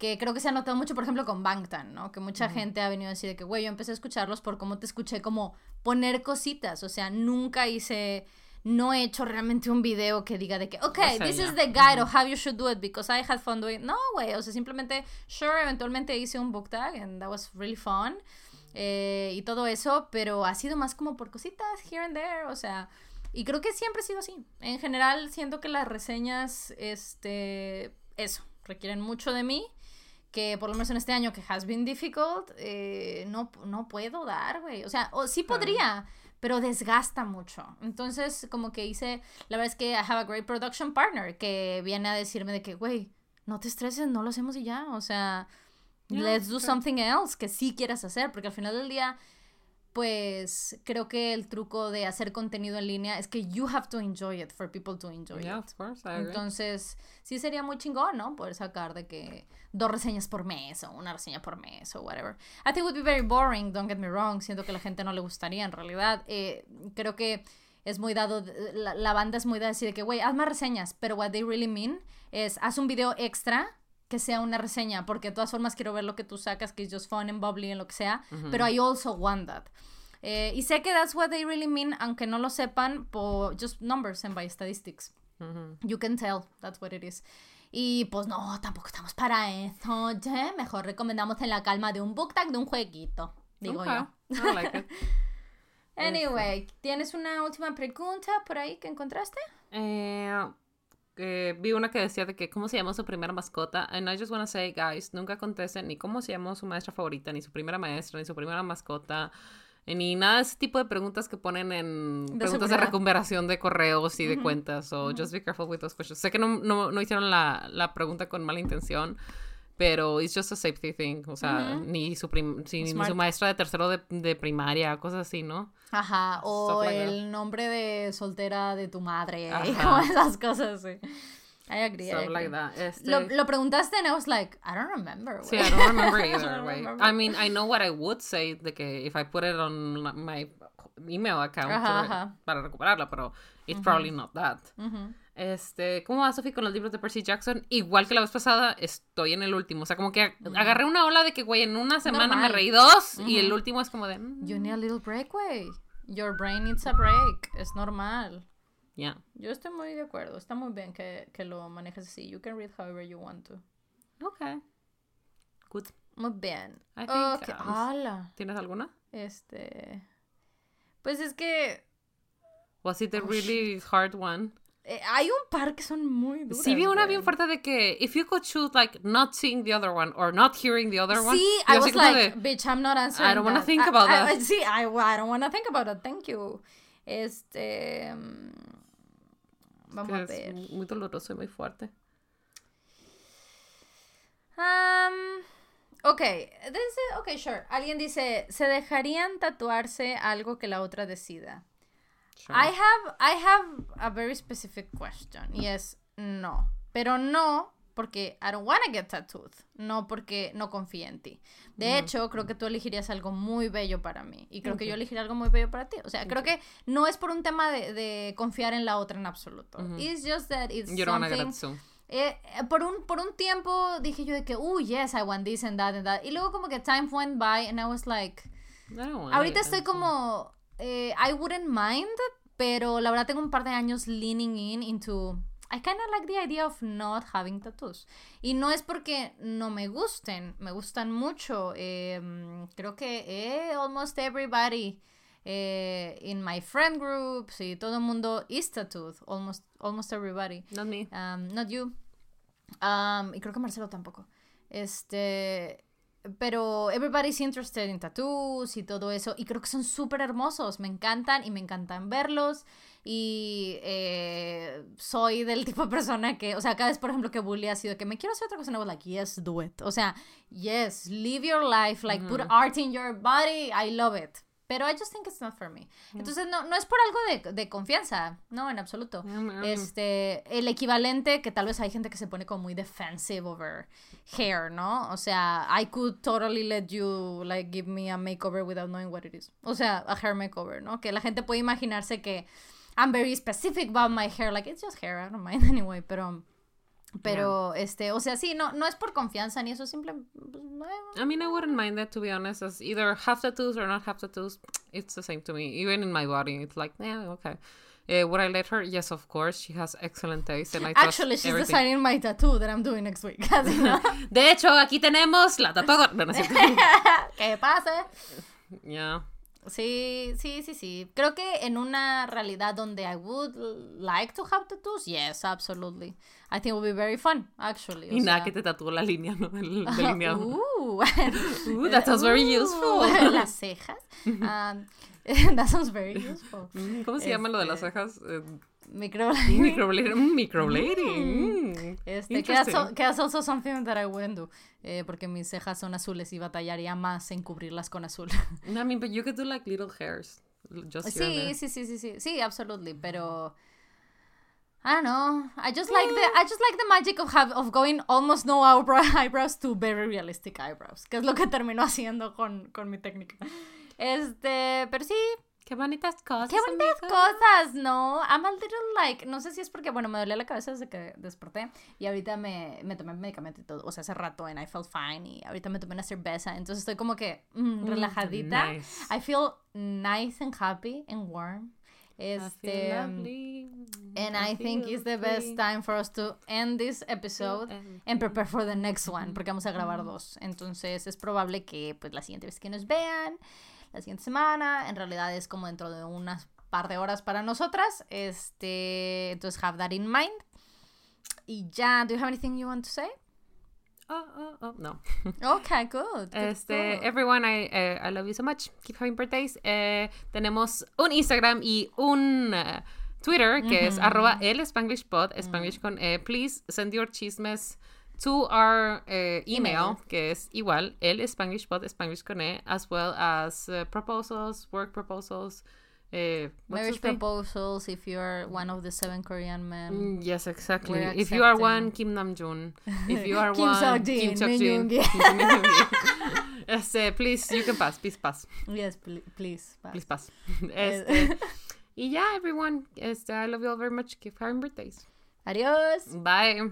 Que creo que se ha notado mucho, por ejemplo, con Bangtan, ¿no? Que mucha gente ha venido a decir de que, güey, yo empecé a escucharlos por cómo te escuché como poner cositas, o sea, nunca hice, no he hecho realmente un video que diga de que, ok, this is the guide of how you should do it because I had fun doing No, güey, o sea, simplemente, sure, eventualmente hice un book tag and that was really fun eh, y todo eso, pero ha sido más como por cositas here and there, o sea... Y creo que siempre ha sido así. En general, siento que las reseñas, este, eso, requieren mucho de mí que por lo menos en este año que has been difficult, eh, no, no puedo dar, güey. O sea, o sí podría, pero desgasta mucho. Entonces, como que hice, la verdad es que I have a great production partner que viene a decirme de que, güey, no te estreses, no lo hacemos y ya. O sea, let's do something else que sí quieras hacer, porque al final del día pues creo que el truco de hacer contenido en línea es que you have to enjoy it for people to enjoy yeah, it. Of course, I agree. Entonces, sí sería muy chingón, ¿no? Poder sacar de que dos reseñas por mes o una reseña por mes o whatever. I think it would be very boring, don't get me wrong. Siento que a la gente no le gustaría en realidad. Eh, creo que es muy dado, la, la banda es muy dada decir que, güey, haz más reseñas, pero what they really mean es, haz un video extra que sea una reseña, porque de todas formas quiero ver lo que tú sacas, que es just fun and bubbly en lo que sea, pero I also want that. Eh, y sé que that's what they really mean, aunque no lo sepan, por just numbers and by statistics. You can tell, that's what it is. Y pues no, tampoco estamos para eso. Mejor recomendamos en la calma de un book tag de un jueguito, digo yo. anyway, ¿tienes una última pregunta por ahí que encontraste? Eh, vi una que decía de que cómo se llama su primera mascota. And I just wanna say, guys, nunca contesten ni cómo se llamó su maestra favorita, ni su primera maestra, ni su primera mascota. Ni nada de ese tipo de preguntas que ponen en De preguntas de recuperación de correos y de cuentas. O Ujú. just be careful with those questions. Sé que no, no, no hicieron la, la pregunta con mala intención, pero it's just a safety thing. O sea, ni, su prim- si- ni su maestra de tercero de, de primaria, cosas así, ¿no? Ajá, o that. el nombre de soltera de tu madre, y como esas cosas, sí. I agree, I Stuff agree. like that. Este, Lo, lo preguntaste and I was like, I don't remember, Sí. I don't remember either, don't güey. remember. I mean, I know what I would say de que if I put it on my email account Ajá, ajá. para recuperarla, pero it's probably not that. Este, ¿cómo va Sophie con los libros de Percy Jackson? Igual que la vez pasada, estoy en el último. O sea, como que agarré una ola de que, güey, en una semana me reí dos y el último es como de. mm, You need a little break, güey. Your brain needs a break. Es normal. Yeah. Yo estoy muy de acuerdo. Está muy bien que, que lo manejes así. You can read however you want to. Okay. Good. Muy bien. I think, Ok, um. ¿Tienes alguna? Este. Pues es que Was it a Oh, really hard one? Eh, hay un par que son muy duras. Sí, vi una bien fuerte de que if you could choose like not seeing the other one or not hearing the other one. Sí, I was like, de, bitch, I'm not answering. I don't wanna that. think I- about I- that. I- sí, I, I don't wanna think about it. Thank you. Este. mm, Vamos a que ver. es muy doloroso y muy fuerte. Um, ok, dice, ok, sure. Alguien dice, ¿se dejarían tatuarse algo que la otra decida? Sure. I have, I have a very specific question. Y es, no. Pero no porque I don't wanna get tattooed. No porque no confío en ti. De hecho, creo que tú elegirías algo muy bello para mí. Y creo que yo elegiría algo muy bello para ti. O sea, creo que no es por un tema de, de confiar en la otra en absoluto. Ujú. It's just that it's You don't wanna get something... it. Eh, eh, por, un, por un tiempo dije yo de que, oh, yes, I want this and that and that. Y luego como que time went by and I was like, I don't wanna ahorita estoy it soon. como, eh, I wouldn't mind, pero la verdad tengo un par de años leaning in into, I kind of like the idea of not having tattoos. Y no es porque no me gusten, me gustan mucho. eh, creo que eh, almost everybody eh, in my friend groups y todo el mundo is tattooed, almost, almost everybody. Not me. Um, not you. Um, y creo que Marcelo tampoco. Este. Pero everybody's interested in tattoos y todo eso. Y creo que son súper hermosos. Me encantan y me encantan verlos. Y eh, soy del tipo de persona que, o sea, cada vez, por ejemplo, que Bully ha sido que me quiero hacer otra cosa, no, like, yes, do it. O sea, yes, live your life, like, put art in your body, I love it. Pero I just think it's not for me. Entonces, no, no es por algo de, de confianza, no, en absoluto. Mm, mm. Este, el equivalente que tal vez hay gente que se pone como muy defensive over hair, ¿no? O sea, I could totally let you like give me a makeover without knowing what it is. O sea, a hair makeover, ¿no? Que la gente puede imaginarse que I'm very specific about my hair, like it's just hair, I don't mind anyway, pero pero este, o sea, sí, no no es por confianza ni eso, simple pues, I mean, I wouldn't mind that to be honest. As either have tattoos or not have tattoos, it's the same to me. Even in my body, it's like, yeah, okay. Uh, would I let her? Yes, of course. She has excellent taste, and I Actually, she's everything. designing my tattoo that I'm doing next week. Así, ¿no? De hecho, aquí tenemos la tatuadora. No, no que pase. yeah. Sí, sí, sí, sí. Creo que en una realidad donde I would like to have tattoos, yes, absolutely. I think it would be very fun, actually. o Y nada sea. que te tatuó la línea, ¿no? El delineado. Uh, Ooh, that sounds very Uh, useful. Las cejas. Um, that sounds very useful. Mm, ¿Cómo se llama lo de las Este, cejas? Eh, Microblading. microblading. Mm, Microblading. Mm. Este, que Interesting. que also something that I wouldn't do. Eh, porque mis cejas son azules y batallaría más en cubrirlas con azul. No, I mean, but you could do like little hairs. Just Sí, sí, sí, sí, sí, sí, absolutely, pero I don't know. I just like the I just like the magic of have of going almost no eyebrow, eyebrows to very realistic eyebrows, que es lo que terminó haciendo con, con mi técnica. Este, pero sí, Qué bonitas cosas. qué bonitas cosas, ¿no? I'm a little like, no sé si es porque, bueno, me dolía la cabeza desde que desperté y ahorita me, me tomé medicamento y todo, o sea, hace rato and I felt fine y ahorita me tomé una cerveza, entonces estoy como que mm, Mm, relajadita. nice. I feel nice and happy and warm. I Este, lovely. and I, think feel it's the best time for us to end this episode and prepare for the next one, porque vamos a grabar dos. Entonces es probable que pues la siguiente vez que nos vean, la siguiente semana, en realidad es como dentro de unas par de horas para nosotras. Este, entonces have that in mind. Y ya, do you have anything you want to say? Oh, oh, oh. No. Okay, good. good, Este, good. everyone, I, eh, I love you so much. Keep having birthdays. Eh, tenemos un Instagram y un eh, Twitter que es arroba el Spanglish pod, Spanglish con E. Please send your chismes to our eh, email, que es igual, el Spanglish pod, Spanglish con E, as well as eh, proposals, work proposals. What's Marriage proposals if you're one of the seven Korean men. Mm, Yes, exactly. If you are one. Kim Namjoon. If you are Kim one, Seok-jin, Kim Min Kim Yoongi. Este, please, you can pass. Please pass. Yes, pl- please. bye. Please pass. Este, y ya, everyone. Este, I love you all very much. Keep having birthdays. Adiós. Bye.